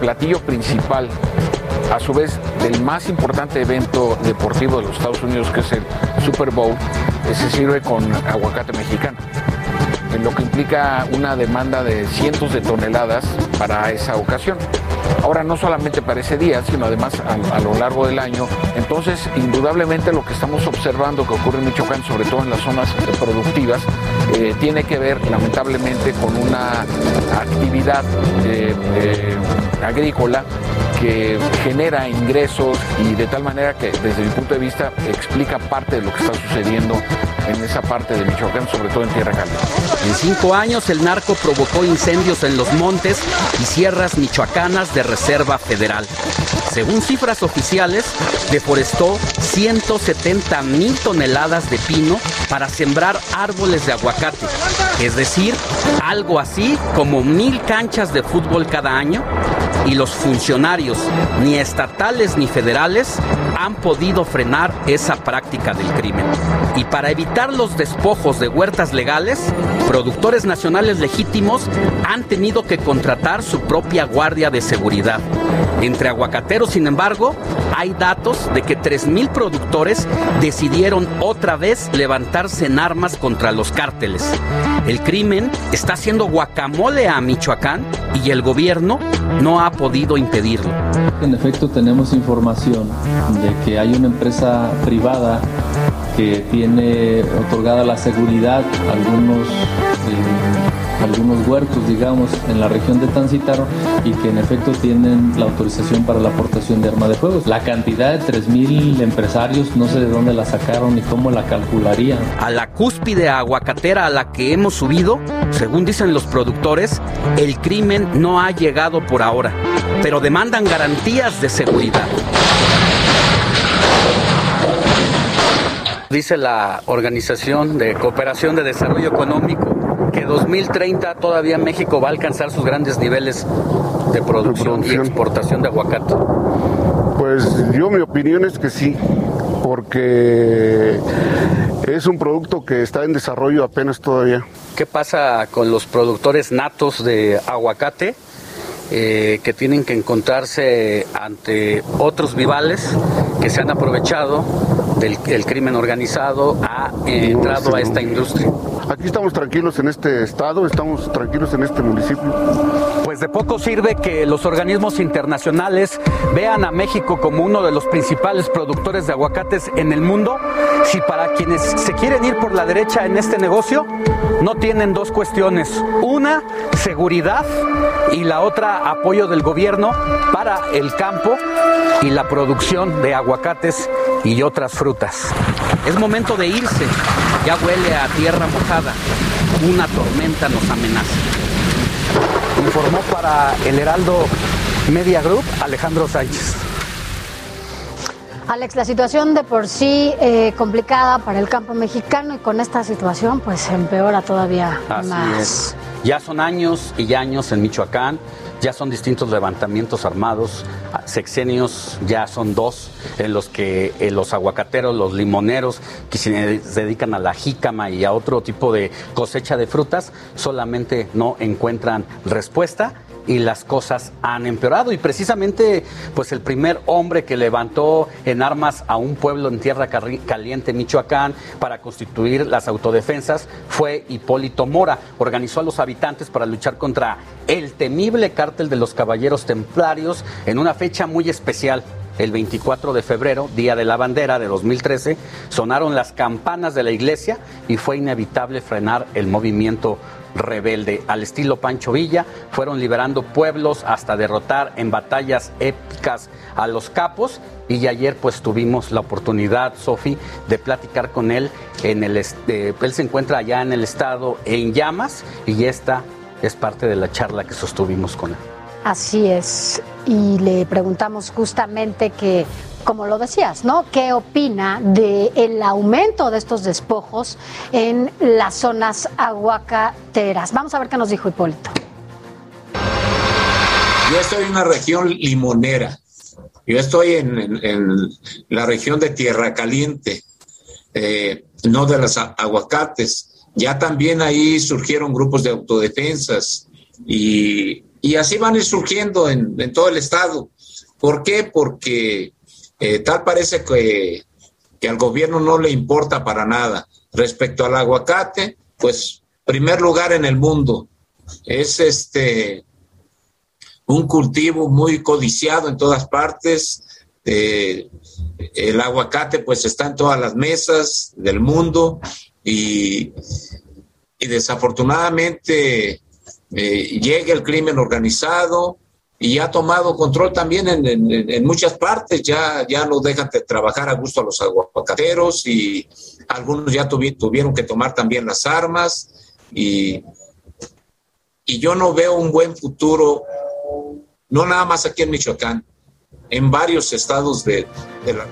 S33: Platillo principal, a su vez, del más importante evento deportivo de los Estados Unidos, que es el Super Bowl, se sirve con aguacate mexicano, en lo que implica una demanda de cientos de toneladas para esa ocasión. Ahora, no solamente para ese día, sino además a, lo largo del año. Entonces, indudablemente lo que estamos observando que ocurre en Michoacán, sobre todo en las zonas productivas, eh, tiene que ver lamentablemente con una actividad eh, eh, agrícola que genera ingresos y de tal manera que desde mi punto de vista explica parte de lo que está sucediendo en esa parte de Michoacán, sobre todo en Tierra Caliente.
S11: En cinco años, el narco provocó incendios en los montes y sierras michoacanas de Reserva Federal. Según cifras oficiales, deforestó 170 mil toneladas de pino para sembrar árboles de aguacate, es decir, algo así como mil canchas de fútbol cada año. Y los funcionarios, ni estatales ni federales, han podido frenar esa práctica del crimen. Y para evitar los despojos de huertas legales, productores nacionales legítimos han tenido que contratar su propia guardia de seguridad. Entre aguacateros, sin embargo, hay datos de que 3.000 productores decidieron otra vez levantarse en armas contra los cárteles. El crimen está haciendo guacamole a Michoacán y el gobierno no ha podido impedirlo.
S35: En efecto, tenemos información de que hay una empresa privada que tiene otorgada la seguridad a algunos, eh, algunos huertos, digamos, en la región de Tancítaro y que en efecto tienen la autorización para la aportación de arma de fuego. La cantidad de 3.000 empresarios, no sé de dónde la sacaron ni cómo la calcularían.
S11: A la cúspide aguacatera a la que hemos subido, según dicen los productores, el crimen no ha llegado por ahora, pero demandan garantías de seguridad. Dice la Organización de Cooperación de Desarrollo Económico que 2030 todavía México va a alcanzar sus grandes niveles de producción y exportación de aguacate.
S36: Pues yo mi opinión es que sí, porque es un producto que está en desarrollo apenas todavía.
S11: ¿Qué pasa con los productores natos de aguacate eh, que tienen que encontrarse ante otros vivales que se han aprovechado del el crimen organizado, ha eh, entrado a esta industria?
S36: Aquí estamos tranquilos en este estado, estamos tranquilos en este municipio.
S13: Pues de poco sirve que los organismos internacionales vean a México como uno de los principales productores de aguacates en el mundo, si para quienes se quieren ir por la derecha en este negocio no tienen dos cuestiones. Una, seguridad y la otra, apoyo del gobierno para el campo y la producción de aguacates y otras frutas.
S11: Es momento de irse, ya huele a tierra mojada, una tormenta nos amenaza.
S13: Informó para el Heraldo Media Group Alejandro Sánchez.
S7: Alex, la situación de por sí eh, complicada para el campo mexicano y con esta situación pues empeora todavía
S11: Así
S7: más.
S11: es. Ya son años y años en Michoacán, ya son distintos levantamientos armados, sexenios ya son dos, en los que eh, los aguacateros, los limoneros, que se dedican a la jícama y a otro tipo de cosecha de frutas, solamente no encuentran respuesta y las cosas han empeorado. Y precisamente, pues el primer hombre que levantó en armas a un pueblo en tierra caliente, Michoacán, para constituir las autodefensas fue Hipólito Mora. Organizó a los habitantes para luchar contra el temible cártel de los caballeros templarios en una fecha muy especial. El 24 de febrero, Día de la Bandera de 2013, sonaron las campanas de la iglesia y fue inevitable frenar el movimiento rebelde. Al estilo Pancho Villa, fueron liberando pueblos hasta derrotar en batallas épicas a los capos. Y ayer pues tuvimos la oportunidad, Sofi, de platicar con él. En el, este, él se encuentra allá en el estado en llamas y esta es parte de la charla que sostuvimos con él.
S7: Así es. Y le preguntamos justamente que como lo decías, ¿no? ¿Qué opina del aumento de estos despojos en las zonas aguacateras? Vamos a ver qué nos dijo Hipólito.
S37: Yo estoy en una región limonera. Yo estoy en, la región de Tierra Caliente, eh, no de las aguacates. Ya también ahí surgieron grupos de autodefensas y, así van a ir surgiendo en, todo el estado. ¿Por qué? Porque eh, tal parece que, al gobierno no le importa para nada. Respecto al aguacate, pues primer lugar en el mundo. Es este un cultivo muy codiciado en todas partes. Eh, el aguacate pues está en todas las mesas del mundo y, desafortunadamente eh, llega el crimen organizado, y ha tomado control también en, muchas partes, ya, ya no dejan de trabajar a gusto a los aguacateros y algunos ya tuvieron que tomar también las armas. Y, y yo no veo un buen futuro, no nada más aquí en Michoacán, en varios estados de, de la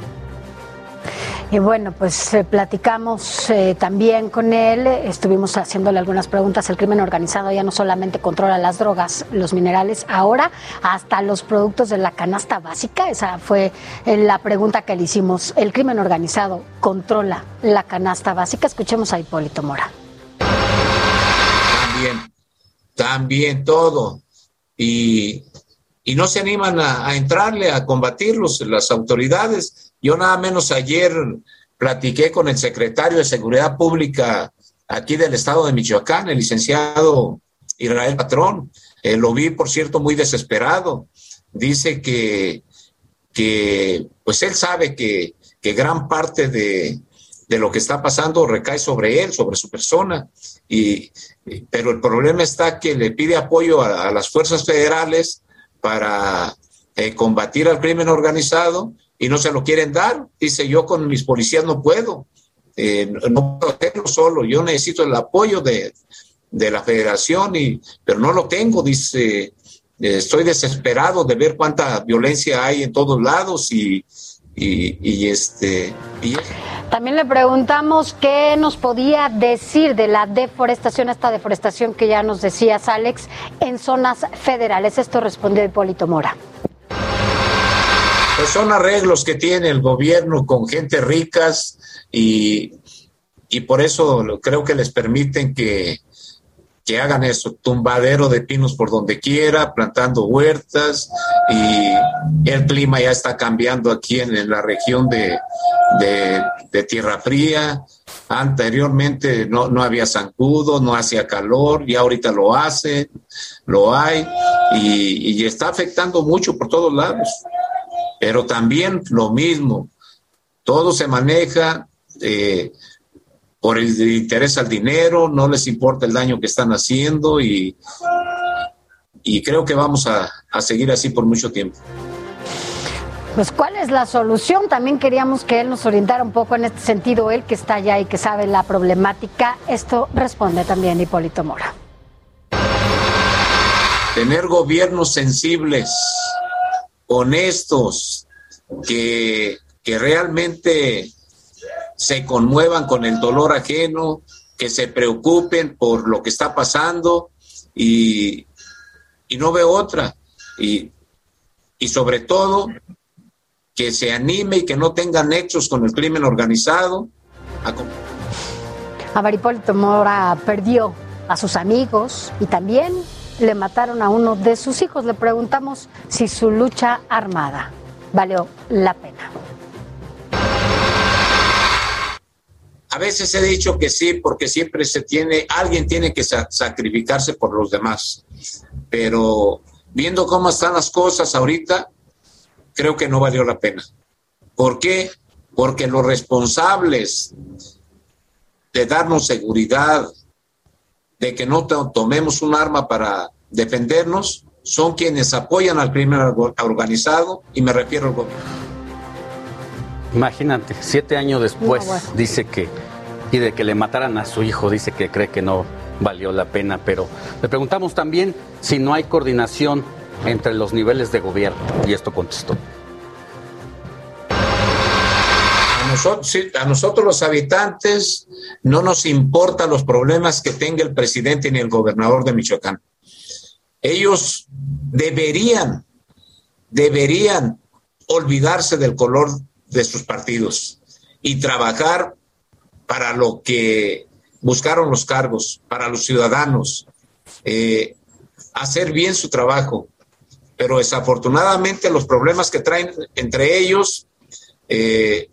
S7: y bueno, pues eh, platicamos eh, también con él, estuvimos haciéndole algunas preguntas. El crimen organizado ya no solamente controla las drogas, los minerales, ahora hasta los productos de la canasta básica. Esa fue eh, la pregunta que le hicimos. El crimen organizado controla la canasta básica. Escuchemos a Hipólito Mora.
S37: También, también todo. Y, y no se animan a, a entrarle, a combatirlos las autoridades yo nada menos ayer platiqué con el secretario de Seguridad Pública aquí del estado de Michoacán, el licenciado Israel Patrón. Eh, lo vi, por cierto, muy desesperado. Dice que, que pues él sabe que, gran parte de, lo que está pasando recae sobre él, sobre su persona. Y, pero el problema está que le pide apoyo a, las fuerzas federales para eh, combatir al crimen organizado y no se lo quieren dar. Dice, yo con mis policías no puedo, eh, no puedo hacerlo solo, yo necesito el apoyo de, la federación, y, pero no lo tengo, dice, eh, estoy desesperado de ver cuánta violencia hay en todos lados y, y, este...
S7: También le preguntamos qué nos podía decir de la deforestación, esta deforestación que ya nos decías, Alex, en zonas federales. Esto respondió Hipólito Mora.
S37: Pues son arreglos que tiene el gobierno con gente ricas y, por eso creo que les permiten que, hagan eso, tumbadero de pinos por donde quiera, plantando huertas y el clima ya está cambiando aquí en, la región de, Tierra Fría. Anteriormente no, no había zancudo, no hacía calor, y ahorita lo hace, lo hay y, y está afectando mucho por todos lados. Pero también lo mismo, todo se maneja eh, por el interés al dinero, no les importa el daño que están haciendo y, y creo que vamos a, a seguir así por mucho tiempo.
S7: Pues cuál es la solución, también queríamos que él nos orientara un poco en este sentido, él que está allá y que sabe la problemática. Esto responde también Hipólito Mora.
S37: Tener gobiernos sensibles, honestos, que, que realmente se conmuevan con el dolor ajeno, que se preocupen por lo que está pasando y, y no veo otra. Y, y sobre todo, que se anime y que no tenga nexos con el crimen organizado.
S7: A Maripólito Mora perdió a sus amigos y también le mataron a uno de sus hijos. Le preguntamos si su lucha armada valió la pena.
S37: A veces he dicho que sí, porque siempre se tiene, alguien tiene que sacrificarse por los demás. Pero viendo cómo están las cosas ahorita, creo que no valió la pena. ¿Por qué? Porque los responsables de darnos seguridad, de que no tomemos un arma para defendernos, son quienes apoyan al crimen organizado y me refiero al gobierno.
S11: Imagínate, siete años después dice que, y de que le mataran a su hijo, dice que cree que no valió la pena, pero le preguntamos también si no hay coordinación entre los niveles de gobierno. Y esto contestó.
S37: A nosotros, los habitantes no nos importan los problemas que tenga el presidente ni el gobernador de Michoacán. Ellos deberían, deberían olvidarse del color de sus partidos y trabajar para lo que buscaron los cargos, para los ciudadanos, eh, hacer bien su trabajo pero desafortunadamente los problemas que traen entre ellos eh,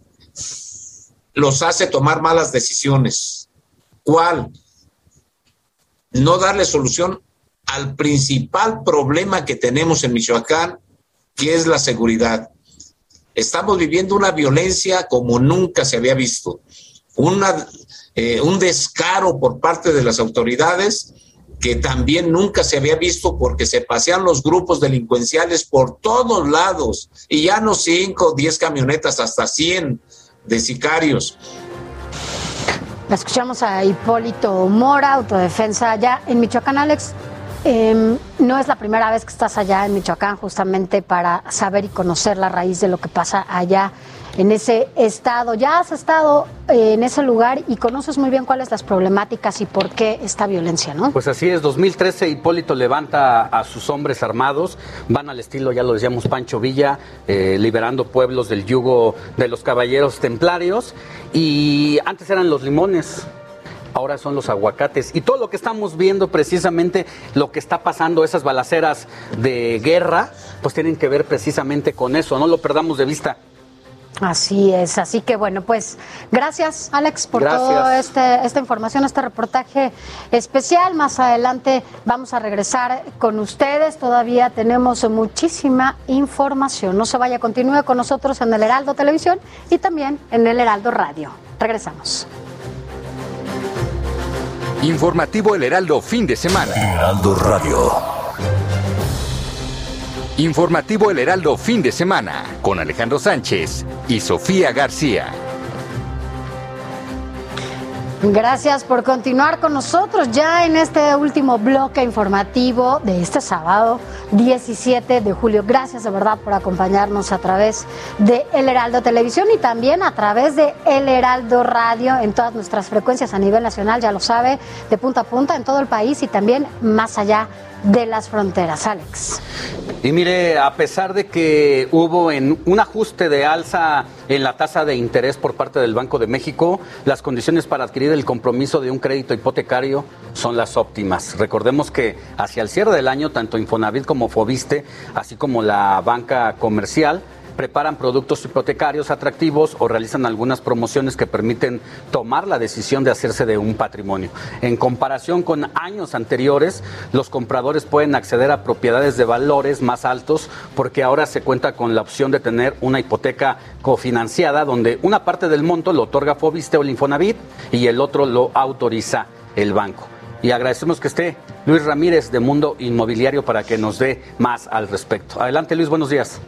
S37: los hace tomar malas decisiones. ¿Cuál? No darle solución al principal problema que tenemos en Michoacán, que es la seguridad. Estamos viviendo una violencia como nunca se había visto, eh, un descaro por parte de las autoridades que también nunca se había visto porque se pasean los grupos delincuenciales por todos lados y ya no cinco, diez camionetas, hasta cien de sicarios.
S7: Escuchamos a Hipólito Mora, autodefensa allá en Michoacán, Alex. Em, no es la primera vez que estás allá en Michoacán justamente para saber y conocer la raíz de lo que pasa allá en ese estado. Ya has estado eh, en ese lugar y conoces muy bien cuáles las problemáticas y por qué esta violencia, ¿no?
S11: Pues así es, 2013 Hipólito levanta a sus hombres armados, van al estilo, ya lo decíamos, Pancho Villa, eh, liberando pueblos del yugo de los caballeros templarios y antes eran los limones, ahora son los aguacates. Y todo lo que estamos viendo, precisamente lo que está pasando, esas balaceras de guerra, pues tienen que ver precisamente con eso, no lo perdamos de vista.
S7: Así es, así que bueno, pues gracias Alex por toda este, esta información, este reportaje especial. Más adelante vamos a regresar con ustedes, todavía tenemos muchísima información. No se vaya, continúe con nosotros en el Heraldo Televisión y también en el Heraldo Radio. Regresamos.
S17: Informativo El Heraldo, fin de semana.
S38: Heraldo Radio.
S17: Informativo El Heraldo fin de semana con Alejandro Sánchez y Sofía García.
S7: Gracias por continuar con nosotros ya en este último bloque informativo de este sábado 17 de julio. Gracias de verdad por acompañarnos a través de El Heraldo Televisión y también a través de El Heraldo Radio en todas nuestras frecuencias a nivel nacional, ya lo sabe, de punta a punta en todo el país y también más allá de las fronteras, Alex.
S11: Y mire, a pesar de que hubo un ajuste de alza en la tasa de interés por parte del Banco de México, las condiciones para adquirir el compromiso de un crédito hipotecario son las óptimas. Recordemos que hacia el cierre del año, tanto Infonavit como Fobiste, así como la banca comercial, preparan productos hipotecarios atractivos o realizan algunas promociones que permiten tomar la decisión de hacerse de un patrimonio. En comparación con años anteriores, los compradores pueden acceder a propiedades de valores más altos porque ahora se cuenta con la opción de tener una hipoteca cofinanciada donde una parte del monto lo otorga Fobiste o el Infonavit y el otro lo autoriza el banco. Y agradecemos que esté Luis Ramírez de Mundo Inmobiliario para que nos dé más al respecto. Adelante Luis, buenos días.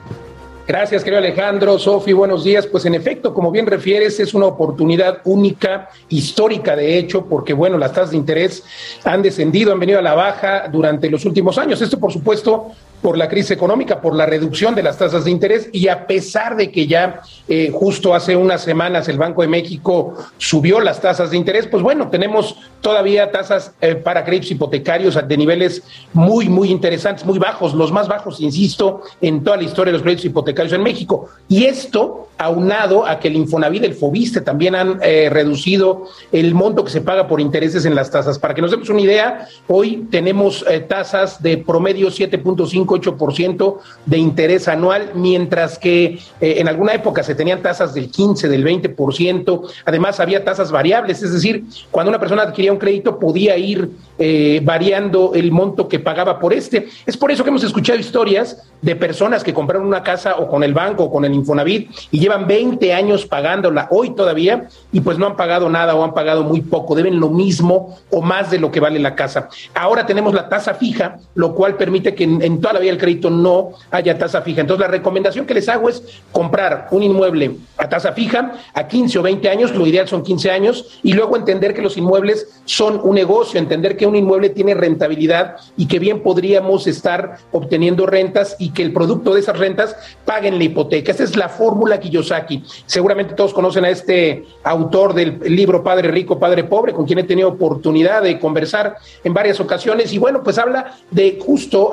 S39: Gracias, querido Alejandro. Sofi, buenos días. Pues en efecto, como bien refieres, es una oportunidad única, histórica de hecho, porque bueno, las tasas de interés han descendido, han venido a la baja durante los últimos años. Esto, por supuesto, por la crisis económica, por la reducción de las tasas de interés y a pesar de que ya eh, justo hace unas semanas el Banco de México subió las tasas de interés, pues bueno, tenemos todavía tasas eh, para créditos hipotecarios de niveles muy, muy interesantes, muy bajos, los más bajos, insisto, en toda la historia de los créditos hipotecarios en México. Y esto aunado a que el Infonavit, el Fobiste también han eh, reducido el monto que se paga por intereses en las tasas. Para que nos demos una idea, hoy tenemos eh, tasas de promedio 7.58% de interés anual, mientras que eh, en alguna época se tenían tasas del 15, del 20%. Además, había tasas variables, es decir, cuando una persona adquiría un crédito podía ir variando el monto que pagaba por este. Es por eso que hemos escuchado historias de personas que compraron una casa o con el banco o con el Infonavit y llevan 20 años pagándola hoy todavía y pues no han pagado nada o han pagado muy poco, deben lo mismo o más de lo que vale la casa. Ahora tenemos la tasa fija, lo cual permite que en, toda la vida del crédito no haya tasa fija. Entonces la recomendación que les hago es comprar un inmueble a tasa fija a 15 o 20 años, lo ideal son 15 años, y luego entender que los inmuebles son un negocio, entender que un inmueble tiene rentabilidad y que bien podríamos estar obteniendo rentas y que el producto de esas rentas paguen la hipoteca. Esta es la fórmula que Seguramente todos conocen a este autor del libro Padre Rico, Padre Pobre, con quien he tenido oportunidad de conversar en varias ocasiones. Y bueno, pues habla de justo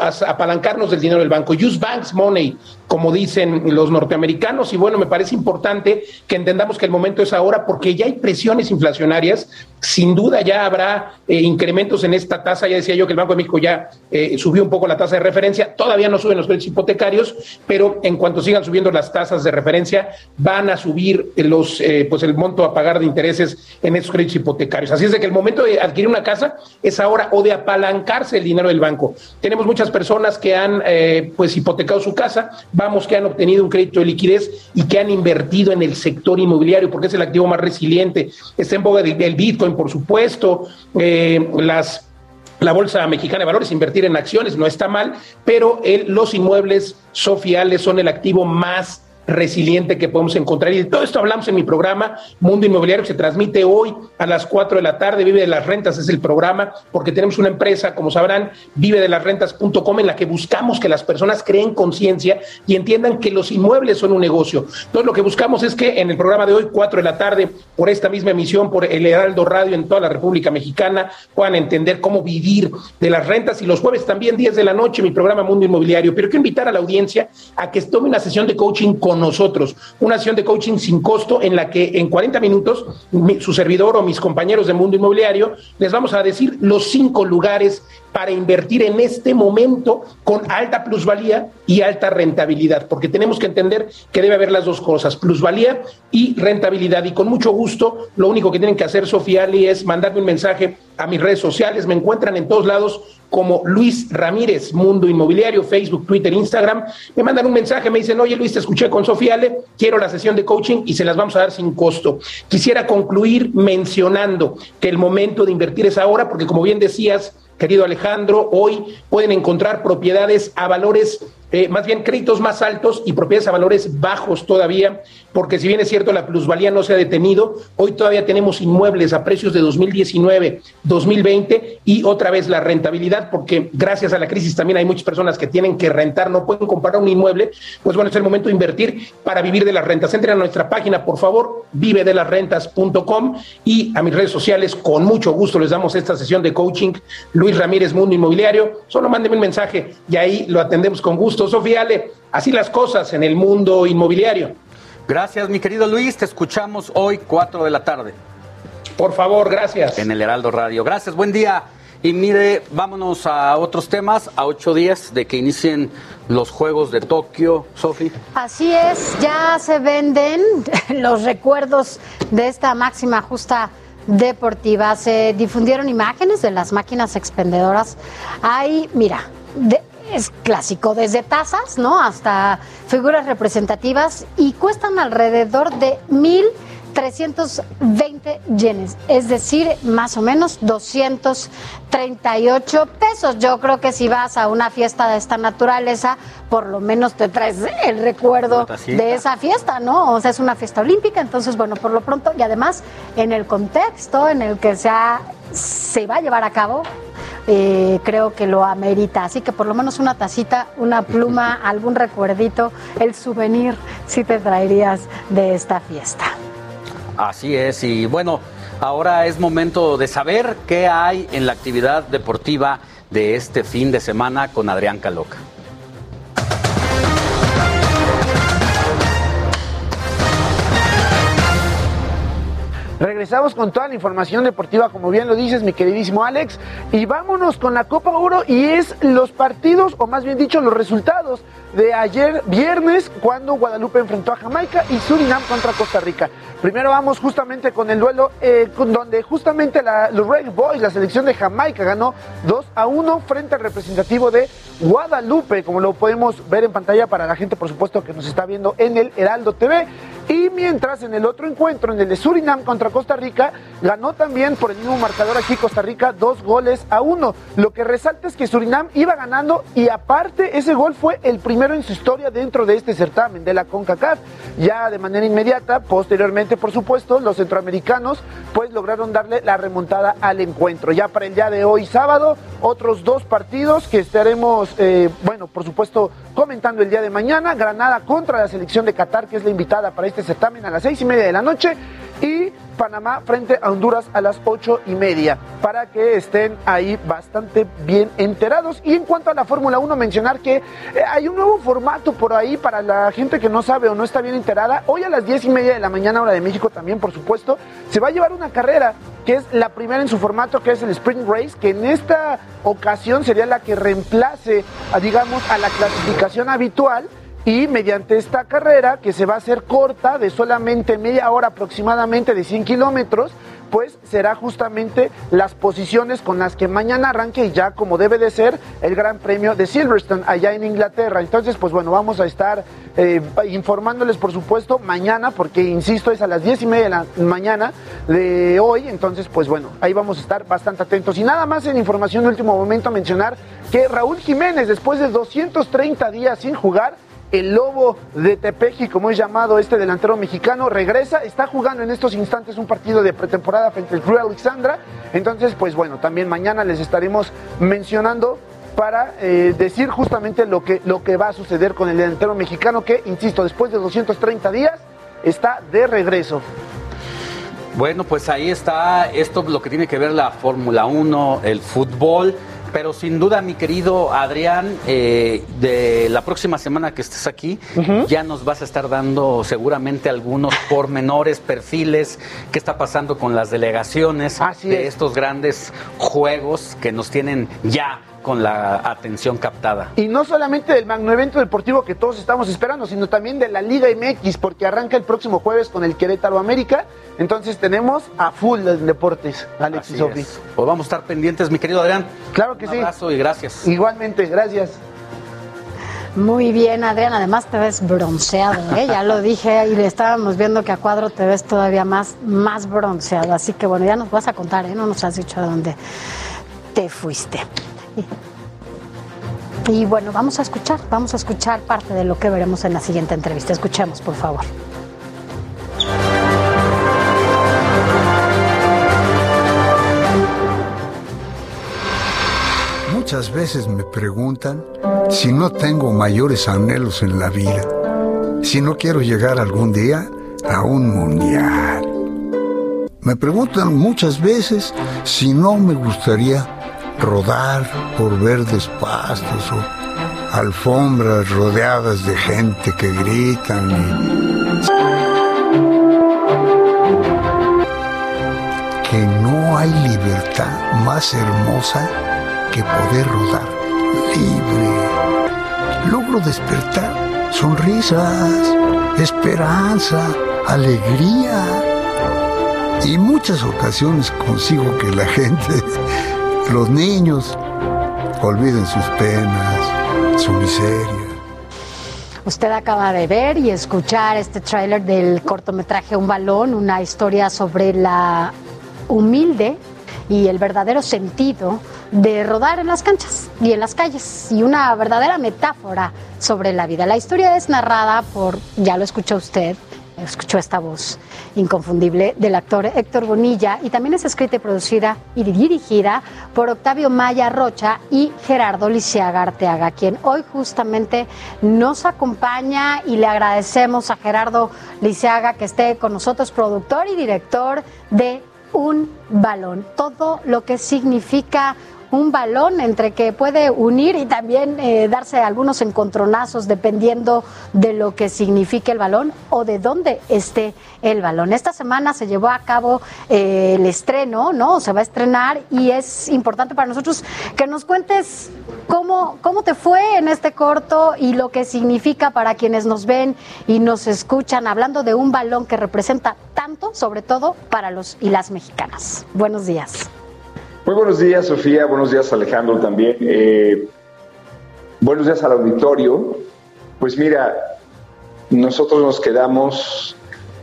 S39: apalancarnos del dinero del banco. Use banks money, como dicen los norteamericanos. Y bueno, me parece importante que entendamos que el momento es ahora porque ya hay presiones inflacionarias. Sin duda ya habrá eh, incrementos en esta tasa. Ya decía yo que el Banco de México ya eh, subió un poco la tasa de referencia. Todavía no suben los créditos hipotecarios, pero en cuanto sigan subiendo las tasas de referencia, van a subir los, eh, pues el monto a pagar de intereses en esos créditos hipotecarios. Así es de que el momento de adquirir una casa es ahora o de apalancarse el dinero del banco. Tenemos muchas personas que han eh, pues hipotecado su casa, vamos que han obtenido un crédito de liquidez y que han invertido en el sector inmobiliario porque es el activo más resiliente. Está en boga del Bitcoin, por supuesto, eh, las la Bolsa Mexicana de Valores, invertir en acciones no está mal, pero los inmuebles sociales son el activo más resiliente que podemos encontrar. Y de todo esto hablamos en mi programa Mundo Inmobiliario, que se transmite hoy a las 4 de la tarde. Vive de las rentas es el programa, porque tenemos una empresa, como sabrán, vive de las rentas.com, en la que buscamos que las personas creen conciencia y entiendan que los inmuebles son un negocio. Entonces, lo que buscamos es que en el programa de hoy, 4 de la tarde, por esta misma emisión, por el Heraldo Radio en toda la República Mexicana, puedan entender cómo vivir de las rentas. Y los jueves también, 10 de la noche, mi programa Mundo Inmobiliario. Pero quiero invitar a la audiencia a que tome una sesión de coaching con nosotros, una sesión de coaching sin costo en la que en 40 minutos su servidor o mis compañeros de Mundo Inmobiliario les vamos a decir los cinco lugares para invertir en este momento con alta plusvalía y alta rentabilidad, porque tenemos que entender que debe haber las dos cosas, plusvalía y rentabilidad. Y con mucho gusto, lo único que tienen que hacer, Sofía Ali, es mandarme un mensaje a mis redes sociales. Me encuentran en todos lados como Luis Ramírez, Mundo Inmobiliario, Facebook, Twitter, Instagram. Me mandan un mensaje, me dicen, oye Luis, te escuché con Sofía Ale, quiero la sesión de coaching y se las vamos a dar sin costo. Quisiera concluir mencionando que el momento de invertir es ahora, porque como bien decías, querido Alejandro, hoy pueden encontrar propiedades a valores eh, más bien créditos más altos y propiedades a valores bajos todavía, porque si bien es cierto la plusvalía no se ha detenido, hoy todavía tenemos inmuebles a precios de 2019, 2020 y otra vez la rentabilidad, porque gracias a la crisis también hay muchas personas que tienen que rentar, no pueden comprar un inmueble, pues bueno, es el momento de invertir para vivir de las rentas. Entren a nuestra página, por favor, vive de las rentas.com y a mis redes sociales, con mucho gusto les damos esta sesión de coaching. Luis Ramírez, Mundo Inmobiliario, solo mándenme un mensaje y ahí lo atendemos con gusto Sofía Ale. Así las cosas en el mundo inmobiliario.
S11: Gracias, mi querido Luis. Te escuchamos hoy, 4 de la tarde.
S39: Por favor, gracias.
S11: En el Heraldo Radio. Gracias, buen día. Y mire, vámonos a otros temas, a ocho días de que inicien los Juegos de Tokio, Sofi.
S7: Así es, ya se venden [LAUGHS] los recuerdos de esta máxima justa deportiva. Se difundieron imágenes de las máquinas expendedoras. Hay, mira, de, es clásico, desde tazas, ¿no? Hasta figuras representativas y cuestan alrededor de 1.320 yenes, es decir, más o menos 238 pesos. Yo creo que si vas a una fiesta de esta naturaleza, por lo menos te traes el recuerdo de esa fiesta, ¿no? O sea, es una fiesta olímpica, entonces, bueno, por lo pronto, y además en el contexto en el que se, se va a llevar a cabo, eh, creo que lo amerita. Así que por lo menos una tacita, una pluma, [LAUGHS] algún recuerdito, el souvenir si te traerías de esta fiesta.
S11: Así es, y bueno, ahora es momento de saber qué hay en la actividad deportiva de este fin de semana con Adrián Caloca.
S22: Regresamos con toda la información deportiva, como bien lo dices, mi queridísimo Alex, y vámonos con la Copa Oro y es los partidos, o más bien dicho, los resultados de ayer viernes, cuando Guadalupe enfrentó a Jamaica y Surinam contra Costa Rica. Primero vamos justamente con el duelo, eh, donde justamente la, los Red Boys, la selección de Jamaica, ganó 2 a 1 frente al representativo de Guadalupe, como lo podemos ver en pantalla para la gente, por supuesto, que nos está viendo en el Heraldo TV. Y mientras en el otro encuentro, en el de Surinam contra Costa Rica, ganó también por el mismo marcador aquí Costa Rica dos goles a uno. Lo que resalta es que Surinam iba ganando y aparte ese gol fue el primero en su historia dentro de este certamen de la CONCACAF. Ya de manera inmediata, posteriormente por supuesto, los centroamericanos pues lograron darle la remontada al encuentro. Ya para el día de hoy sábado, otros dos partidos que estaremos, eh, bueno, por supuesto, comentando el día de mañana. Granada contra la selección de Qatar, que es la invitada para este certamen a las seis y media de la noche. Y Panamá frente a Honduras a las ocho y media, para que estén ahí bastante bien enterados. Y en cuanto a la Fórmula 1, mencionar que eh, hay un nuevo formato por ahí para la gente que no sabe o no está bien enterada. Hoy a las diez y media de la mañana, hora de México también, por supuesto, se va a llevar una carrera que es la primera en su formato, que es el Sprint Race, que en esta ocasión sería la que reemplace, digamos, a la clasificación habitual y mediante esta carrera, que se va a hacer corta, de solamente media hora aproximadamente de 100 kilómetros, pues será justamente las posiciones con las que mañana arranque ya como debe de ser el Gran Premio de Silverstone allá en Inglaterra. Entonces, pues bueno, vamos a estar eh, informándoles por supuesto mañana, porque insisto, es a las 10 y media de la mañana de hoy. Entonces, pues bueno, ahí vamos a estar bastante atentos. Y nada más en información de último momento mencionar que Raúl Jiménez, después de 230 días sin jugar, el lobo de Tepeji, como es llamado este delantero mexicano, regresa, está jugando en estos instantes un partido de pretemporada frente al Club Alexandra. Entonces, pues bueno, también mañana les estaremos mencionando para eh, decir justamente lo que, lo que va a suceder con el delantero mexicano que, insisto, después de 230 días está de regreso.
S11: Bueno, pues ahí está esto lo que tiene que ver la Fórmula 1, el fútbol. Pero sin duda, mi querido Adrián, eh, de la próxima semana que estés aquí, ya nos vas a estar dando seguramente algunos pormenores, perfiles, qué está pasando con las delegaciones de estos grandes juegos que nos tienen ya con la atención captada.
S22: Y no solamente del magno evento deportivo que todos estamos esperando, sino también de la Liga MX, porque arranca el próximo jueves con el Querétaro América. Entonces tenemos a full los deportes, Alex y Sofi.
S11: Pues vamos a estar pendientes, mi querido Adrián.
S22: Claro que sí.
S11: Un abrazo y gracias.
S22: Igualmente, gracias.
S7: Muy bien, Adrián. Además te ves bronceado, ¿eh? ya lo dije y le estábamos viendo que a cuadro te ves todavía más, más bronceado. Así que bueno, ya nos vas a contar, ¿eh? No nos has dicho a dónde te fuiste. Y bueno, vamos a escuchar, vamos a escuchar parte de lo que veremos en la siguiente entrevista. Escuchemos, por favor.
S38: Muchas veces me preguntan si no tengo mayores anhelos en la vida, si no quiero llegar algún día a un mundial. Me preguntan muchas veces si no me gustaría rodar por verdes pastos o alfombras rodeadas de gente que gritan y... que no hay libertad más hermosa que poder rodar libre. Logro despertar sonrisas, esperanza, alegría. Y muchas ocasiones consigo que la gente los niños olviden sus penas, su miseria.
S7: Usted acaba de ver y escuchar este tráiler del cortometraje Un balón, una historia sobre la humilde y el verdadero sentido de rodar en las canchas y en las calles y una verdadera metáfora sobre la vida. La historia es narrada por, ya lo escuchó usted, escuchó esta voz inconfundible del actor Héctor Bonilla y también es escrita y producida y dirigida por Octavio Maya Rocha y Gerardo Lisiaga Arteaga, quien hoy justamente nos acompaña y le agradecemos a Gerardo Lisiaga que esté con nosotros, productor y director de Un Balón. Todo lo que significa un balón entre que puede unir y también eh, darse algunos encontronazos dependiendo de lo que signifique el balón o de dónde esté el balón. Esta semana se llevó a cabo eh, el estreno, ¿no? Se va a estrenar y es importante para nosotros que nos cuentes cómo, cómo te fue en este corto y lo que significa para quienes nos ven y nos escuchan hablando de un balón que representa tanto, sobre todo para los y las mexicanas. Buenos días.
S40: Muy buenos días, Sofía. Buenos días, Alejandro, también. Eh, buenos días al auditorio. Pues mira, nosotros nos quedamos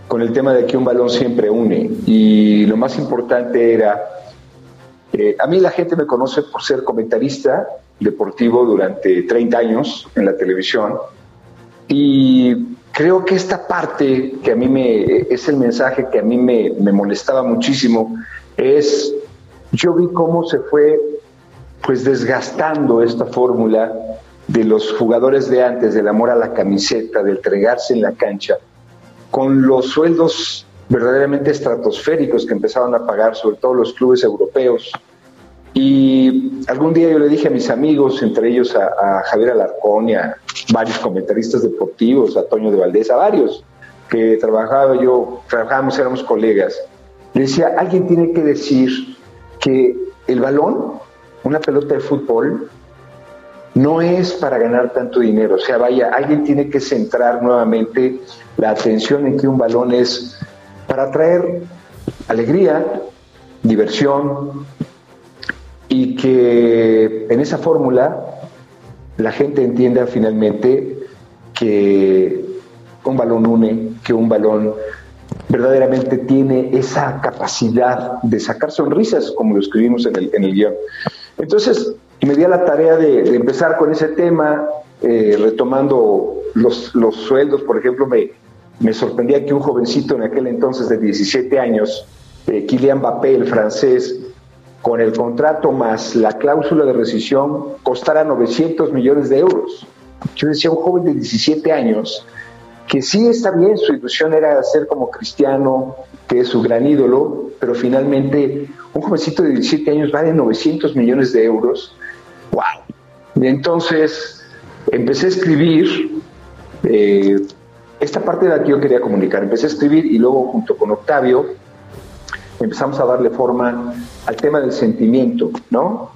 S40: con el tema de que un balón siempre une. Y lo más importante era, eh, a mí la gente me conoce por ser comentarista deportivo durante 30 años en la televisión. Y creo que esta parte que a mí me, es el mensaje que a mí me, me molestaba muchísimo, es yo vi cómo se fue pues desgastando esta fórmula de los jugadores de antes, del amor a la camiseta, de entregarse en la cancha, con los sueldos verdaderamente estratosféricos que empezaban a pagar, sobre todo los clubes europeos. Y algún día yo le dije a mis amigos, entre ellos a, Javier Alarcón a varios comentaristas deportivos, a Toño de Valdés, a varios que trabajaba yo, trabajábamos, éramos colegas, le decía, alguien tiene que decir que el balón, una pelota de fútbol, no es para ganar tanto dinero. O sea, vaya, alguien tiene que centrar nuevamente la atención en que un balón es para traer alegría, diversión y que en esa fórmula la gente entienda finalmente que un balón une, que un balón verdaderamente tiene esa capacidad de sacar sonrisas, como lo escribimos en el, en el guion. Entonces, me di a la tarea de, empezar con ese tema, eh, retomando los, los, sueldos. Por ejemplo, me, me, sorprendía que un jovencito en aquel entonces de 17 años, eh, Kylian Mbappé, el francés, con el contrato más la cláusula de rescisión, costara 900 millones de euros. Yo decía, un joven de 17 años que sí está bien, su ilusión era ser como Cristiano, que es su gran ídolo, pero finalmente un jovencito de 17 años vale 900 millones de euros. ¡Wow! Y entonces empecé a escribir, eh, esta parte de la que yo quería comunicar, empecé a escribir y luego junto con Octavio empezamos a darle forma al tema del sentimiento, ¿no?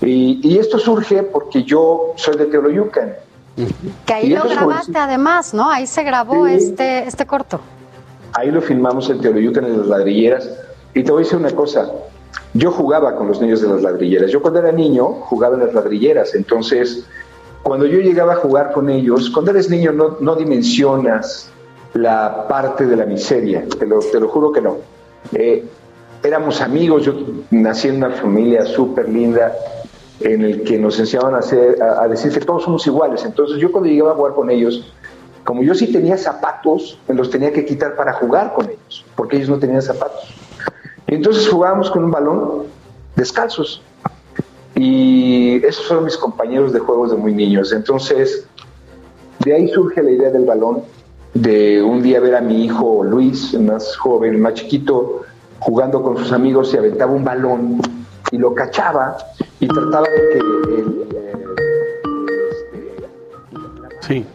S40: Y, y esto surge porque yo soy de Teoloyucan,
S7: que ahí lo grabaste además, ¿no? Ahí se grabó este, este corto.
S40: Ahí lo filmamos en Teoloyucan en las ladrilleras. Y te voy a decir una cosa, yo jugaba con los niños de las ladrilleras. Yo cuando era niño jugaba en las ladrilleras. Entonces, cuando yo llegaba a jugar con ellos, cuando eres niño no, no dimensionas la parte de la miseria, te lo, te lo juro que no. Eh, éramos amigos, yo nací en una familia súper linda, en el que nos enseñaban a, hacer, a, decir que todos somos iguales. Entonces yo cuando llegaba a jugar con ellos, como yo sí tenía zapatos, me los tenía que quitar para jugar con ellos, porque ellos no tenían zapatos. Y entonces jugábamos con un balón descalzos. Y esos fueron mis compañeros de juegos de muy niños. Entonces, de ahí surge la idea del balón, de un día ver a mi hijo Luis, más joven, más chiquito, jugando con sus amigos y aventaba un balón y lo cachaba y trataba de que el,
S31: sí.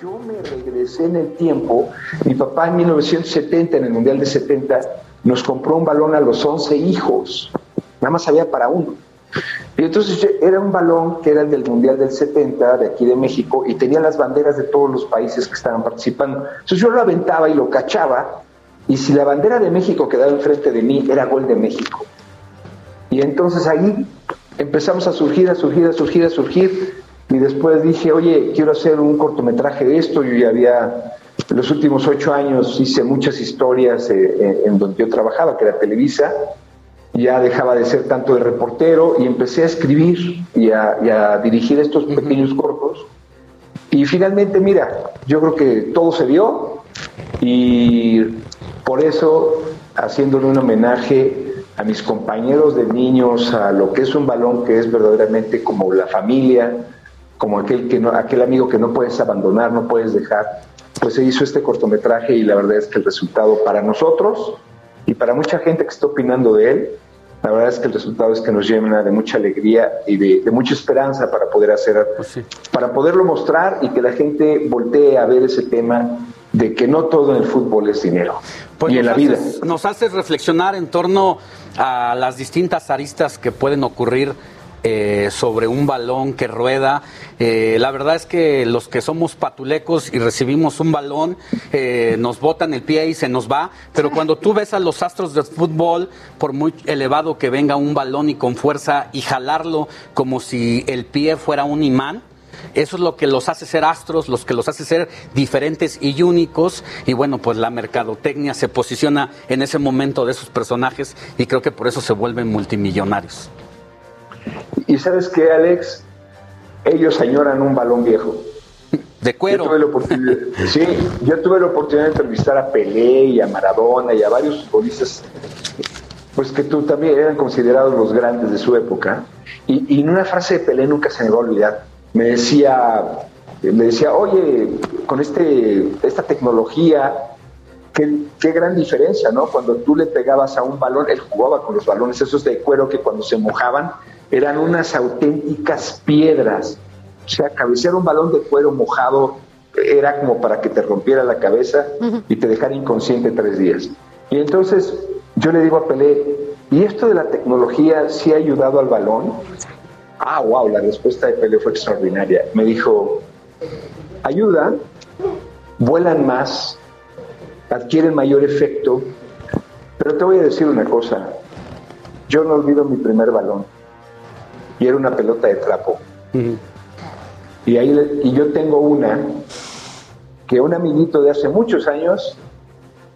S40: Yo me regresé en el tiempo. Mi papá en 1970, en el Mundial de 70, nos compró un balón a los 11 hijos. Nada más había para uno. Y entonces era un balón que era el del Mundial del 70, de aquí de México, y tenía las banderas de todos los países que estaban participando. Entonces yo lo aventaba y lo cachaba, y si la bandera de México quedaba enfrente de mí, era gol de México. Y entonces ahí empezamos a surgir, a surgir, a surgir, a surgir. Y después dije, oye, quiero hacer un cortometraje de esto. Yo ya había, los últimos ocho años hice muchas historias eh, eh, en donde yo trabajaba, que era Televisa. Ya dejaba de ser tanto de reportero y empecé a escribir y a, dirigir estos pequeños cortos. Y finalmente, mira, yo creo que todo se dio y por eso, haciéndole un homenaje a mis compañeros de niños, a lo que es un balón que es verdaderamente como la familia, como aquel, que no, aquel amigo que no puedes abandonar, no puedes dejar, pues se hizo este cortometraje y la verdad es que el resultado para nosotros y para mucha gente que está opinando de él, la verdad es que el resultado es que nos llena de mucha alegría y de, mucha esperanza para poder hacer, pues para poderlo mostrar y que la gente voltee a ver ese tema de que no todo en el fútbol es dinero.
S11: Pues
S40: y en la
S11: haces,
S40: vida.
S11: Nos haces reflexionar en torno a las distintas aristas que pueden ocurrir eh, sobre un balón que rueda. Eh, la verdad es que los que somos patulecos y recibimos un balón, eh, nos botan el pie y se nos va, pero cuando tú ves a los astros del fútbol, por muy elevado que venga un balón y con fuerza y jalarlo como si el pie fuera un imán, eso es lo que los hace ser astros, los que los hace ser diferentes y únicos. Y bueno, pues la mercadotecnia se posiciona en ese momento de esos personajes y creo que por eso se vuelven multimillonarios.
S40: Y sabes qué, Alex, ellos añoran un balón viejo.
S11: De cuero.
S40: Yo tuve la oportunidad, sí, yo tuve la oportunidad de entrevistar a Pelé y a Maradona y a varios futbolistas, pues que tú también eran considerados los grandes de su época. Y, y en una frase de Pelé nunca se me va a olvidar me decía, me decía, oye, con este, esta tecnología, qué, qué, gran diferencia, ¿no? Cuando tú le pegabas a un balón, él jugaba con los balones esos de cuero que cuando se mojaban eran unas auténticas piedras. O sea, cabecear un balón de cuero mojado era como para que te rompiera la cabeza y te dejara inconsciente tres días. Y entonces yo le digo a Pelé, ¿y esto de la tecnología sí ha ayudado al balón? Ah, wow, la respuesta de Pelé fue extraordinaria. Me dijo, ayuda, vuelan más, adquieren mayor efecto, pero te voy a decir una cosa, yo no olvido mi primer balón y era una pelota de trapo. y, ahí, y yo tengo una que un amiguito de hace muchos años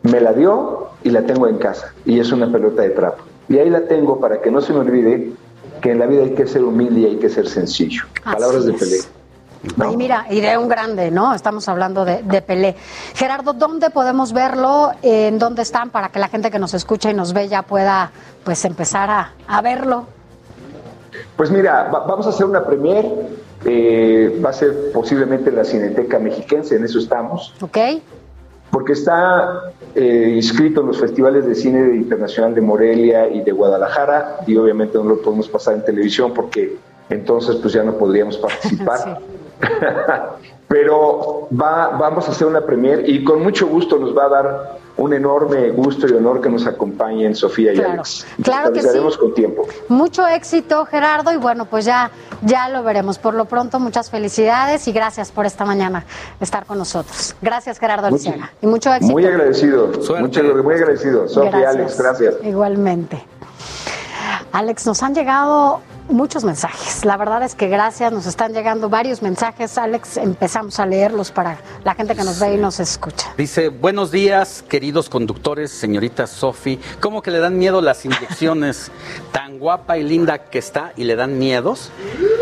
S40: me la dio y la tengo en casa y es una pelota de trapo. Y ahí la tengo para que no se me olvide que en la vida hay que ser humilde y hay que ser sencillo. Palabras de Pelé.
S7: Y mira, y de un grande, ¿no? Estamos hablando de, Pelé. Gerardo, ¿dónde podemos verlo? ¿En dónde están? Para que la gente que nos escucha y nos ve ya pueda pues empezar a, verlo.
S40: Pues mira, vamos a hacer una premier. Eh, va a ser posiblemente la Cineteca Mexiquense, en eso estamos.
S7: Ok
S40: porque está eh, inscrito en los festivales de cine internacional de Morelia y de Guadalajara, y obviamente no lo podemos pasar en televisión porque entonces pues ya no podríamos participar. [LAUGHS] [LAUGHS] Pero va, vamos a hacer una premier y con mucho gusto nos va a dar un enorme gusto y honor que nos acompañen Sofía y Alex.
S7: Claro que sí.
S40: con tiempo.
S7: Mucho éxito, Gerardo, y bueno, pues ya, ya lo veremos. Por lo pronto, muchas felicidades y gracias por esta mañana estar con nosotros. Gracias, Gerardo Alciaga. Y mucho éxito.
S40: Muy agradecido. Mucho, muy agradecido. Sofía y Alex, gracias.
S7: Igualmente. Alex, nos han llegado muchos mensajes. La verdad es que gracias, nos están llegando varios mensajes. Alex, empezamos a leerlos para la gente que nos ve y nos escucha.
S11: Dice, buenos días, queridos conductores, señorita Sofi. ¿Cómo que le dan miedo las inyecciones? [LAUGHS] Tan guapa y linda que está y le dan miedos.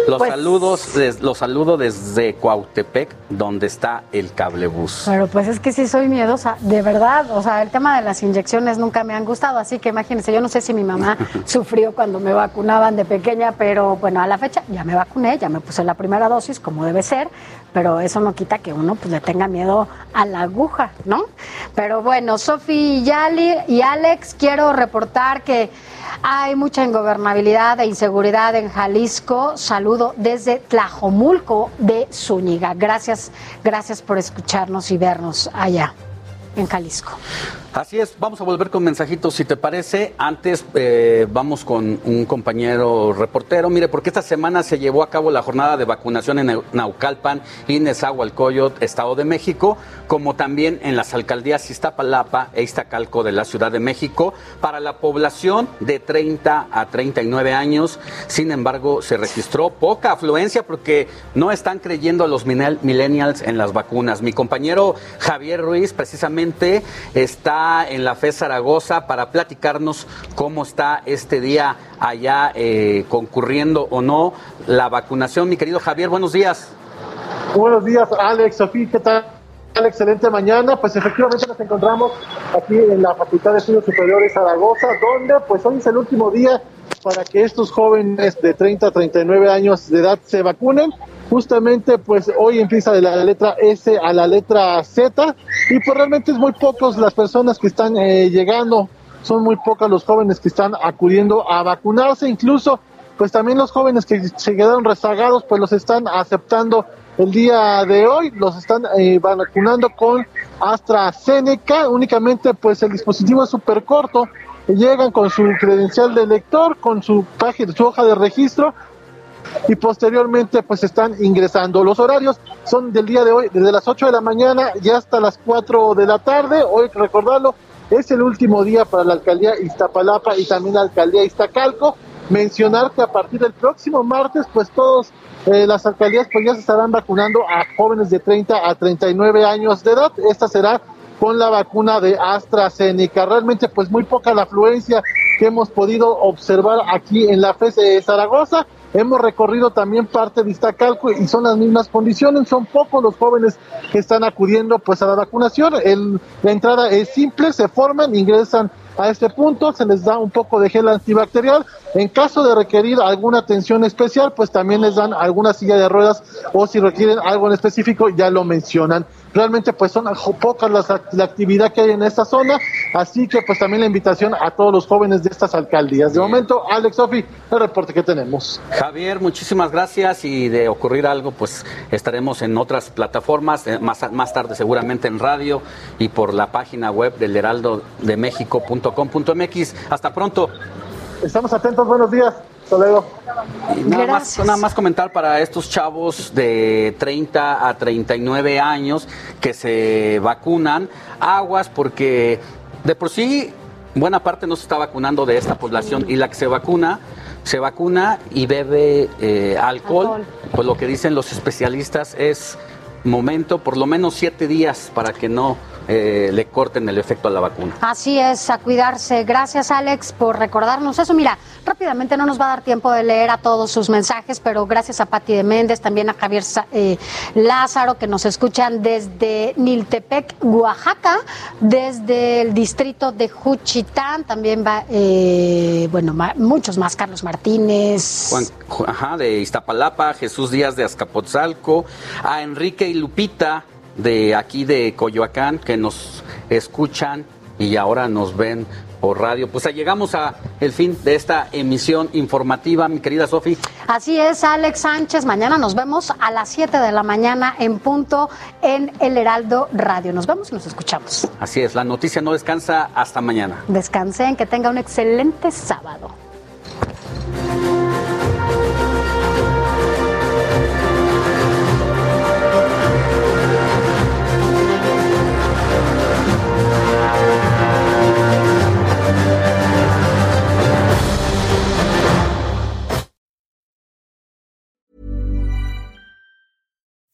S11: Los pues saludos, los saludo desde Cuautepec, donde está el cablebús.
S7: Pero pues es que sí soy miedosa, de verdad. O sea, el tema de las inyecciones nunca me han gustado, así que imagínense, yo no sé si mi mamá [LAUGHS] sufrió cuando me vacunaban de pequeña, pero bueno, a la fecha ya me vacuné, ya me puse la primera dosis como debe ser, pero eso no quita que uno pues le tenga miedo a la aguja, ¿no? Pero bueno, Sofi y, y Alex, quiero reportar que hay mucha ingobernabilidad e inseguridad en Jalisco. Saludo desde Tlajomulco de Zúñiga. Gracias, gracias por escucharnos y vernos allá en Jalisco.
S11: Así es, vamos a volver con mensajitos, si te parece. Antes eh, vamos con un compañero reportero. Mire, porque esta semana se llevó a cabo la jornada de vacunación en Naucalpan y Nezahualcóyotl, Estado de México, como también en las alcaldías Iztapalapa e Iztacalco de la Ciudad de México, para la población de 30 a 39 años. Sin embargo, se registró poca afluencia porque no están creyendo a los millennials en las vacunas. Mi compañero Javier Ruiz precisamente está en la FE Zaragoza para platicarnos cómo está este día allá eh, concurriendo o no la vacunación. Mi querido Javier, buenos días.
S41: Buenos días, Alex, Sofía, ¿qué tal? Excelente mañana. Pues efectivamente nos encontramos aquí en la Facultad de Estudios Superiores Zaragoza, donde pues hoy es el último día para que estos jóvenes de 30 a 39 años de edad se vacunen. Justamente pues hoy empieza de la letra S a la letra Z. Y pues realmente es muy pocos las personas que están eh, llegando, son muy pocas los jóvenes que están acudiendo a vacunarse, incluso pues también los jóvenes que se quedaron rezagados pues los están aceptando el día de hoy, los están eh, vacunando con AstraZeneca, únicamente pues el dispositivo es súper corto, llegan con su credencial de lector, con su página, su hoja de registro y posteriormente pues están ingresando. Los horarios son del día de hoy, desde las 8 de la mañana y hasta las 4 de la tarde. Hoy, recordarlo, es el último día para la alcaldía Iztapalapa y también la alcaldía Iztacalco. Mencionar que a partir del próximo martes, pues todos eh, las alcaldías pues ya se estarán vacunando a jóvenes de 30 a 39 años de edad. Esta será con la vacuna de AstraZeneca. Realmente pues muy poca la afluencia que hemos podido observar aquí en la FES de Zaragoza. Hemos recorrido también parte de Iztacalco y son las mismas condiciones, son pocos los jóvenes que están acudiendo pues a la vacunación. El, la entrada es simple, se forman, ingresan a este punto, se les da un poco de gel antibacterial. En caso de requerir alguna atención especial, pues también les dan alguna silla de ruedas o si requieren algo en específico, ya lo mencionan. Realmente pues son pocas las, la actividad que hay en esta zona, así que pues también la invitación a todos los jóvenes de estas alcaldías. De momento, Alex Sofi, el reporte que tenemos.
S11: Javier, muchísimas gracias y de ocurrir algo pues estaremos en otras plataformas, eh, más, más tarde seguramente en radio y por la página web del heraldodemexico.com.mx. Hasta pronto.
S41: Estamos atentos, buenos días. Hasta luego.
S11: Y nada más, nada más comentar para estos chavos de 30 a 39 años que se vacunan, aguas porque de por sí buena parte no se está vacunando de esta población y la que se vacuna se vacuna y bebe eh, alcohol, alcohol, pues lo que dicen los especialistas es momento, por lo menos siete días para que no eh, le corten el efecto a la vacuna.
S7: Así es, a cuidarse. Gracias, Alex, por recordarnos eso. Mira, rápidamente no nos va a dar tiempo de leer a todos sus mensajes, pero gracias a Pati de Méndez, también a Javier eh, Lázaro, que nos escuchan desde Niltepec, Oaxaca, desde el distrito de Juchitán, también va, eh, bueno, ma, muchos más, Carlos Martínez.
S11: Juan, ajá, de Iztapalapa, Jesús Díaz de Azcapotzalco, a Enrique Lupita de aquí de Coyoacán que nos escuchan y ahora nos ven por radio. Pues llegamos a el fin de esta emisión informativa, mi querida Sofi.
S7: Así es, Alex Sánchez. Mañana nos vemos a las 7 de la mañana en punto en El Heraldo Radio. Nos vemos y nos escuchamos.
S11: Así es, la noticia no descansa hasta mañana.
S7: Descansen, que tenga un excelente sábado.